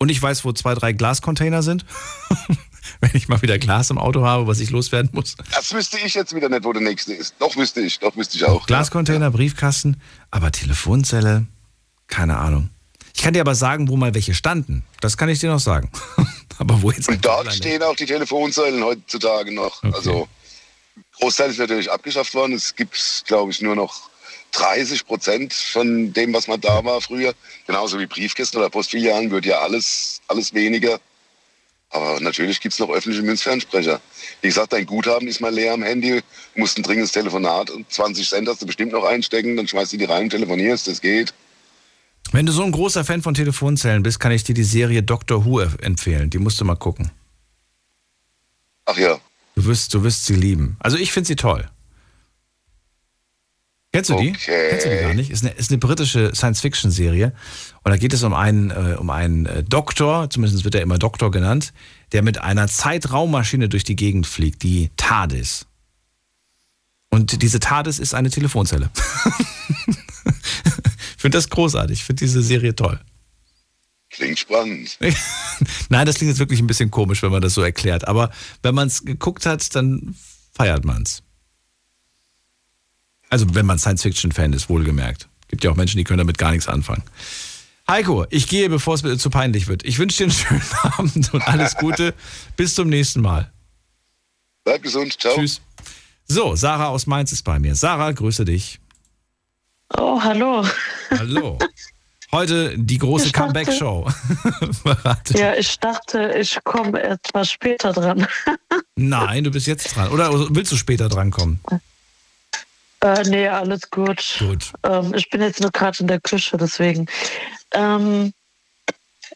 Speaker 4: Und ich weiß, wo zwei, drei Glascontainer sind. Wenn ich mal wieder Glas im Auto habe, was ich loswerden muss.
Speaker 16: Das wüsste ich jetzt wieder nicht, wo der nächste ist. Doch wüsste ich, doch wüsste ich auch.
Speaker 4: Glascontainer, Briefkasten, aber Telefonzelle, keine Ahnung. Ich kann dir aber sagen, wo mal welche standen. Das kann ich dir noch sagen. aber wo jetzt
Speaker 16: Und dort stehen auch die Telefonsäulen heutzutage noch. Also Großteil ist natürlich abgeschafft worden. Es gibt, glaube ich, nur noch 30 Prozent von dem, was man da war früher. Genauso wie Briefkästen oder Postfilialen wird ja alles, alles weniger. Aber natürlich gibt es noch öffentliche Münzfernsprecher. Wie gesagt, dein Guthaben ist mal leer am Handy, musst ein dringendes Telefonat, 20 Cent hast du bestimmt noch einstecken, dann schmeißt du die rein, telefonierst, das geht.
Speaker 4: Wenn du so ein großer Fan von Telefonzellen bist, kann ich dir die Serie Doctor Who empfehlen. Die musst du mal gucken.
Speaker 16: Ach ja.
Speaker 4: Du wirst, du wirst sie lieben. Also ich finde sie toll. Kennst du die?
Speaker 16: Okay.
Speaker 4: Kennst du die gar nicht? Ist eine, ist eine britische Science-Fiction-Serie. Und da geht es um einen, äh, um einen äh, Doktor, zumindest wird er immer Doktor genannt, der mit einer Zeitraummaschine durch die Gegend fliegt, die TARDIS. Und diese TARDIS ist eine Telefonzelle. ich finde das großartig. Ich finde diese Serie toll.
Speaker 16: Klingt spannend.
Speaker 4: Nein, das klingt jetzt wirklich ein bisschen komisch, wenn man das so erklärt. Aber wenn man es geguckt hat, dann feiert man es. Also wenn man Science-Fiction-Fan ist, wohlgemerkt. Gibt ja auch Menschen, die können damit gar nichts anfangen. Heiko, ich gehe, bevor es mir zu peinlich wird. Ich wünsche dir einen schönen Abend und alles Gute. Bis zum nächsten Mal.
Speaker 16: Bleib gesund. Ciao.
Speaker 4: Tschüss. So, Sarah aus Mainz ist bei mir. Sarah, grüße dich.
Speaker 17: Oh, hallo.
Speaker 4: Hallo. Heute die große Comeback-Show.
Speaker 17: Ja, ich dachte, ich komme etwas später dran.
Speaker 4: Nein, du bist jetzt dran. Oder willst du später drankommen?
Speaker 17: Äh, nee, alles gut.
Speaker 4: Gut.
Speaker 17: Ähm, ich bin jetzt nur gerade in der Küche, deswegen. Ähm,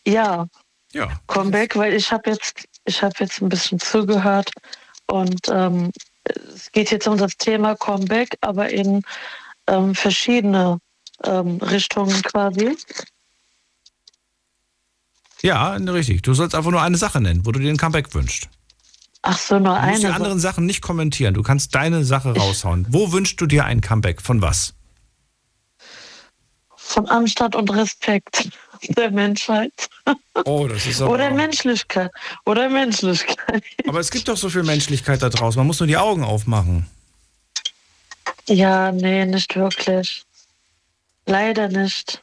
Speaker 17: ja.
Speaker 4: Ja.
Speaker 17: Comeback, weil ich habe jetzt, ich habe jetzt ein bisschen zugehört und ähm, es geht jetzt um das Thema Comeback, aber in ähm, verschiedene ähm, Richtungen quasi.
Speaker 4: Ja, richtig. Du sollst einfach nur eine Sache nennen, wo du dir ein Comeback wünschst.
Speaker 17: Ach so, nur
Speaker 4: Du musst
Speaker 17: eine.
Speaker 4: die anderen Sachen nicht kommentieren. Du kannst deine Sache raushauen. Wo wünschst du dir ein Comeback? Von was?
Speaker 17: Von Anstand und Respekt der Menschheit.
Speaker 4: Oh, das ist aber...
Speaker 17: Oder Menschlichkeit. Oder Menschlichkeit.
Speaker 4: Aber es gibt doch so viel Menschlichkeit da draußen. Man muss nur die Augen aufmachen.
Speaker 17: Ja, nee, nicht wirklich. Leider nicht.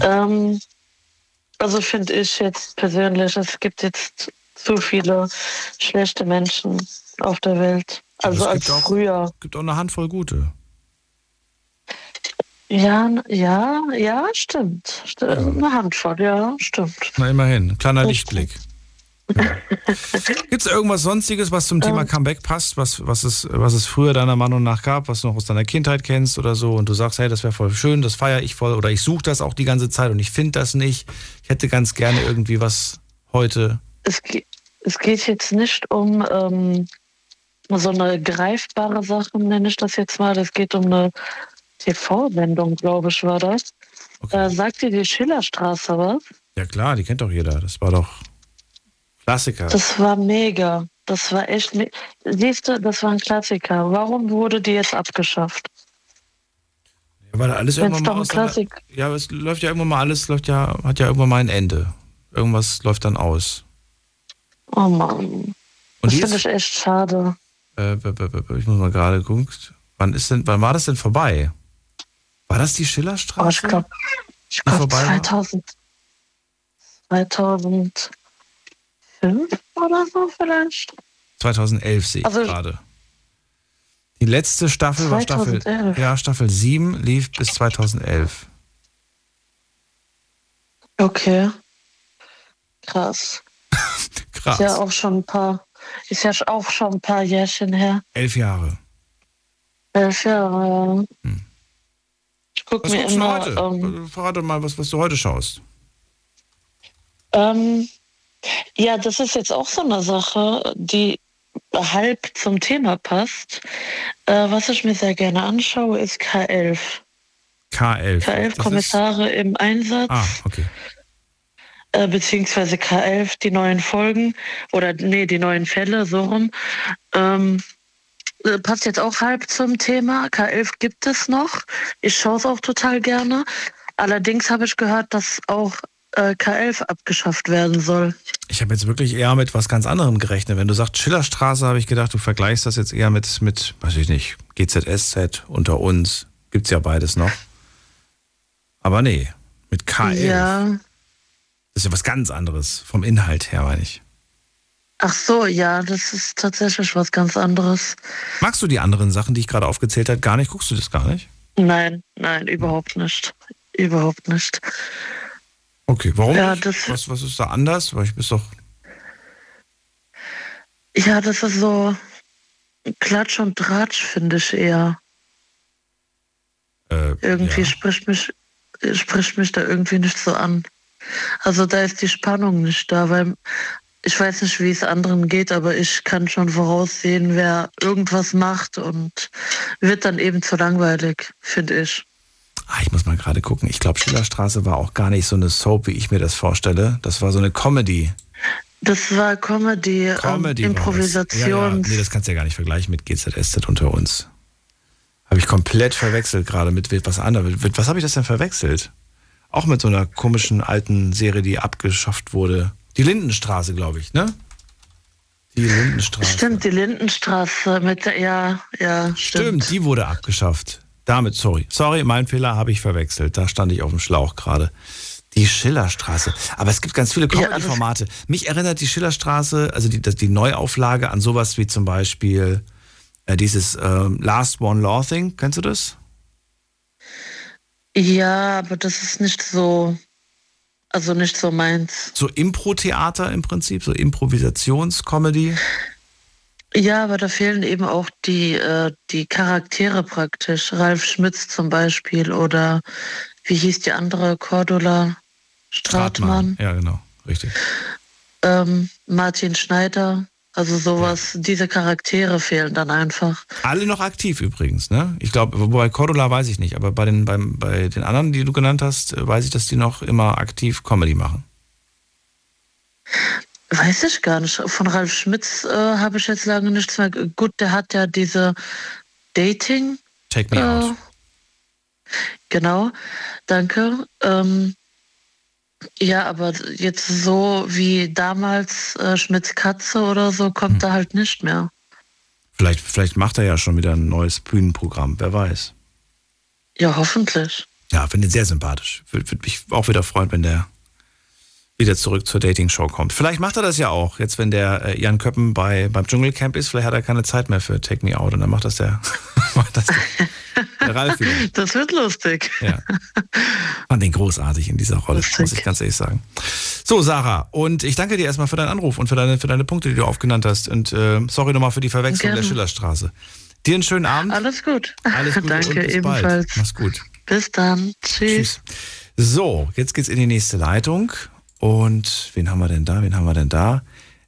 Speaker 17: Ähm, also finde ich jetzt persönlich, es gibt jetzt zu viele schlechte Menschen auf der Welt. Also als
Speaker 4: auch-
Speaker 17: früher.
Speaker 4: Es gibt auch eine Handvoll gute.
Speaker 17: Ja, ja, ja, stimmt. St Eine Handvoll, ja, stimmt.
Speaker 4: Na, immerhin. Ein kleiner Lichtblick. Gibt es irgendwas Sonstiges, was zum Thema Comeback passt, was, was, es, was es früher deiner Meinung nach gab, was du noch aus deiner Kindheit kennst oder so und du sagst, hey, das wäre voll schön, das feiere ich voll oder ich suche das auch die ganze Zeit und ich finde das nicht. Ich hätte ganz gerne irgendwie was heute.
Speaker 17: Es, es geht jetzt nicht um ähm, so eine greifbare Sache, nenne ich das jetzt mal. Es geht um eine TV-Sendung, glaube ich, war das. Äh, sagt dir die Schillerstraße was?
Speaker 4: Ja klar, die kennt doch jeder. Das war doch Klassiker.
Speaker 17: Das war mega. Das war echt. Me Siehst du, das war ein Klassiker. Warum wurde die jetzt abgeschafft?
Speaker 4: Ja, weil alles
Speaker 17: Wenn's
Speaker 4: irgendwann
Speaker 17: doch
Speaker 4: mal
Speaker 17: Klassik-
Speaker 4: Ja, aber es läuft ja irgendwann mal alles, läuft ja, hat ja irgendwann mal ein Ende. Irgendwas läuft dann aus.
Speaker 17: Oh Mann.
Speaker 4: Und
Speaker 17: das finde ich echt schade.
Speaker 4: äh, ich muss mal gerade gucken. Wann ist denn, wann war das denn vorbei? War das die Schillerstraße?
Speaker 17: Oh, ich glaube, ich glaub
Speaker 4: vorbei war?
Speaker 17: 2000, 2005 oder so vielleicht.
Speaker 4: 2011 sehe ich
Speaker 17: Also-
Speaker 4: gerade. Die letzte Staffel war Staffel,
Speaker 17: 2011.
Speaker 4: ja, Staffel 7 lief bis 2011.
Speaker 17: Okay. Krass.
Speaker 4: Krass.
Speaker 17: Ist ja auch schon ein paar, ist ja auch schon ein paar Jährchen her.
Speaker 4: Elf Jahre.
Speaker 17: Elf Jahre. ja. Ich gucke
Speaker 4: Was
Speaker 17: mir
Speaker 4: guckst du
Speaker 17: immer.
Speaker 4: heute?
Speaker 17: Ähm,
Speaker 4: Verrate mal, was, was du heute schaust.
Speaker 17: ähm, ja, das ist jetzt auch so eine Sache, die halb zum Thema passt. Äh, was ich mir sehr gerne anschaue, ist K11.
Speaker 4: K11.
Speaker 17: K11
Speaker 4: Das ist-
Speaker 17: Kommissare im Einsatz.
Speaker 4: Ah, okay.
Speaker 17: Äh, beziehungsweise K11, die neuen Folgen oder nee, die neuen Fälle, so rum. Ähm, äh, passt jetzt auch halb zum Thema. K11 gibt es noch. Ich schaue es auch total gerne. Allerdings habe ich gehört, dass auch äh, K11 abgeschafft werden soll.
Speaker 4: Ich habe jetzt wirklich eher mit was ganz anderem gerechnet. Wenn du sagst Schillerstraße, habe ich gedacht, du vergleichst das jetzt eher mit, mit weiß ich nicht, GZSZ unter uns. Gibt's ja beides noch. Aber nee, mit K11.
Speaker 17: Ja.
Speaker 4: Das ist ja was ganz anderes. Vom Inhalt her, meine ich.
Speaker 17: Ach so, ja, das ist tatsächlich was ganz anderes.
Speaker 4: Magst du die anderen Sachen, die ich gerade aufgezählt habe, gar nicht? Guckst du das gar nicht?
Speaker 17: Nein, nein, überhaupt nicht. Überhaupt nicht.
Speaker 4: Okay, warum
Speaker 17: Ja, das-
Speaker 4: was, was ist da anders? Weil ich bist doch.
Speaker 17: Ja, das ist so Klatsch und Tratsch, finde ich eher.
Speaker 4: Äh,
Speaker 17: Irgendwie
Speaker 4: ja.
Speaker 17: spricht mich spricht mich da irgendwie nicht so an. Also da ist die Spannung nicht da, weil ich weiß nicht, wie es anderen geht, aber ich kann schon voraussehen, wer irgendwas macht und wird dann eben zu langweilig, finde ich.
Speaker 4: Ah, ich muss mal gerade gucken. Ich glaube, Schillerstraße war auch gar nicht so eine Soap, wie ich mir das vorstelle. Das war so eine Comedy.
Speaker 17: Das war Comedy,
Speaker 4: Comedy
Speaker 17: ähm,
Speaker 4: war das.
Speaker 17: Improvisation.
Speaker 4: Ja, ja. Nee, das kannst du ja gar nicht vergleichen mit GZSZ unter uns. Habe ich komplett verwechselt gerade mit was anderem. Was habe ich das denn verwechselt? Auch mit so einer komischen alten Serie, die abgeschafft wurde. Die Lindenstraße, glaube ich, ne? Die Lindenstraße.
Speaker 17: Stimmt, die Lindenstraße mit der, ja, ja,
Speaker 4: Stimmt, die wurde abgeschafft. Damit, sorry. Sorry, mein Fehler habe ich verwechselt. Da stand ich auf dem Schlauch gerade. Die Schillerstraße. Aber es gibt ganz viele Comedy-Formate. Mich erinnert die Schillerstraße, also die, die Neuauflage, an sowas wie zum Beispiel äh, dieses ähm, Last One Law Thing. Kennst du das?
Speaker 17: Ja, aber das ist nicht so, also nicht so meins.
Speaker 4: So Impro-Theater im Prinzip, so Improvisationscomedy.
Speaker 17: Ja, aber da fehlen eben auch die, äh, die Charaktere praktisch. Ralf Schmitz zum Beispiel oder wie hieß die andere, Cordula Stratmann.
Speaker 4: Ja, genau, richtig.
Speaker 17: Ähm, Martin Schneider. Also sowas, diese Charaktere fehlen dann einfach.
Speaker 4: Alle noch aktiv übrigens, ne? Ich glaube, wobei Cordula weiß ich nicht, aber bei den, beim, bei den anderen, die du genannt hast, weiß ich, dass die noch immer aktiv Comedy machen.
Speaker 17: Weiß ich gar nicht. Von Ralf Schmitz äh, habe ich jetzt lange nichts mehr. Gut, der hat ja diese Dating.
Speaker 4: Take me
Speaker 17: äh,
Speaker 4: out.
Speaker 17: Genau, danke. Ähm, ja, aber jetzt so wie damals äh, Schmitz Katze oder so kommt
Speaker 4: Hm.
Speaker 17: er halt nicht mehr.
Speaker 4: Vielleicht, vielleicht macht er ja schon wieder ein neues Bühnenprogramm, wer weiß.
Speaker 17: Ja, hoffentlich.
Speaker 4: Ja, finde ihn sehr sympathisch. Würde würd mich auch wieder freuen, wenn der wieder zurück zur Dating-Show kommt. Vielleicht macht er das ja auch, jetzt wenn der äh, Jan Köppen bei, beim Dschungelcamp ist, vielleicht hat er keine Zeit mehr für Take Me Out und dann macht das der, macht das der, der Ralf wieder.
Speaker 17: Das wird lustig.
Speaker 4: Ja. Fand den großartig in dieser Rolle, muss ich ganz ehrlich sagen. So, Sarah, und ich danke dir erstmal für deinen Anruf und für deine, für deine Punkte, die du aufgenannt hast. Und äh, sorry nochmal für die Verwechslung
Speaker 17: Gerne.
Speaker 4: der Schillerstraße. Dir einen schönen Abend.
Speaker 17: Alles gut.
Speaker 4: Alles Gute
Speaker 17: Danke,
Speaker 4: und bis
Speaker 17: ebenfalls.
Speaker 4: bald. Mach's gut.
Speaker 17: Bis dann. Tschüss.
Speaker 4: So, jetzt geht's in die nächste Leitung. Und wen haben wir denn da? Wen haben wir denn da?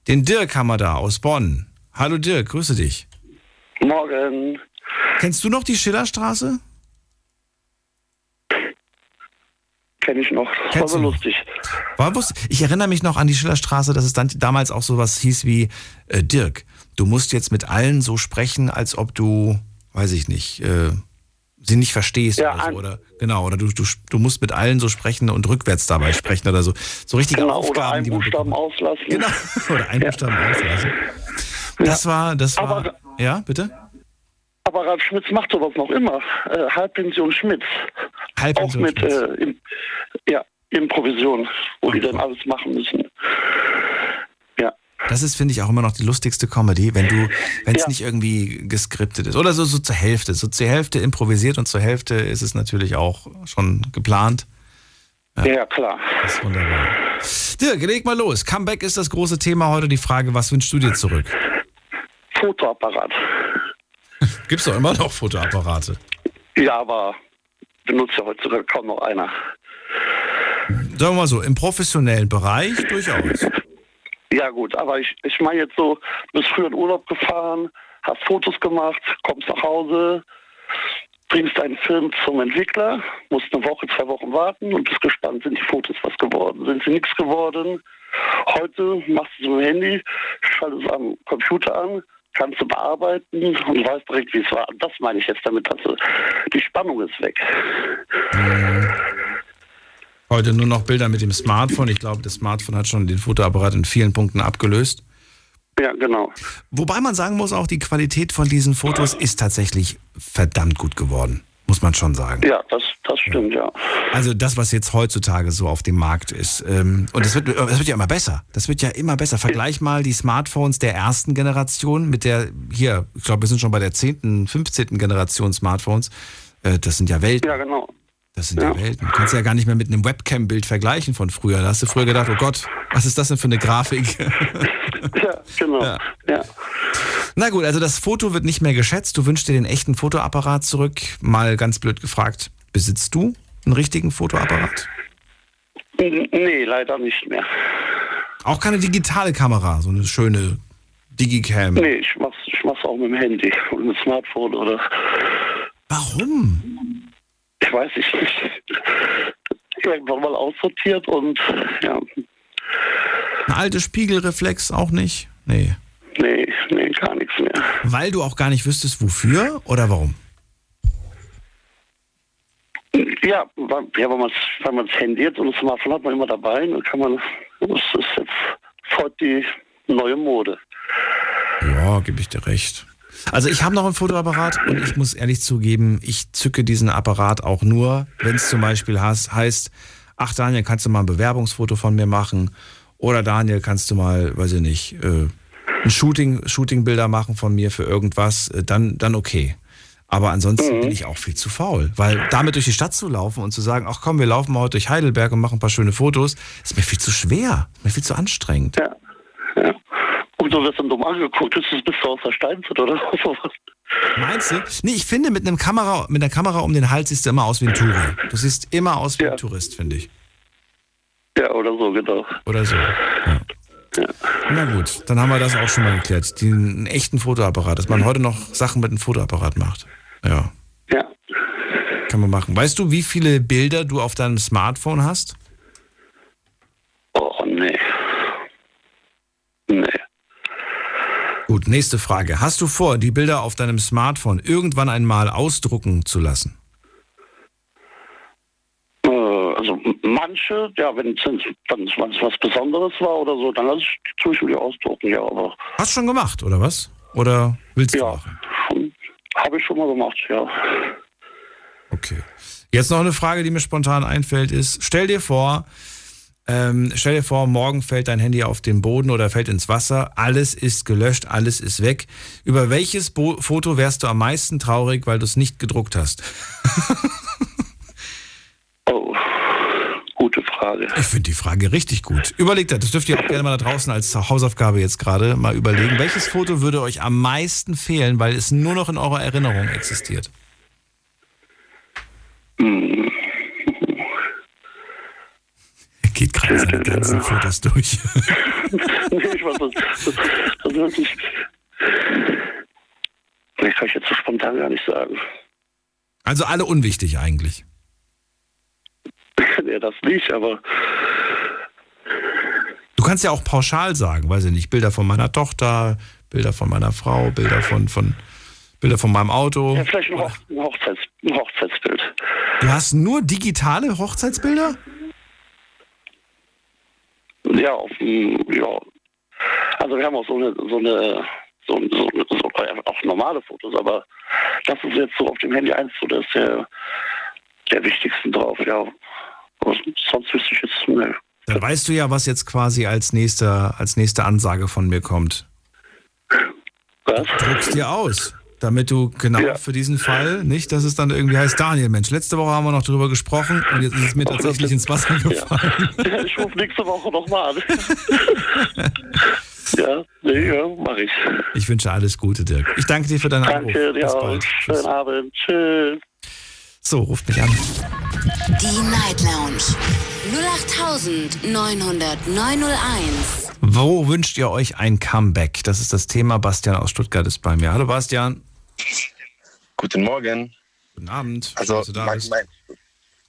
Speaker 4: Den Dirk haben wir da aus Bonn. Hallo Dirk, grüße dich.
Speaker 18: Morgen.
Speaker 4: Kennst du noch die Schillerstraße?
Speaker 18: Kenne ich noch. Das
Speaker 4: Kennst
Speaker 18: war so lustig.
Speaker 4: War bewusst- Ich erinnere mich noch an die Schillerstraße, dass es dann damals auch sowas hieß wie äh, Dirk, du musst jetzt mit allen so sprechen, als ob du, weiß ich nicht, äh, sie nicht verstehst
Speaker 18: Ja,
Speaker 4: oder so. Oder, genau, oder du, du, du musst mit allen so sprechen und rückwärts dabei sprechen oder so. So richtige
Speaker 18: Genau, oder
Speaker 4: Aufgaben,
Speaker 18: einen
Speaker 4: die man
Speaker 18: Buchstaben auslassen.
Speaker 4: Genau, oder einen Buchstaben auslassen. Das war, das war,
Speaker 18: Aber-
Speaker 4: ja, bitte?
Speaker 18: Aber Ralf Schmitz macht sowas noch immer. Äh, Halbpension Schmitz.
Speaker 4: Halbpension
Speaker 18: Auch mit äh, im, ja, Improvision, wo die dann alles machen müssen. Ja.
Speaker 4: Das ist, finde ich, auch immer noch die lustigste Comedy, wenn du, wenn es
Speaker 18: Ja.
Speaker 4: nicht irgendwie geskriptet ist. Oder so, so zur Hälfte. So zur Hälfte improvisiert und zur Hälfte ist es natürlich auch schon geplant.
Speaker 18: Ja, ja klar.
Speaker 4: Das ist wunderbar. Dirk, leg mal los. Comeback ist das große Thema heute. Die Frage, was wünschst du dir zurück?
Speaker 18: Fotoapparat.
Speaker 4: Gibt's doch immer noch Fotoapparate.
Speaker 18: Ja, aber benutzt ja heutzutage kaum noch einer.
Speaker 4: Sagen wir mal so, im professionellen Bereich durchaus.
Speaker 18: Ja gut, aber ich, ich meine jetzt so, du bist früher in Urlaub gefahren, hast Fotos gemacht, kommst nach Hause, bringst deinen Film zum Entwickler, musst eine Woche, zwei Wochen warten und bist gespannt, sind die Fotos was geworden, sind sie nichts geworden. Heute machst du so ein Handy, schaltest es am Computer an, kannst du bearbeiten und weißt direkt, wie es war. Das meine ich jetzt damit, also die Spannung ist weg.
Speaker 4: Heute nur noch Bilder mit dem Smartphone. Ich glaube, das Smartphone hat schon den Fotoapparat in vielen Punkten abgelöst.
Speaker 18: Ja, genau.
Speaker 4: Wobei man sagen muss, auch die Qualität von diesen Fotos ist tatsächlich verdammt gut geworden. Muss man schon sagen.
Speaker 18: Ja, das, das stimmt, ja.
Speaker 4: Also das, was jetzt heutzutage so auf dem Markt ist. Ähm, und es wird, es wird ja immer besser. Das wird ja immer besser. Vergleich mal die Smartphones der ersten Generation mit der, hier, ich glaube, wir sind schon bei der 10., 15. Generation Smartphones. Äh, das sind ja Welten.
Speaker 18: Ja, genau.
Speaker 4: Das sind ja, Welten. Du kannst ja gar nicht mehr mit einem Webcam-Bild vergleichen von früher. Da hast du früher gedacht, oh Gott, was ist das denn für eine Grafik?
Speaker 18: Ja, genau.
Speaker 4: Ja.
Speaker 18: Ja.
Speaker 4: Na gut, also das Foto wird nicht mehr geschätzt. Du wünschst dir den echten Fotoapparat zurück. Mal ganz blöd gefragt, besitzt du einen richtigen Fotoapparat?
Speaker 18: Nee, leider nicht mehr.
Speaker 4: Auch keine digitale Kamera, so eine schöne Digicam.
Speaker 18: Nee, ich mach's, ich mach's auch mit dem Handy und mit dem Smartphone oder.
Speaker 4: Warum?
Speaker 18: Ich weiß ich nicht. Irgendwann mal aussortiert und ja.
Speaker 4: Eine alte Spiegelreflex auch nicht? Nee.
Speaker 18: Nee, nee, gar nichts mehr.
Speaker 4: Weil du auch gar nicht wüsstest, wofür oder warum?
Speaker 18: Ja, weil, ja weil man Handy jetzt und das Smartphone hat man immer dabei, dann kann man, das ist jetzt voll die neue Mode.
Speaker 4: Ja, gebe ich dir recht. Also ich habe noch einen Fotoapparat und ich muss ehrlich zugeben, ich zücke diesen Apparat auch nur, wenn es zum Beispiel heißt, ach Daniel, kannst du mal ein Bewerbungsfoto von mir machen? Oder Daniel, kannst du mal, weiß ich nicht, äh, ein Shooting, Shootingbilder machen von mir für irgendwas? Äh, dann, dann okay. Aber ansonsten
Speaker 18: Mhm.
Speaker 4: bin ich auch viel zu faul. Weil damit durch die Stadt zu laufen und zu sagen, ach komm, wir laufen mal heute durch Heidelberg und machen ein paar schöne Fotos, ist mir viel zu schwer, mir viel zu anstrengend.
Speaker 18: Ja. ja. Und du wirst dann dumm angeguckt, ist das bist du aus der Steinzeit oder sowas?
Speaker 4: Meinst du? Nee, ich finde, mit, einem Kamera, mit einer Kamera um den Hals siehst du immer aus wie ein Touri. Du siehst immer aus wie ein Tourist, finde ich.
Speaker 18: Ja, oder so, genau.
Speaker 4: Oder so. Ja. Na gut, dann haben wir das auch schon mal geklärt. Den einen echten Fotoapparat, dass man heute noch Sachen mit einem Fotoapparat macht. Ja.
Speaker 18: Ja.
Speaker 4: Kann man machen. Weißt du, wie viele Bilder du auf deinem Smartphone hast?
Speaker 18: Oh, nee. Nee.
Speaker 4: Gut, nächste Frage. Hast du vor, die Bilder auf deinem Smartphone irgendwann einmal ausdrucken zu lassen?
Speaker 18: Äh, also manche, ja, wenn es was Besonderes war oder so, dann lasse ich die ausdrucken, ja, aber
Speaker 4: Hast du schon gemacht, oder was? Oder willst du
Speaker 18: Ja.
Speaker 4: machen?
Speaker 18: habe ich schon mal gemacht, ja.
Speaker 4: Okay. Jetzt noch eine Frage, die mir spontan einfällt, ist, stell dir vor, ähm, stell dir vor, morgen fällt dein Handy auf den Boden oder fällt ins Wasser, alles ist gelöscht, alles ist weg. Über welches Bo Foto wärst du am meisten traurig, weil du es nicht gedruckt hast?
Speaker 18: Oh, gute Frage.
Speaker 4: Ich finde die Frage richtig gut. Überlegt das, das dürft ihr auch gerne mal da draußen als Hausaufgabe jetzt gerade mal überlegen. Welches Foto würde euch am meisten fehlen, weil es nur noch in eurer Erinnerung existiert?
Speaker 18: Hm.
Speaker 4: Er geht gerade seine ganzen Fotos durch.
Speaker 18: nee, ich weiß das, das, das wirklich. Nee, kann ich jetzt so spontan gar nicht sagen.
Speaker 4: Also alle unwichtig eigentlich.
Speaker 18: nee, das nicht, aber
Speaker 4: Du kannst ja auch pauschal sagen, weiß ich nicht, Bilder von meiner Tochter, Bilder von meiner Frau, Bilder von, von Bilder von meinem Auto.
Speaker 18: ja, vielleicht ein, Hoch ein, Hochzeits ein Hochzeitsbild.
Speaker 4: Du hast nur digitale Hochzeitsbilder?
Speaker 18: Ja, auf dem, ja. Also wir haben auch so eine, so eine, so, so, so auch normale Fotos, aber das ist jetzt so auf dem Handy eins so, das ist der, der wichtigsten drauf, ja. Aber sonst wüsste ich jetzt, ne.
Speaker 4: Dann weißt du ja, was jetzt quasi als nächste, als nächste Ansage von mir kommt.
Speaker 18: Was?
Speaker 4: Druckst dir aus. Damit du genau für diesen Fall nicht, dass es dann irgendwie heißt, Daniel, Mensch, letzte Woche haben wir noch drüber gesprochen und jetzt ist es mir tatsächlich ins Wasser gefallen.
Speaker 18: Ich rufe nächste Woche nochmal an. ja, nee, ja, mach ich.
Speaker 4: Ich wünsche alles Gute, Dirk. Ich danke dir für deinen Anruf.
Speaker 18: Danke dir
Speaker 4: Bis
Speaker 18: auch.
Speaker 4: bald.
Speaker 18: Schönen Abend. Tschüss.
Speaker 4: So, ruft mich an.
Speaker 2: Die Night Lounge 0890901.
Speaker 4: Wo wünscht ihr euch ein Comeback? Das ist das Thema. Bastian aus Stuttgart ist bei mir. Hallo Bastian.
Speaker 19: Guten Morgen.
Speaker 4: Guten Abend.
Speaker 19: Also, mein, mein,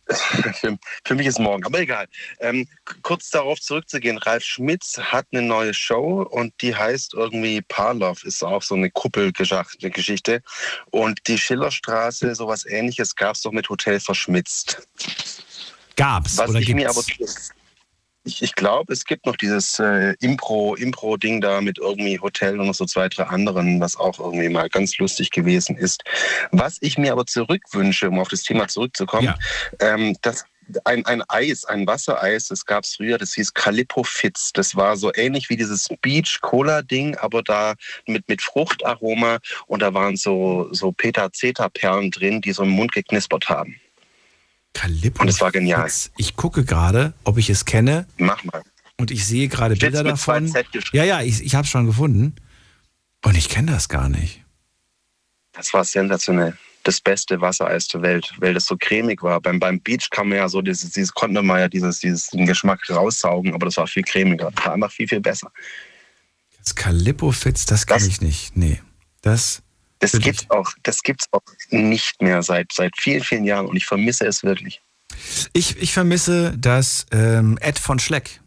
Speaker 19: für, für mich ist morgen, aber egal. Ähm, kurz darauf zurückzugehen, Ralf Schmitz hat eine neue Show und die heißt irgendwie Parlov, ist auch so eine Kuppelgeschichte. Und die Schillerstraße, sowas ähnliches gab es doch mit Hotel Verschmitzt.
Speaker 4: Gab's
Speaker 19: Was
Speaker 4: oder
Speaker 19: ich mir aber
Speaker 4: gibt's?
Speaker 19: Ich, ich glaube, es gibt noch dieses äh, Impro, Impro-Ding da mit irgendwie Hotel und noch so zwei, drei anderen, was auch irgendwie mal ganz lustig gewesen ist. Was ich mir aber zurückwünsche, um auf das Thema zurückzukommen, ähm, das ein, ein Eis, ein Wassereis, das gab es früher, das hieß Calippo Fitz. Das war so ähnlich wie dieses Beach-Cola-Ding, aber da mit, mit Fruchtaroma und da waren so, so Peter-Zeta-Perlen drin, die so im Mund geknispert haben.
Speaker 4: Calippo
Speaker 19: Und es war genial.
Speaker 4: Ich gucke gerade, ob ich es kenne.
Speaker 19: Mach mal.
Speaker 4: Und ich sehe gerade Bilder davon. Ja, ja, ich, ich habe schon gefunden. Und ich kenne das gar nicht.
Speaker 19: Das war sensationell. das beste Wassereis der Welt, weil das so cremig war. Beim, beim Beach kann man ja so, dieses, dieses konnte man ja dieses, dieses den Geschmack raussaugen, aber das war viel cremiger. Das war einfach viel, viel besser.
Speaker 4: Das Calippo Fitz, das kann ich nicht. Nee. Das.
Speaker 19: Das gibt's auch, das gibt's auch nicht mehr seit, seit vielen, vielen Jahren und ich vermisse es wirklich.
Speaker 4: Ich, ich vermisse das ähm, Ed von Schleck.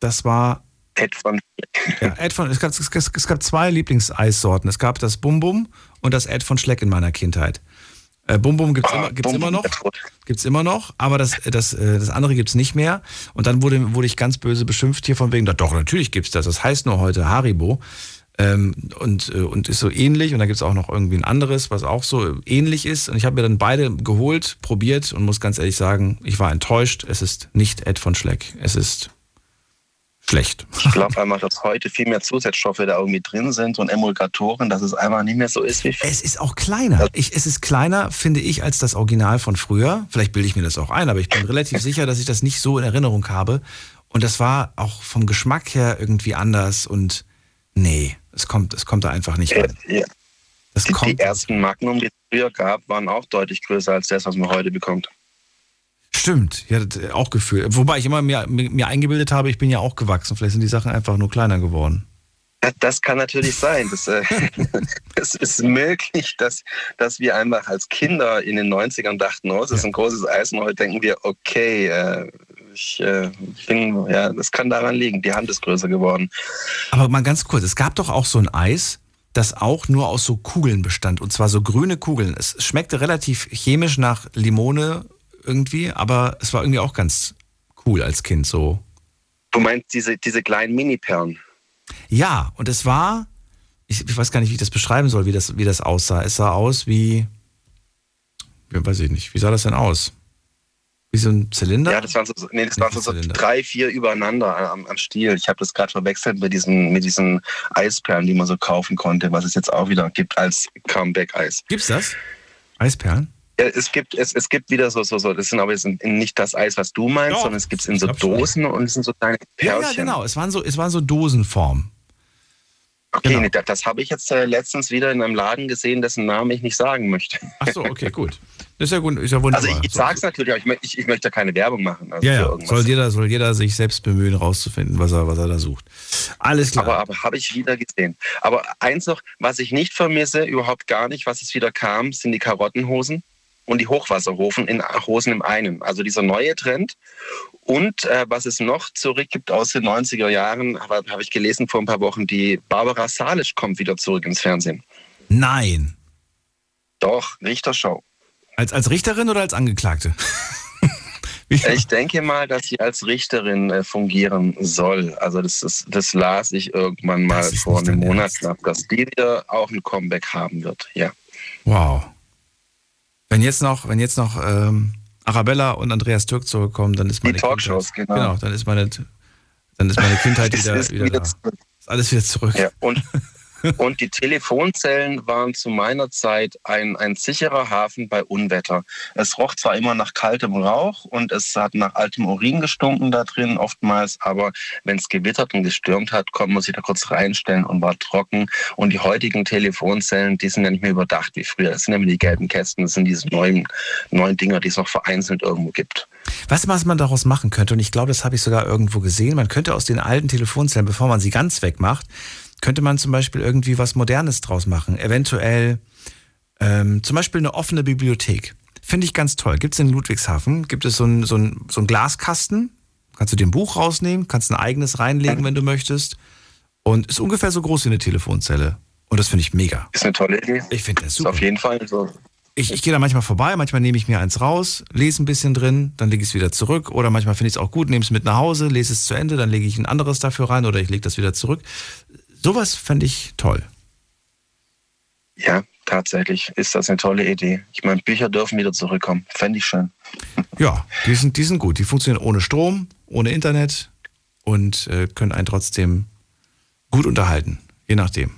Speaker 4: Das war.
Speaker 19: Ed von
Speaker 4: Schleck. Ja, Ed von, es, gab, es, es gab zwei Lieblingseissorten. Es gab das Bum Bum und das Ed von Schleck in meiner Kindheit. Äh, Bum Bum gibt es immer, gibt's immer noch. Gibt's immer noch, aber das, das, äh, das andere gibt es nicht mehr. Und dann wurde, wurde ich ganz böse beschimpft hier von wegen, doch, natürlich gibt es das. Das heißt nur heute Haribo. Ähm, und, äh, und ist so ähnlich. Und da gibt es auch noch irgendwie ein anderes, was auch so ähnlich ist. Und ich habe mir dann beide geholt, probiert und muss ganz ehrlich sagen, ich war enttäuscht. Es ist nicht Ed von Schleck. Es ist schlecht.
Speaker 19: Ich glaube einfach, dass heute viel mehr Zusatzstoffe da irgendwie drin sind und Emulgatoren, dass es einfach nicht mehr so ist wie früher.
Speaker 4: Es ist auch kleiner. Ich, es ist kleiner, finde ich, als das Original von früher. Vielleicht bilde ich mir das auch ein, aber ich bin relativ sicher, dass ich das nicht so in Erinnerung habe. Und das war auch vom Geschmack her irgendwie anders und nee. Es kommt, es kommt da einfach nicht rein.
Speaker 19: Äh, ja. die, die ersten Magnum, die es früher gab, waren auch deutlich größer als das, was man heute bekommt.
Speaker 4: Stimmt, ja, auch Gefühl. Wobei ich immer mir, mir eingebildet habe, ich bin ja auch gewachsen. Vielleicht sind die Sachen einfach nur kleiner geworden.
Speaker 19: Das kann natürlich sein. Das, äh, es ist möglich, dass, dass wir einfach als Kinder in den 90ern dachten, oh, das ist ein großes Eis und heute denken wir, okay, äh, ich äh, bin, ja, das kann daran liegen. Die Hand ist größer geworden.
Speaker 4: Aber mal ganz kurz, es gab doch auch so ein Eis, das auch nur aus so Kugeln bestand. Und zwar so grüne Kugeln. Es schmeckte relativ chemisch nach Limone irgendwie, aber es war irgendwie auch ganz cool als Kind so.
Speaker 19: Du meinst diese, diese kleinen Mini-Perlen?
Speaker 4: Ja, und es war, ich, ich, weiß gar nicht, wie ich das beschreiben soll, wie das, wie das aussah. Es sah aus wie, weiß ich nicht, wie sah das denn aus? Wie so ein Zylinder?
Speaker 19: Ja, das waren so, nee, das waren so, so drei, vier übereinander am, am Stiel. Ich habe das gerade verwechselt mit diesen, mit diesen Eisperlen, die man so kaufen konnte, was es jetzt auch wieder gibt als Comeback-Eis.
Speaker 4: Gibt's das? Eisperlen?
Speaker 19: Ja, es gibt, es, es gibt wieder so, so, so, das sind aber jetzt nicht das Eis, was du meinst, Doch, sondern es gibt es in so Dosen und es sind so kleine Perlchen.
Speaker 4: Ja, ja, genau, es waren so, es waren so Dosenform.
Speaker 19: Okay, genau. nee, das, das habe ich jetzt äh, letztens wieder in einem Laden gesehen, dessen Namen ich nicht sagen möchte.
Speaker 4: Ach so, okay, gut. Das ist ja, gut, ist ja wunderbar.
Speaker 19: Also ich, ich sage es natürlich, aber ich, ich, ich, möchte keine Werbung machen. Also
Speaker 4: ja, ja. Soll, jeder, soll jeder sich selbst bemühen, rauszufinden, was er, was er da sucht. Alles klar.
Speaker 19: Aber, aber habe ich wieder gesehen. Aber eins noch, was ich nicht vermisse, überhaupt gar nicht, was es wieder kam, sind die Karottenhosen und die Hochwasserhosen in Hosen im einen. Also dieser neue Trend. Und äh, was es noch zurückgibt aus den 90er Jahren, habe hab ich gelesen vor ein paar Wochen, die Barbara Salisch kommt wieder zurück ins Fernsehen.
Speaker 4: Nein.
Speaker 19: Doch, Richtershow.
Speaker 4: Als, als Richterin oder als Angeklagte?
Speaker 19: ich denke mal, dass sie als Richterin äh, fungieren soll. Also das, ist, das las ich irgendwann mal vor einem Monat knapp, dass die wieder auch ein Comeback haben wird. Ja.
Speaker 4: Wow. Wenn jetzt noch, wenn jetzt noch ähm, Arabella und Andreas Türk zurückkommen, dann ist meine
Speaker 19: Die Talkshows,
Speaker 4: Kindheit, genau. genau. dann ist meine, dann ist meine Kindheit wieder, wieder, wieder da. Ist alles wieder zurück.
Speaker 19: Ja, und Und die Telefonzellen waren zu meiner Zeit ein, ein sicherer Hafen bei Unwetter. Es roch zwar immer nach kaltem Rauch und es hat nach altem Urin gestunken da drin oftmals, aber wenn es gewittert und gestürmt hat, konnte man sich da kurz reinstellen und war trocken. Und die heutigen Telefonzellen, die sind ja nicht mehr überdacht wie früher. Das sind ja immer die gelben Kästen, das sind diese neuen, neuen Dinger, die es noch vereinzelt irgendwo gibt.
Speaker 4: Du, was man daraus machen könnte? Und ich glaube, das habe ich sogar irgendwo gesehen. Man könnte aus den alten Telefonzellen, bevor man sie ganz wegmacht, könnte man zum Beispiel irgendwie was Modernes draus machen. Eventuell ähm, zum Beispiel eine offene Bibliothek. Finde ich ganz toll. Gibt es in Ludwigshafen, gibt es so einen so so ein Glaskasten. Kannst du dir ein Buch rausnehmen, kannst ein eigenes reinlegen, wenn du möchtest. Und ist ungefähr so groß wie eine Telefonzelle. Und das finde ich mega.
Speaker 19: Ist eine tolle Idee.
Speaker 4: Ich finde das super.
Speaker 19: Ist auf jeden Fall so.
Speaker 4: Ich, ich gehe da manchmal vorbei, manchmal nehme ich mir eins raus, lese ein bisschen drin, dann lege ich es wieder zurück. Oder manchmal finde ich es auch gut, nehme es mit nach Hause, lese es zu Ende, dann lege ich ein anderes dafür rein oder ich lege das wieder zurück. Sowas fände ich toll.
Speaker 19: Ja, tatsächlich ist das eine tolle Idee. Ich meine, Bücher dürfen wieder zurückkommen. Fände ich schön.
Speaker 4: Ja, die sind, die sind gut. Die funktionieren ohne Strom, ohne Internet und äh, können einen trotzdem gut unterhalten. Je nachdem.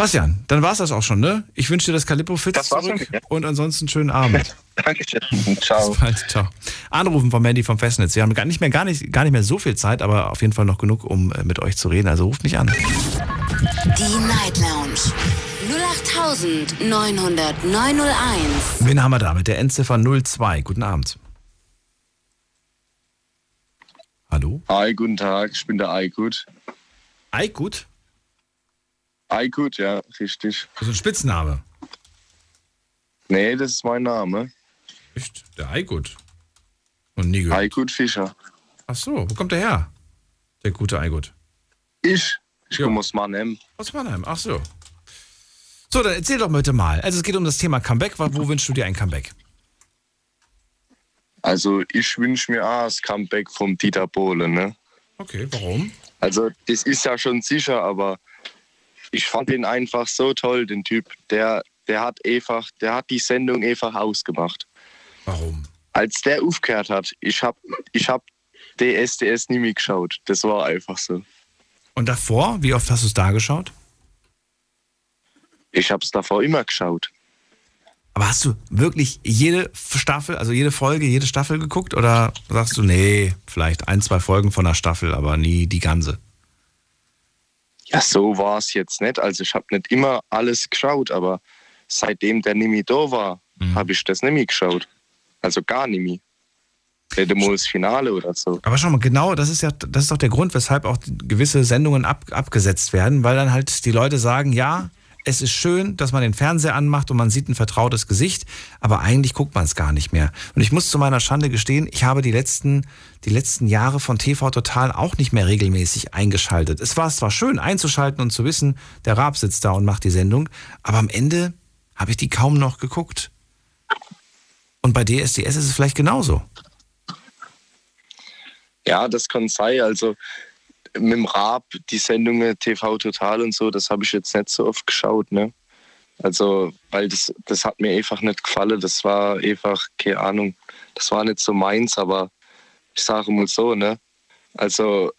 Speaker 4: Bastian, dann war es das auch schon, ne? Ich wünsche dir das Calippo Fit zurück schon, ja. und ansonsten schönen Abend.
Speaker 19: Dankeschön. Ciao.
Speaker 4: Bis bald. Ciao. Anrufen vom Mandy vom Festnetz. Wir haben gar nicht mehr, gar nicht, gar nicht mehr so viel Zeit, aber auf jeden Fall noch genug, um äh, mit euch zu reden. Also ruft mich an.
Speaker 2: Die Night Lounge 08901.
Speaker 4: Wen haben wir da mit der Endziffer 02? Guten Abend. Hallo?
Speaker 20: Hi, guten Tag, ich bin der Aykut.
Speaker 4: Aykut?
Speaker 20: Aykut, ja, richtig.
Speaker 4: Das ist ein Spitzname.
Speaker 20: Nee, das ist mein Name.
Speaker 4: Echt? Der Aykut? Und nie gehört.
Speaker 20: Aykut Fischer.
Speaker 4: Ach so, wo kommt der her? Der gute Aykut.
Speaker 20: Ich? Ich komme aus Mannheim.
Speaker 4: Aus Mannheim, ach so. So, dann erzähl doch bitte mal. Also es geht um das Thema Comeback. Wo wünschst du dir ein Comeback?
Speaker 20: Also ich wünsche mir auch das Comeback vom Dieter Bohlen, ne?
Speaker 4: Okay, warum?
Speaker 20: Also das ist ja schon sicher, aber ich fand den einfach so toll, den Typ. Der, der hat einfach, der hat die Sendung einfach ausgemacht.
Speaker 4: Warum?
Speaker 20: Als der aufgehört hat, ich hab, ich hab DSDS nie mehr geschaut. Das war einfach so.
Speaker 4: Und davor, wie oft hast du es da geschaut?
Speaker 20: Ich habe es davor immer geschaut.
Speaker 4: Aber hast du wirklich jede Staffel, also jede Folge, jede Staffel geguckt? Oder sagst du, nee, vielleicht ein, zwei Folgen von der Staffel, aber nie die ganze?
Speaker 20: Ja, so war es jetzt nicht. Also ich habe nicht immer alles geschaut, aber seitdem der Nimi da war,
Speaker 4: Mhm.
Speaker 20: habe ich das nicht mehr geschaut. Also gar nicht mehr. Nicht mal das Finale oder so.
Speaker 4: Aber schau mal, genau, das ist ja, das ist doch der Grund, weshalb auch gewisse Sendungen ab, abgesetzt werden, weil dann halt die Leute sagen, ja, es ist schön, dass man den Fernseher anmacht und man sieht ein vertrautes Gesicht, aber eigentlich guckt man es gar nicht mehr. Und ich muss zu meiner Schande gestehen, ich habe die letzten, die letzten Jahre von TV Total auch nicht mehr regelmäßig eingeschaltet. Es war zwar schön einzuschalten und zu wissen, der Raab sitzt da und macht die Sendung, aber am Ende habe ich die kaum noch geguckt. Und bei DSDS ist es vielleicht genauso.
Speaker 20: Ja, das kann sein. Also mit dem Raab, die Sendungen TV Total und so, das habe ich jetzt nicht so oft geschaut, ne? Also, weil das, das hat mir einfach nicht gefallen. Das war einfach, keine Ahnung, das war nicht so meins, aber ich sage mal so, ne? Also,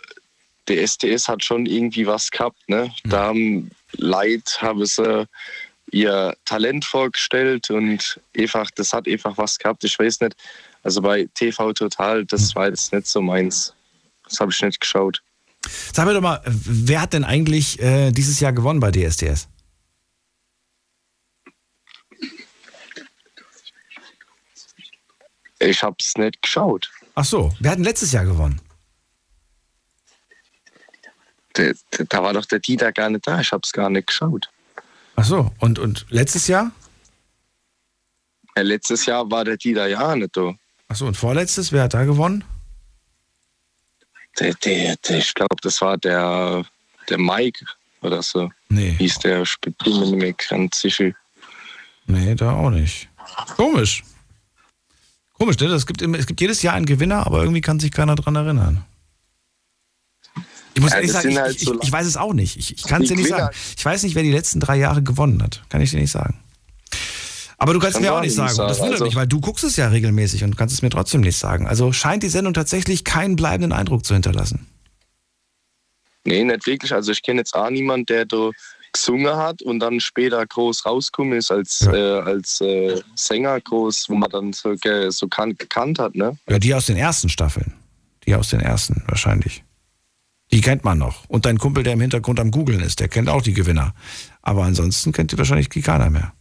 Speaker 20: der SDS hat schon irgendwie was gehabt, ne? Da haben Leute, haben sie ihr Talent vorgestellt und einfach, das hat einfach was gehabt. Ich weiß nicht, also bei TV Total, das war jetzt nicht so meins. Das habe ich nicht geschaut.
Speaker 4: Sag mir doch mal, wer hat denn eigentlich äh, dieses Jahr gewonnen bei DSDS?
Speaker 20: Ich habe es nicht geschaut.
Speaker 4: Ach so, wer hat denn letztes Jahr gewonnen?
Speaker 20: Da, da war doch der Dieter gar nicht da. Ich habe es gar nicht geschaut.
Speaker 4: Ach so, und, und letztes Jahr?
Speaker 20: Ja, letztes Jahr war der Dieter ja nicht da.
Speaker 4: Ach so, und vorletztes, wer hat da gewonnen?
Speaker 20: Der, der, der, ich glaube, das war der, der Mike oder so.
Speaker 4: Nee.
Speaker 20: Hieß der ganz sicher.
Speaker 4: Nee, da auch nicht. Komisch. Komisch, ne? Es gibt, immer- es gibt jedes Jahr einen Gewinner, aber irgendwie kann sich keiner dran erinnern. Ich muss
Speaker 20: Ja,
Speaker 4: ehrlich sagen, ich,
Speaker 20: halt
Speaker 4: ich,
Speaker 20: so-
Speaker 4: ich weiß es auch nicht. Ich, ich kann es dir nicht
Speaker 20: Gewinner-
Speaker 4: sagen. Ich weiß nicht, wer die letzten drei Jahre gewonnen hat. Kann ich dir nicht sagen. Aber du kannst
Speaker 20: Kann
Speaker 4: mir auch nicht sagen. Und das
Speaker 20: sagen.
Speaker 4: wundert
Speaker 20: Also-
Speaker 4: mich, weil du guckst es ja regelmäßig und kannst es mir trotzdem nicht sagen. Also scheint die Sendung tatsächlich keinen bleibenden Eindruck zu hinterlassen.
Speaker 20: Nee, nicht wirklich. Also ich kenne jetzt auch niemanden, der da gesungen hat und dann später groß rausgekommen ist als, äh, als äh, Sänger groß, wo man dann so, so kan gekannt hat, ne?
Speaker 4: Ja, die aus den ersten Staffeln. Die aus den ersten wahrscheinlich. Die kennt man noch. Und dein Kumpel, der im Hintergrund am Googeln ist, der kennt auch die Gewinner. Aber ansonsten kennt die wahrscheinlich keiner mehr.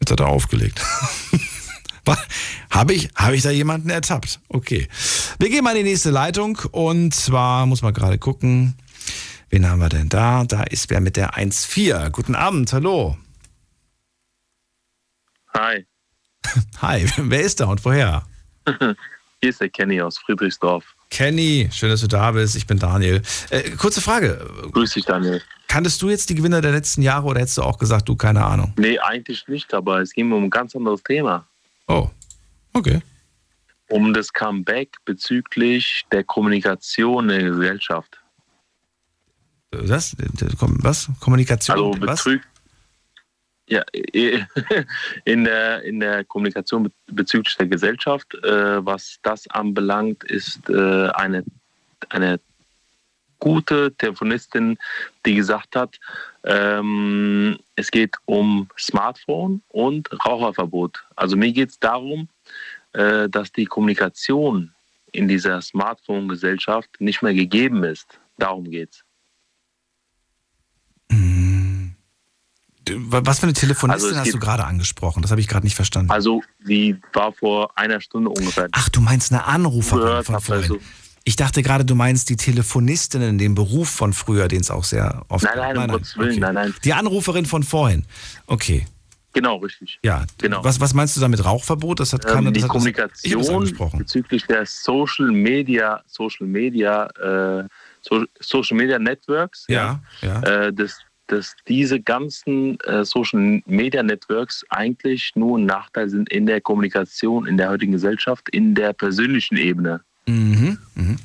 Speaker 4: Jetzt hat er aufgelegt. Habe ich, hab ich da jemanden ertappt? Okay. Wir gehen mal in die nächste Leitung und zwar muss man gerade gucken. Wen haben wir denn da? Da ist wer mit der 1.4. Guten Abend, hallo.
Speaker 21: Hi,
Speaker 4: Hi, wer ist da und woher?
Speaker 21: hier ist der Kenny aus Friedrichsdorf.
Speaker 4: Kenny, schön, dass du da bist. Ich bin Daniel. Äh, kurze Frage.
Speaker 21: Grüß dich, Daniel.
Speaker 4: Kanntest du jetzt die Gewinner der letzten Jahre oder hättest du auch gesagt, du keine Ahnung?
Speaker 21: Nee, eigentlich nicht, aber es ging um ein ganz anderes Thema.
Speaker 4: Oh, okay.
Speaker 21: Um das Comeback bezüglich der Kommunikation in der Gesellschaft.
Speaker 4: Was? Was? Kommunikation?
Speaker 21: Also? Betrug. Ja, in der, in der Kommunikation be- bezüglich der Gesellschaft, äh, was das anbelangt, ist äh, eine, eine gute Telefonistin, die gesagt hat, ähm, es geht um Smartphone und Raucherverbot. Also mir geht es darum, äh, dass die Kommunikation in dieser Smartphone-Gesellschaft nicht mehr gegeben ist. Darum geht's.
Speaker 4: Du, Was für eine Telefonistin
Speaker 21: Also
Speaker 4: hast du gerade angesprochen? Das habe ich gerade nicht verstanden.
Speaker 21: Also die war vor einer Stunde ungefähr.
Speaker 4: Ach, du meinst eine Anruferin von
Speaker 21: hab,
Speaker 4: vorhin.
Speaker 21: also-
Speaker 4: Ich dachte gerade, du meinst die Telefonistinnen, den Beruf von früher, den es auch sehr oft
Speaker 21: Nein, nein, um Gottes Willen, nein, nein.
Speaker 4: Die Anruferin von vorhin. Okay.
Speaker 21: Genau, richtig.
Speaker 4: Ja,
Speaker 21: Genau.
Speaker 4: Was, was meinst du damit Rauchverbot? Das hat keine
Speaker 21: Ähm, die
Speaker 4: das das, das
Speaker 21: Kommunikation
Speaker 4: angesprochen.
Speaker 21: bezüglich der Social Media, Social Media, äh, so, Social Media Networks,
Speaker 4: Ja, ja.
Speaker 21: Äh, dass, dass diese ganzen äh, Social Media Networks eigentlich nur ein Nachteil sind in der Kommunikation in der heutigen Gesellschaft, in der persönlichen Ebene.
Speaker 4: Mhm. Mhm.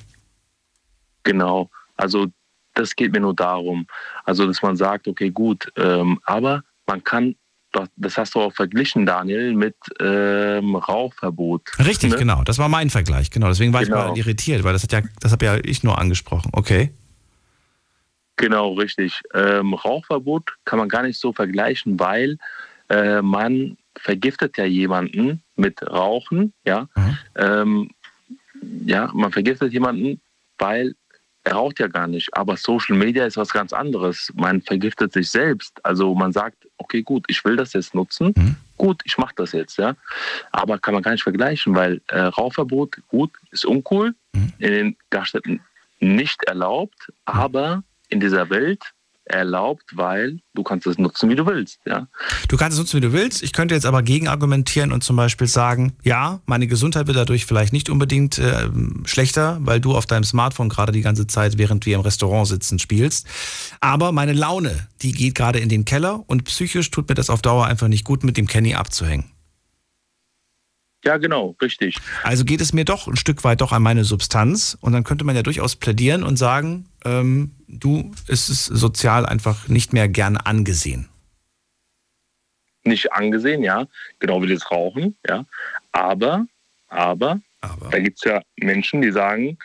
Speaker 21: Genau. Also das geht mir nur darum. Also dass man sagt, okay, gut, ähm, aber man kann, das hast du auch verglichen, Daniel, mit ähm, Rauchverbot.
Speaker 4: Richtig,
Speaker 21: ne?
Speaker 4: genau. Das war mein Vergleich. Genau. Deswegen war ich
Speaker 21: Genau.
Speaker 4: mal irritiert, weil das hat ja, das habe ja ich nur angesprochen. Okay.
Speaker 21: Genau, richtig. Ähm, Rauchverbot kann man gar nicht so vergleichen, weil äh, man vergiftet ja jemanden mit Rauchen, ja. Ähm, ja, man vergiftet jemanden, weil er raucht ja gar nicht. Aber Social Media ist was ganz anderes. Man vergiftet sich selbst. Also man sagt, okay, gut, ich will das jetzt nutzen. Gut, ich mache das jetzt, ja. Aber kann man gar nicht vergleichen, weil äh, Rauchverbot, gut, ist uncool, in den Gaststätten nicht erlaubt, aber in dieser Welt erlaubt, weil du kannst es nutzen, wie du willst, ja.
Speaker 4: Du kannst es nutzen, wie du willst. Ich könnte jetzt aber gegenargumentieren und zum Beispiel sagen, ja, meine Gesundheit wird dadurch vielleicht nicht unbedingt äh, schlechter, weil du auf deinem Smartphone gerade die ganze Zeit, während wir im Restaurant sitzen, spielst. Aber meine Laune, die geht gerade in den Keller und psychisch tut mir das auf Dauer einfach nicht gut, mit dem Kenny abzuhängen.
Speaker 21: Ja, genau, richtig.
Speaker 4: Also geht es mir doch ein Stück weit doch an meine Substanz und dann könnte man ja durchaus plädieren und sagen, ähm, du, es ist sozial einfach nicht mehr gern angesehen.
Speaker 21: Nicht angesehen, ja, genau wie das Rauchen, ja. Aber, aber, da gibt es ja Menschen, die sagen,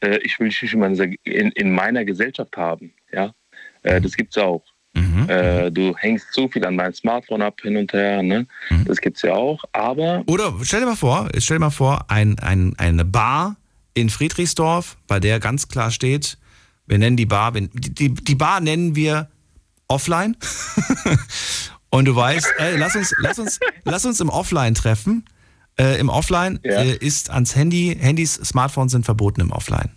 Speaker 21: äh, ich will dich nicht in meiner, in, in meiner Gesellschaft haben, ja. Äh, das gibt es auch. Äh, du hängst zu viel an deinem Smartphone ab, hin und her, ne? Das gibt's ja auch, aber
Speaker 4: Oder stell dir mal vor, stell dir mal vor, ein, ein, eine Bar in Friedrichsdorf, bei der ganz klar steht, wir nennen die Bar, die, die, die Bar nennen wir offline. Und du weißt, ey, lass uns, lass uns, lass uns im Offline treffen. Äh, Im Offline äh, ist ans Handy, Handys, Smartphones sind verboten im Offline.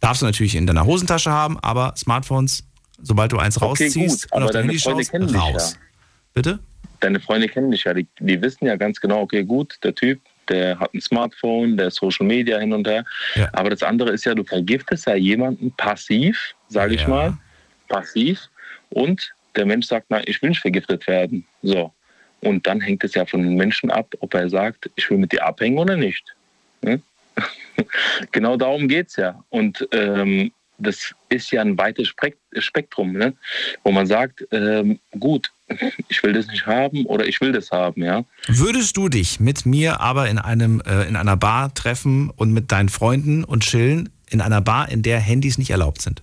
Speaker 4: Darfst du natürlich in deiner Hosentasche haben, aber Smartphones, sobald du eins
Speaker 21: Okay,
Speaker 4: rausziehst
Speaker 21: gut,
Speaker 4: und auf dein
Speaker 21: deine
Speaker 4: Handy
Speaker 21: Freunde
Speaker 4: schaust,
Speaker 21: kennen dich
Speaker 4: raus.
Speaker 21: ja.
Speaker 4: Bitte?
Speaker 21: deine Freunde kennen dich ja, die, die wissen ja ganz genau, okay, gut, der Typ, der hat ein Smartphone, der Social Media hin und her. Aber das andere ist ja, du vergiftest ja jemanden passiv, sage ich mal, passiv. Und der Mensch sagt, na, ich will nicht vergiftet werden. So. Und dann hängt es ja von den Menschen ab, ob er sagt, ich will mit dir abhängen oder nicht. Ne? genau darum geht es ja. Und ähm, das ist ja ein weites Spek- Spektrum, ne? wo man sagt, ähm, gut, ich will das nicht haben oder ich will das haben, ja.
Speaker 4: Würdest du dich mit mir aber in einem äh, in einer Bar treffen und mit deinen Freunden und chillen in einer Bar, in der Handys nicht erlaubt sind?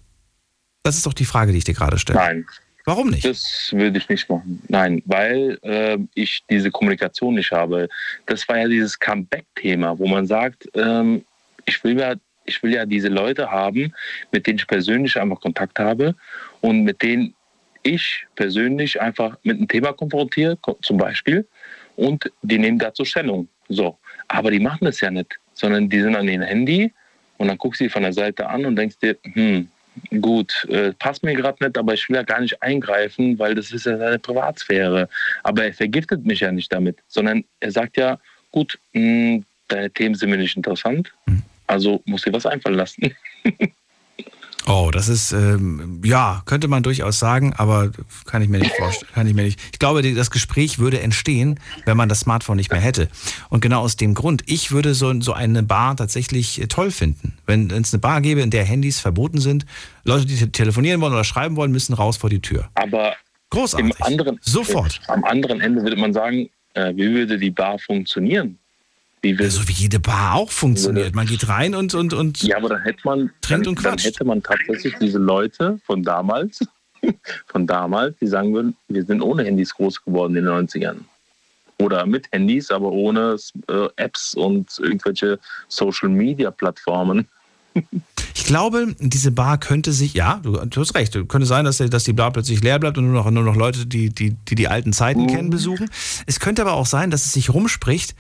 Speaker 4: Das ist doch die Frage, die ich dir gerade stelle.
Speaker 21: Nein.
Speaker 4: Warum nicht?
Speaker 21: Das würde ich nicht machen. Nein, weil äh, ich diese Kommunikation nicht habe. Das war ja dieses Comeback-Thema, wo man sagt, ähm, ich will ja ich will ja diese Leute haben, mit denen ich persönlich einfach Kontakt habe und mit denen ich persönlich einfach mit einem Thema konfrontiere, ko- zum Beispiel, und die nehmen dazu Stellung. So. Aber die machen das ja nicht, sondern die sind an ihrem Handy und dann guckst du sie von der Seite an und denkst dir, hm, gut, äh, passt mir gerade nicht, aber ich will ja gar nicht eingreifen, weil das ist ja seine Privatsphäre. Aber er vergiftet mich ja nicht damit, sondern er sagt ja, gut, mh, deine Themen sind mir nicht interessant, also muss dir was einfallen lassen.
Speaker 4: Oh, das ist, ähm, ja, könnte man durchaus sagen, aber kann ich mir nicht vorstellen. Kann ich, mir nicht. ich glaube, das Gespräch würde entstehen, wenn man das Smartphone nicht mehr hätte. Und genau aus dem Grund, ich würde so, so eine Bar tatsächlich äh, toll finden. Wenn es eine Bar gäbe, in der Handys verboten sind, Leute, die te- telefonieren wollen oder schreiben wollen, müssen raus vor die Tür.
Speaker 21: Aber
Speaker 4: Großartig.
Speaker 21: Im anderen,
Speaker 4: Sofort.
Speaker 21: Am anderen Ende würde man sagen, äh, wie würde die Bar funktionieren? Wie würde,
Speaker 4: so wie jede Bar auch funktioniert. Man geht rein und, und, und
Speaker 21: ja, aber dann hätte man,
Speaker 4: trinkt
Speaker 21: dann,
Speaker 4: und
Speaker 21: dann hätte man tatsächlich diese Leute von damals, von damals, die sagen würden, wir sind ohne Handys groß geworden in den 90ern. Oder mit Handys, aber ohne äh, Apps und irgendwelche Social Media Plattformen.
Speaker 4: Ich glaube, diese Bar könnte sich, ja, du, du hast recht, könnte sein, dass, dass die Bar plötzlich leer bleibt und nur noch, nur noch Leute, die, die, die die alten Zeiten kennen, besuchen. Es könnte aber auch sein, dass es sich rumspricht,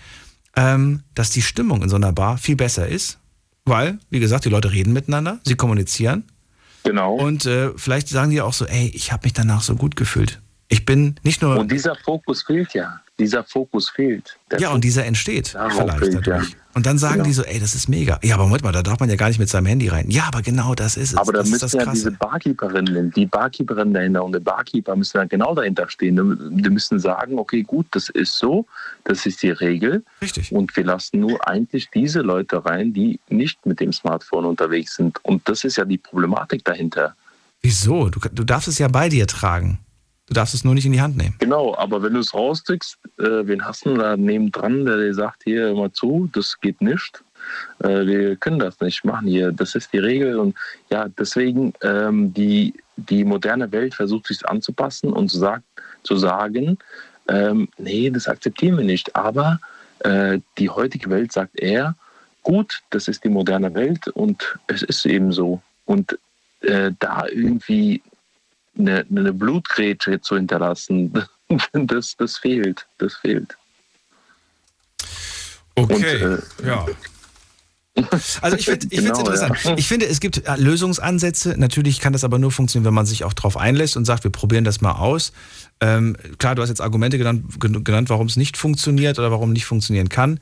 Speaker 4: ähm, dass die Stimmung in so einer Bar viel besser ist, weil, wie gesagt, die Leute reden miteinander, sie kommunizieren.
Speaker 21: Genau.
Speaker 4: Und äh, vielleicht sagen die auch so, ey, ich habe mich danach so gut gefühlt. Ich bin nicht nur.
Speaker 21: Und dieser Fokus fehlt ja. Dieser Fokus fehlt. Der
Speaker 4: ja, und dieser entsteht vielleicht
Speaker 21: fehlt,
Speaker 4: dadurch.
Speaker 21: ja.
Speaker 4: Und dann sagen
Speaker 21: Genau.
Speaker 4: die so, ey, das ist mega. Ja, aber Moment mal, da darf man ja gar nicht mit seinem Handy rein. Ja, aber genau das ist es.
Speaker 21: Aber da müssen ja diese Barkeeperinnen, die Barkeeperin dahinter und der Barkeeper müssen ja genau dahinter stehen. Die die müssen sagen, okay, gut, das ist so, das ist die Regel.
Speaker 4: Richtig.
Speaker 21: Und wir lassen nur eigentlich diese Leute rein, die nicht mit dem Smartphone unterwegs sind. Und das ist ja die Problematik dahinter.
Speaker 4: Wieso? Du, du darfst es ja bei dir tragen. Du darfst es nur nicht in die Hand nehmen.
Speaker 21: Genau, aber wenn du es rausdrückst, äh, wen hast du da nebendran, der dir sagt, hier immer zu, das geht nicht. Äh, wir können das nicht machen hier, das ist die Regel. Und ja, deswegen ähm, die, die moderne Welt versucht sich anzupassen und zu, sagt, zu sagen, ähm, nee, das akzeptieren wir nicht. Aber äh, die heutige Welt sagt eher, gut, das ist die moderne Welt und es ist eben so. Und äh, da irgendwie eine, eine Blutgrätsche zu hinterlassen, das, das fehlt. Das fehlt.
Speaker 4: Okay,
Speaker 21: Und, äh,
Speaker 4: ja. Also ich finde ich
Speaker 21: Genau,
Speaker 4: interessant.
Speaker 21: ja.
Speaker 4: Ich finde, es gibt äh, Lösungsansätze. Natürlich kann das aber nur funktionieren, wenn man sich auch darauf einlässt und sagt, wir probieren das mal aus. Ähm, klar, du hast jetzt Argumente genannt, gen- genannt warum es nicht funktioniert oder warum nicht funktionieren kann.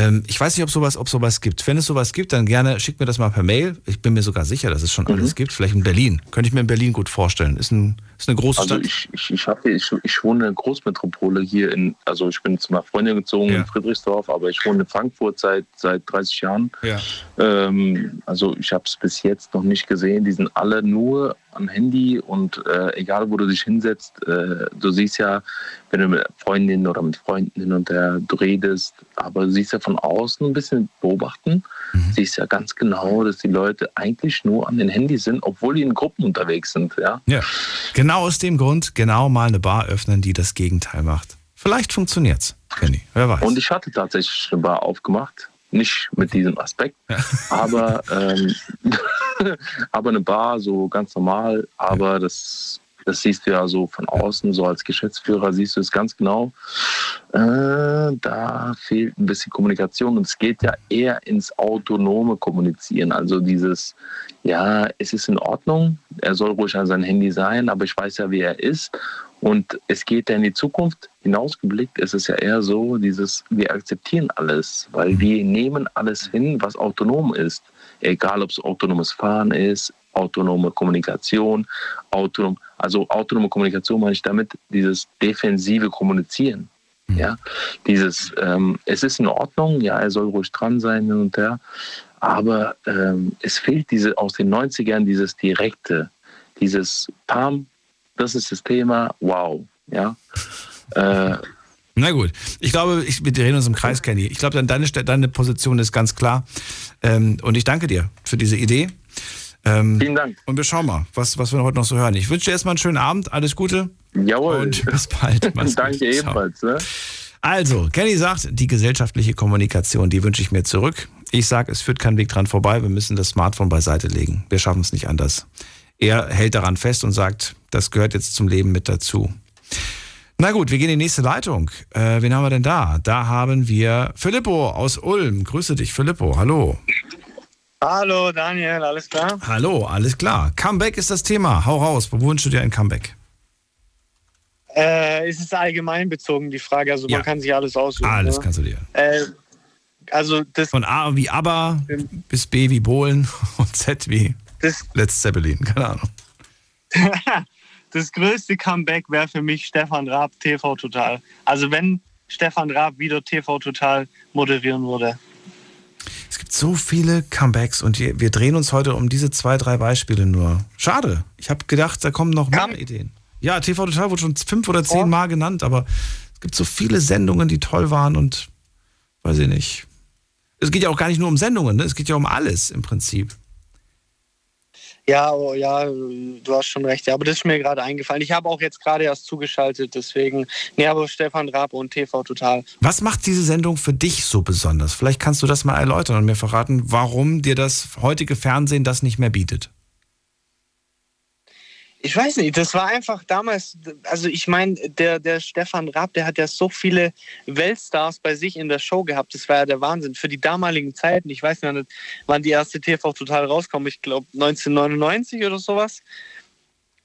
Speaker 4: Ähm, ich weiß nicht, ob sowas, ob sowas gibt. Wenn es sowas gibt, dann gerne schickt mir das mal per Mail. Ich bin mir sogar sicher, dass es schon
Speaker 21: Mhm.
Speaker 4: alles gibt. Vielleicht in Berlin. Könnte ich mir in Berlin gut vorstellen. Ist, ein, ist eine große
Speaker 21: Also
Speaker 4: Stadt.
Speaker 21: ich, ich, ich, hab, ich, ich wohne in einer Großmetropole hier in, also ich bin zu einer Freundin gezogen in Friedrichsdorf, aber ich wohne in Frankfurt seit, seit 30 Jahren.
Speaker 4: Ja.
Speaker 21: Ähm, also ich habe es bis jetzt noch nicht gesehen. Die sind alle nur am Handy und äh, egal wo du dich hinsetzt, äh, du siehst ja, wenn du mit Freundinnen oder mit Freunden hin und her du redest, aber du siehst ja von außen ein bisschen beobachten, siehst ja ganz genau, dass die Leute eigentlich nur an den Handys sind, obwohl die in Gruppen unterwegs sind. Ja.
Speaker 4: Ja, genau aus dem Grund, genau mal eine Bar öffnen, die das Gegenteil macht. Vielleicht funktioniert's, Kenny. Wer weiß.
Speaker 21: Und ich hatte tatsächlich eine Bar aufgemacht. Nicht mit diesem Aspekt, aber, ähm, aber eine Bar so ganz normal. Aber das, das siehst du ja so von außen, so als Geschäftsführer siehst du es ganz genau. Äh, da fehlt ein bisschen Kommunikation und es geht ja eher ins autonome Kommunizieren. Also dieses, ja, es ist in Ordnung, er soll ruhig an sein Handy sein, aber ich weiß ja, wie er ist. Und es geht ja in die Zukunft hinausgeblickt. Es ist ja eher so, dieses, wir akzeptieren alles, weil wir nehmen alles hin, was autonom ist. Egal, ob es autonomes Fahren ist, autonome Kommunikation, autonom, also autonome Kommunikation meine ich damit dieses defensive Kommunizieren. Ja, dieses, ähm, es ist in Ordnung, ja, er soll ruhig dran sein hin und her, aber ähm, es fehlt diese aus den 90ern dieses direkte, dieses Pam, das ist das Thema, wow, ja. Äh,
Speaker 4: Na gut, ich glaube, ich, wir drehen uns im Kreis, Kenny. Ich glaube, deine, deine Position ist ganz klar. Ähm, und ich danke dir für diese Idee. Ähm,
Speaker 21: Vielen Dank.
Speaker 4: Und wir schauen mal, was, was wir heute noch so hören. Ich wünsche dir erstmal einen schönen Abend, alles Gute.
Speaker 21: Jawohl.
Speaker 4: Und bis bald.
Speaker 21: Danke ebenfalls. Ne?
Speaker 4: Also, Kenny sagt, die gesellschaftliche Kommunikation, die wünsche ich mir zurück. Ich sage, es führt kein Weg dran vorbei. Wir müssen das Smartphone beiseite legen. Wir schaffen es nicht anders. Er hält daran fest und sagt, das gehört jetzt zum Leben mit dazu. Na gut, wir gehen in die nächste Leitung. Äh, wen haben wir denn da? Da haben wir Filippo aus Ulm. Grüße dich, Filippo. Hallo.
Speaker 22: Hallo Daniel, alles klar?
Speaker 4: Hallo, alles klar. Comeback ist das Thema. Hau raus. Wo wünschst du dir ein Comeback?
Speaker 22: Äh, ist es allgemein bezogen, die Frage? Also man kann sich alles aussuchen.
Speaker 4: Alles
Speaker 22: ne?
Speaker 4: kannst du dir.
Speaker 22: Äh, also das.
Speaker 4: Von A wie ABBA bis B wie Bohlen und Z wie
Speaker 22: Das-
Speaker 4: Let's Zeppelin. Keine Ahnung.
Speaker 22: das größte Comeback wäre für mich Stefan Raab TV Total. Also wenn Stefan Raab wieder TV Total moderieren würde.
Speaker 4: Es gibt so viele Comebacks und wir drehen uns heute um diese zwei, drei Beispiele nur. Schade. Ich habe gedacht, da kommen noch mehr Ideen. Ja, TV Total wurde schon fünf oder zehn Mal genannt, aber es gibt so viele Sendungen, die toll waren und weiß ich nicht. Es geht ja auch gar nicht nur um Sendungen, ne? es geht ja um alles im Prinzip.
Speaker 23: Ja, oh, ja, du hast schon recht. Ja, aber das ist mir gerade eingefallen. Ich habe auch jetzt gerade erst zugeschaltet, deswegen. Nee, aber Stefan Raab und TV Total.
Speaker 4: Was macht diese Sendung für dich so besonders? Vielleicht kannst du das mal erläutern und mir verraten, warum dir das heutige Fernsehen das nicht mehr bietet.
Speaker 23: Ich weiß nicht, das war einfach damals, also ich meine, der, der Stefan Raab, der hat ja so viele Weltstars bei sich in der Show gehabt. Das war ja der Wahnsinn. Für die damaligen Zeiten, ich weiß nicht, wann die erste TV total rauskam, ich glaube 1999 oder sowas.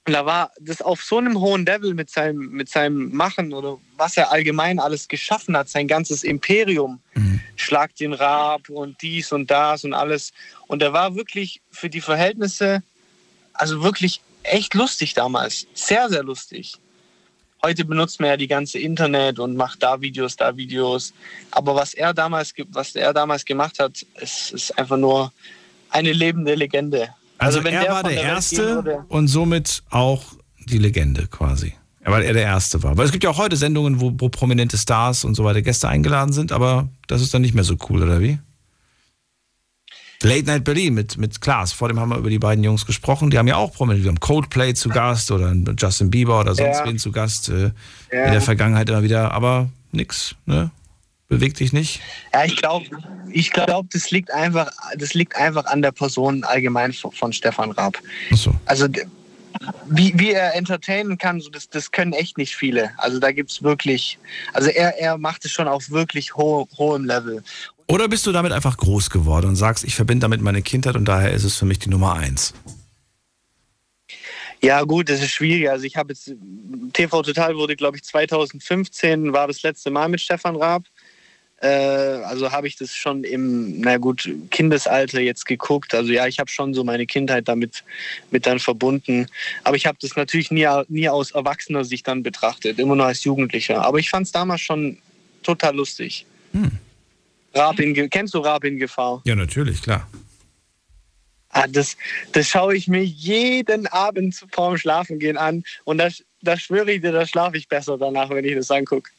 Speaker 23: Und da war das auf so einem hohen Level mit seinem, mit seinem Machen oder was er allgemein alles geschaffen hat, sein ganzes Imperium. Mhm. Schlag den Raab und dies und das und alles. Und er war wirklich für die Verhältnisse, also wirklich echt lustig damals. Sehr, sehr lustig. Heute benutzt man ja die ganze Internet und macht da Videos, da Videos. Aber was er damals, was er damals gemacht hat, ist, ist einfach nur eine lebende Legende.
Speaker 4: Also, also er der war der, der Erste und somit auch die Legende quasi. Weil er der Erste war. Weil es gibt ja auch heute Sendungen, wo, wo prominente Stars und so weiter Gäste eingeladen sind, aber das ist dann nicht mehr so cool, oder wie? Late Night Berlin mit, mit Klaas. Vor dem haben wir über die beiden Jungs gesprochen. Die haben ja auch prominent. Die haben Coldplay zu Gast oder Justin Bieber oder sonst ja. wen zu Gast. Äh, ja. In der Vergangenheit immer wieder. Aber nix, ne? Bewegt dich nicht?
Speaker 23: Ja, ich glaube, ich glaub, das, liegt einfach, das liegt einfach an der Person allgemein von Stefan Raab.
Speaker 4: Ach so.
Speaker 23: Also, wie, wie er entertainen kann, so das, das können echt nicht viele. Also da gibt es wirklich, also er, er macht es schon auf wirklich ho hohem Level.
Speaker 4: Oder bist du damit einfach groß geworden und sagst, ich verbinde damit meine Kindheit und daher ist es für mich die Nummer eins?
Speaker 23: Ja, gut, das ist schwierig. Also ich habe jetzt, TV Total wurde, glaube ich, 2015 war das letzte Mal mit Stefan Raab. Äh, also habe ich das schon im, na gut, Kindesalter jetzt geguckt. Also ja, ich habe schon so meine Kindheit damit mit dann verbunden. Aber ich habe das natürlich nie, nie aus erwachsener Sicht dann betrachtet, immer nur als Jugendlicher. Aber ich fand es damals schon total lustig. Hm. Raab in, kennst du Raab in Gefahr?
Speaker 4: Ja, natürlich, klar.
Speaker 23: Ah, das, das schaue ich mir jeden Abend vorm Schlafengehen an und da, da schwöre ich dir, da schlafe ich besser danach, wenn ich das angucke.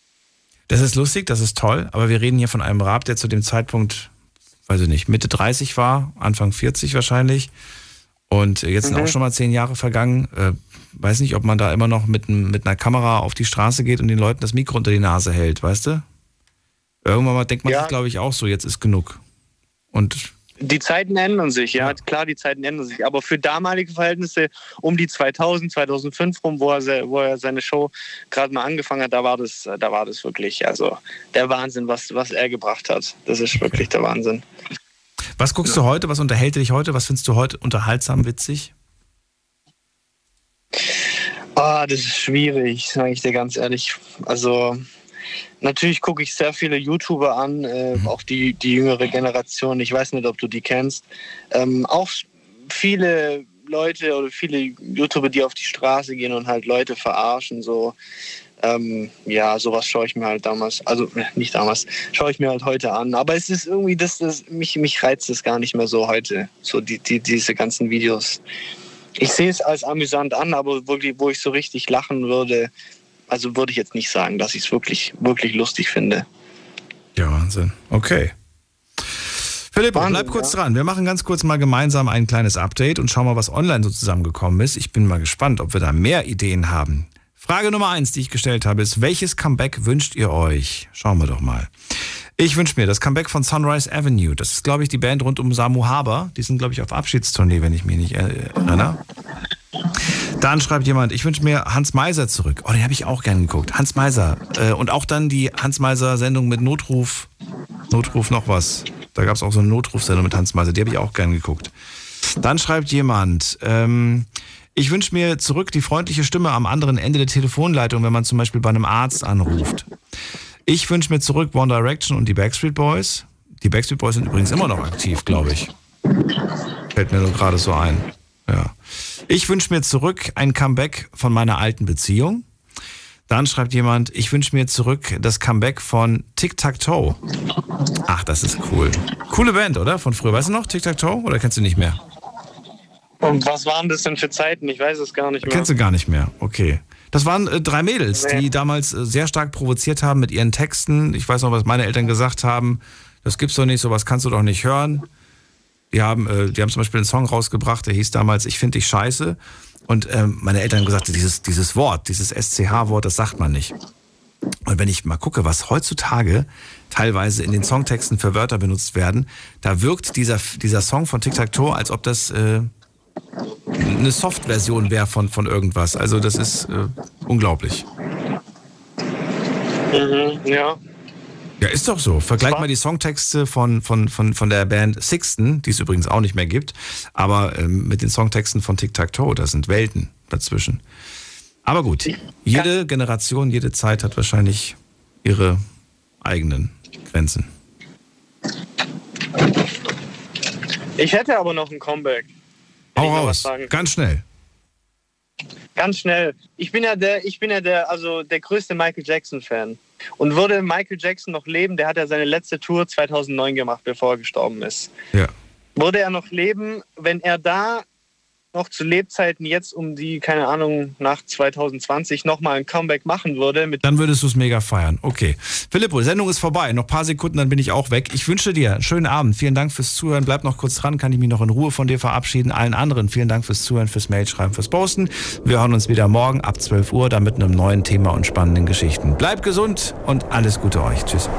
Speaker 4: Das ist lustig, das ist toll, aber wir reden hier von einem Raab, der zu dem Zeitpunkt, weiß ich nicht, Mitte 30 war, Anfang 40 wahrscheinlich. Und jetzt sind mhm. auch schon mal zehn Jahre vergangen. Äh, weiß nicht, ob man da immer noch mit, mit einer Kamera auf die Straße geht und den Leuten das Mikro unter die Nase hält, weißt du? Irgendwann mal denkt man ja. sich, glaube ich, auch so, jetzt ist genug. Und
Speaker 23: die Zeiten ändern sich, ja. ja. Klar, die Zeiten ändern sich. Aber für damalige Verhältnisse um die 2000, 2005 rum, wo er, wo er seine Show gerade mal angefangen hat, da war das, da war das wirklich, also der Wahnsinn, was, was er gebracht hat. Das ist wirklich der Wahnsinn.
Speaker 4: Was guckst ja. du heute? Was unterhält dich heute? Was findest du heute unterhaltsam, witzig?
Speaker 23: Ah, das ist schwierig, sage ich dir ganz ehrlich. Also Natürlich gucke ich sehr viele YouTuber an, äh, mhm. auch die, die jüngere Generation. Ich weiß nicht, ob du die kennst. Ähm, auch viele Leute oder viele YouTuber, die auf die Straße gehen und halt Leute verarschen, so. Ähm, ja, sowas schaue ich mir halt damals, also äh, nicht damals, schaue ich mir halt heute an. Aber es ist irgendwie, das, das, mich, mich reizt es gar nicht mehr so heute, so die, die, diese ganzen Videos. Ich sehe es als amüsant an, aber wirklich, wo ich so richtig lachen würde, also würde ich jetzt nicht sagen, dass ich es wirklich, wirklich lustig finde.
Speaker 4: Ja, Wahnsinn. Okay. Philipp, bleib kurz ja. dran. Wir machen ganz kurz mal gemeinsam ein kleines Update und schauen mal, was online so zusammengekommen ist. Ich bin mal gespannt, ob wir da mehr Ideen haben. Frage Nummer eins, die ich gestellt habe, ist, welches Comeback wünscht ihr euch? Schauen wir doch mal. Ich wünsche mir das Comeback von Sunrise Avenue. Das ist, glaube ich, die Band rund um Samu Haber. Die sind, glaube ich, auf Abschiedstournee, wenn ich mich nicht erinnere. Dann schreibt jemand, ich wünsche mir Hans Meiser zurück. Oh, den habe ich auch gern geguckt. Hans Meiser. Äh, und auch dann die Hans Meiser-Sendung mit Notruf. Notruf noch was. Da gab es auch so eine Notrufsendung mit Hans Meiser. Die habe ich auch gern geguckt. Dann schreibt jemand, ähm, ich wünsche mir zurück die freundliche Stimme am anderen Ende der Telefonleitung, wenn man zum Beispiel bei einem Arzt anruft. Ich wünsche mir zurück One Direction und die Backstreet Boys. Die Backstreet Boys sind übrigens immer noch aktiv, glaube ich. Fällt mir nur gerade so ein. Ja. Ich wünsche mir zurück ein Comeback von meiner alten Beziehung. Dann schreibt jemand, ich wünsche mir zurück das Comeback von Tic Tac Toe. Ach, das ist cool. Coole Band, oder? Von früher. Weißt du noch Tic Tac Toe oder kennst du nicht mehr?
Speaker 23: Und was waren das denn für Zeiten? Ich weiß es gar nicht mehr.
Speaker 4: Kennst du gar nicht mehr? Okay. Das waren äh, drei Mädels, nee. die damals äh, sehr stark provoziert haben mit ihren Texten. Ich weiß noch, was meine Eltern gesagt haben. Das gibt's doch nicht, sowas kannst du doch nicht hören. Die haben, äh, die haben zum Beispiel einen Song rausgebracht, der hieß damals Ich finde dich scheiße. Und ähm, meine Eltern haben gesagt, dieses, dieses Wort, dieses SCH-Wort, das sagt man nicht. Und wenn ich mal gucke, was heutzutage teilweise in den Songtexten für Wörter benutzt werden, da wirkt dieser, dieser Song von Tic Tac Toe, als ob das äh, eine Soft-Version wäre von, von irgendwas. Also das ist äh, unglaublich.
Speaker 23: Mhm, ja.
Speaker 4: Ja, ist doch so. Vergleich mal die Songtexte von, von, von, von der Band Sixten, die es übrigens auch nicht mehr gibt, aber ähm, mit den Songtexten von Tic Tac Toe, da sind Welten dazwischen. Aber gut, jede Generation, jede Zeit hat wahrscheinlich ihre eigenen Grenzen.
Speaker 23: Ich hätte aber noch ein Comeback.
Speaker 4: Hau raus, ganz schnell.
Speaker 23: Ganz schnell. Ich bin ja der, ich bin ja der, also der größte Michael Jackson Fan. Und würde Michael Jackson noch leben, der hat ja seine letzte Tour 2009 gemacht, bevor er gestorben ist.
Speaker 4: Ja.
Speaker 23: Würde er noch leben, wenn er da noch zu Lebzeiten jetzt um die, keine Ahnung, nach 2020 nochmal ein Comeback machen würde.
Speaker 4: Dann würdest du es mega feiern. Okay. Filippo, Sendung ist vorbei. Noch ein paar Sekunden, dann bin ich auch weg. Ich wünsche dir einen schönen Abend. Vielen Dank fürs Zuhören. Bleib noch kurz dran, kann ich mich noch in Ruhe von dir verabschieden. Allen anderen vielen Dank fürs Zuhören, fürs Mailschreiben, fürs Posten. Wir hören uns wieder morgen ab 12 Uhr, dann mit einem neuen Thema und spannenden Geschichten. Bleibt gesund und alles Gute euch. Tschüss.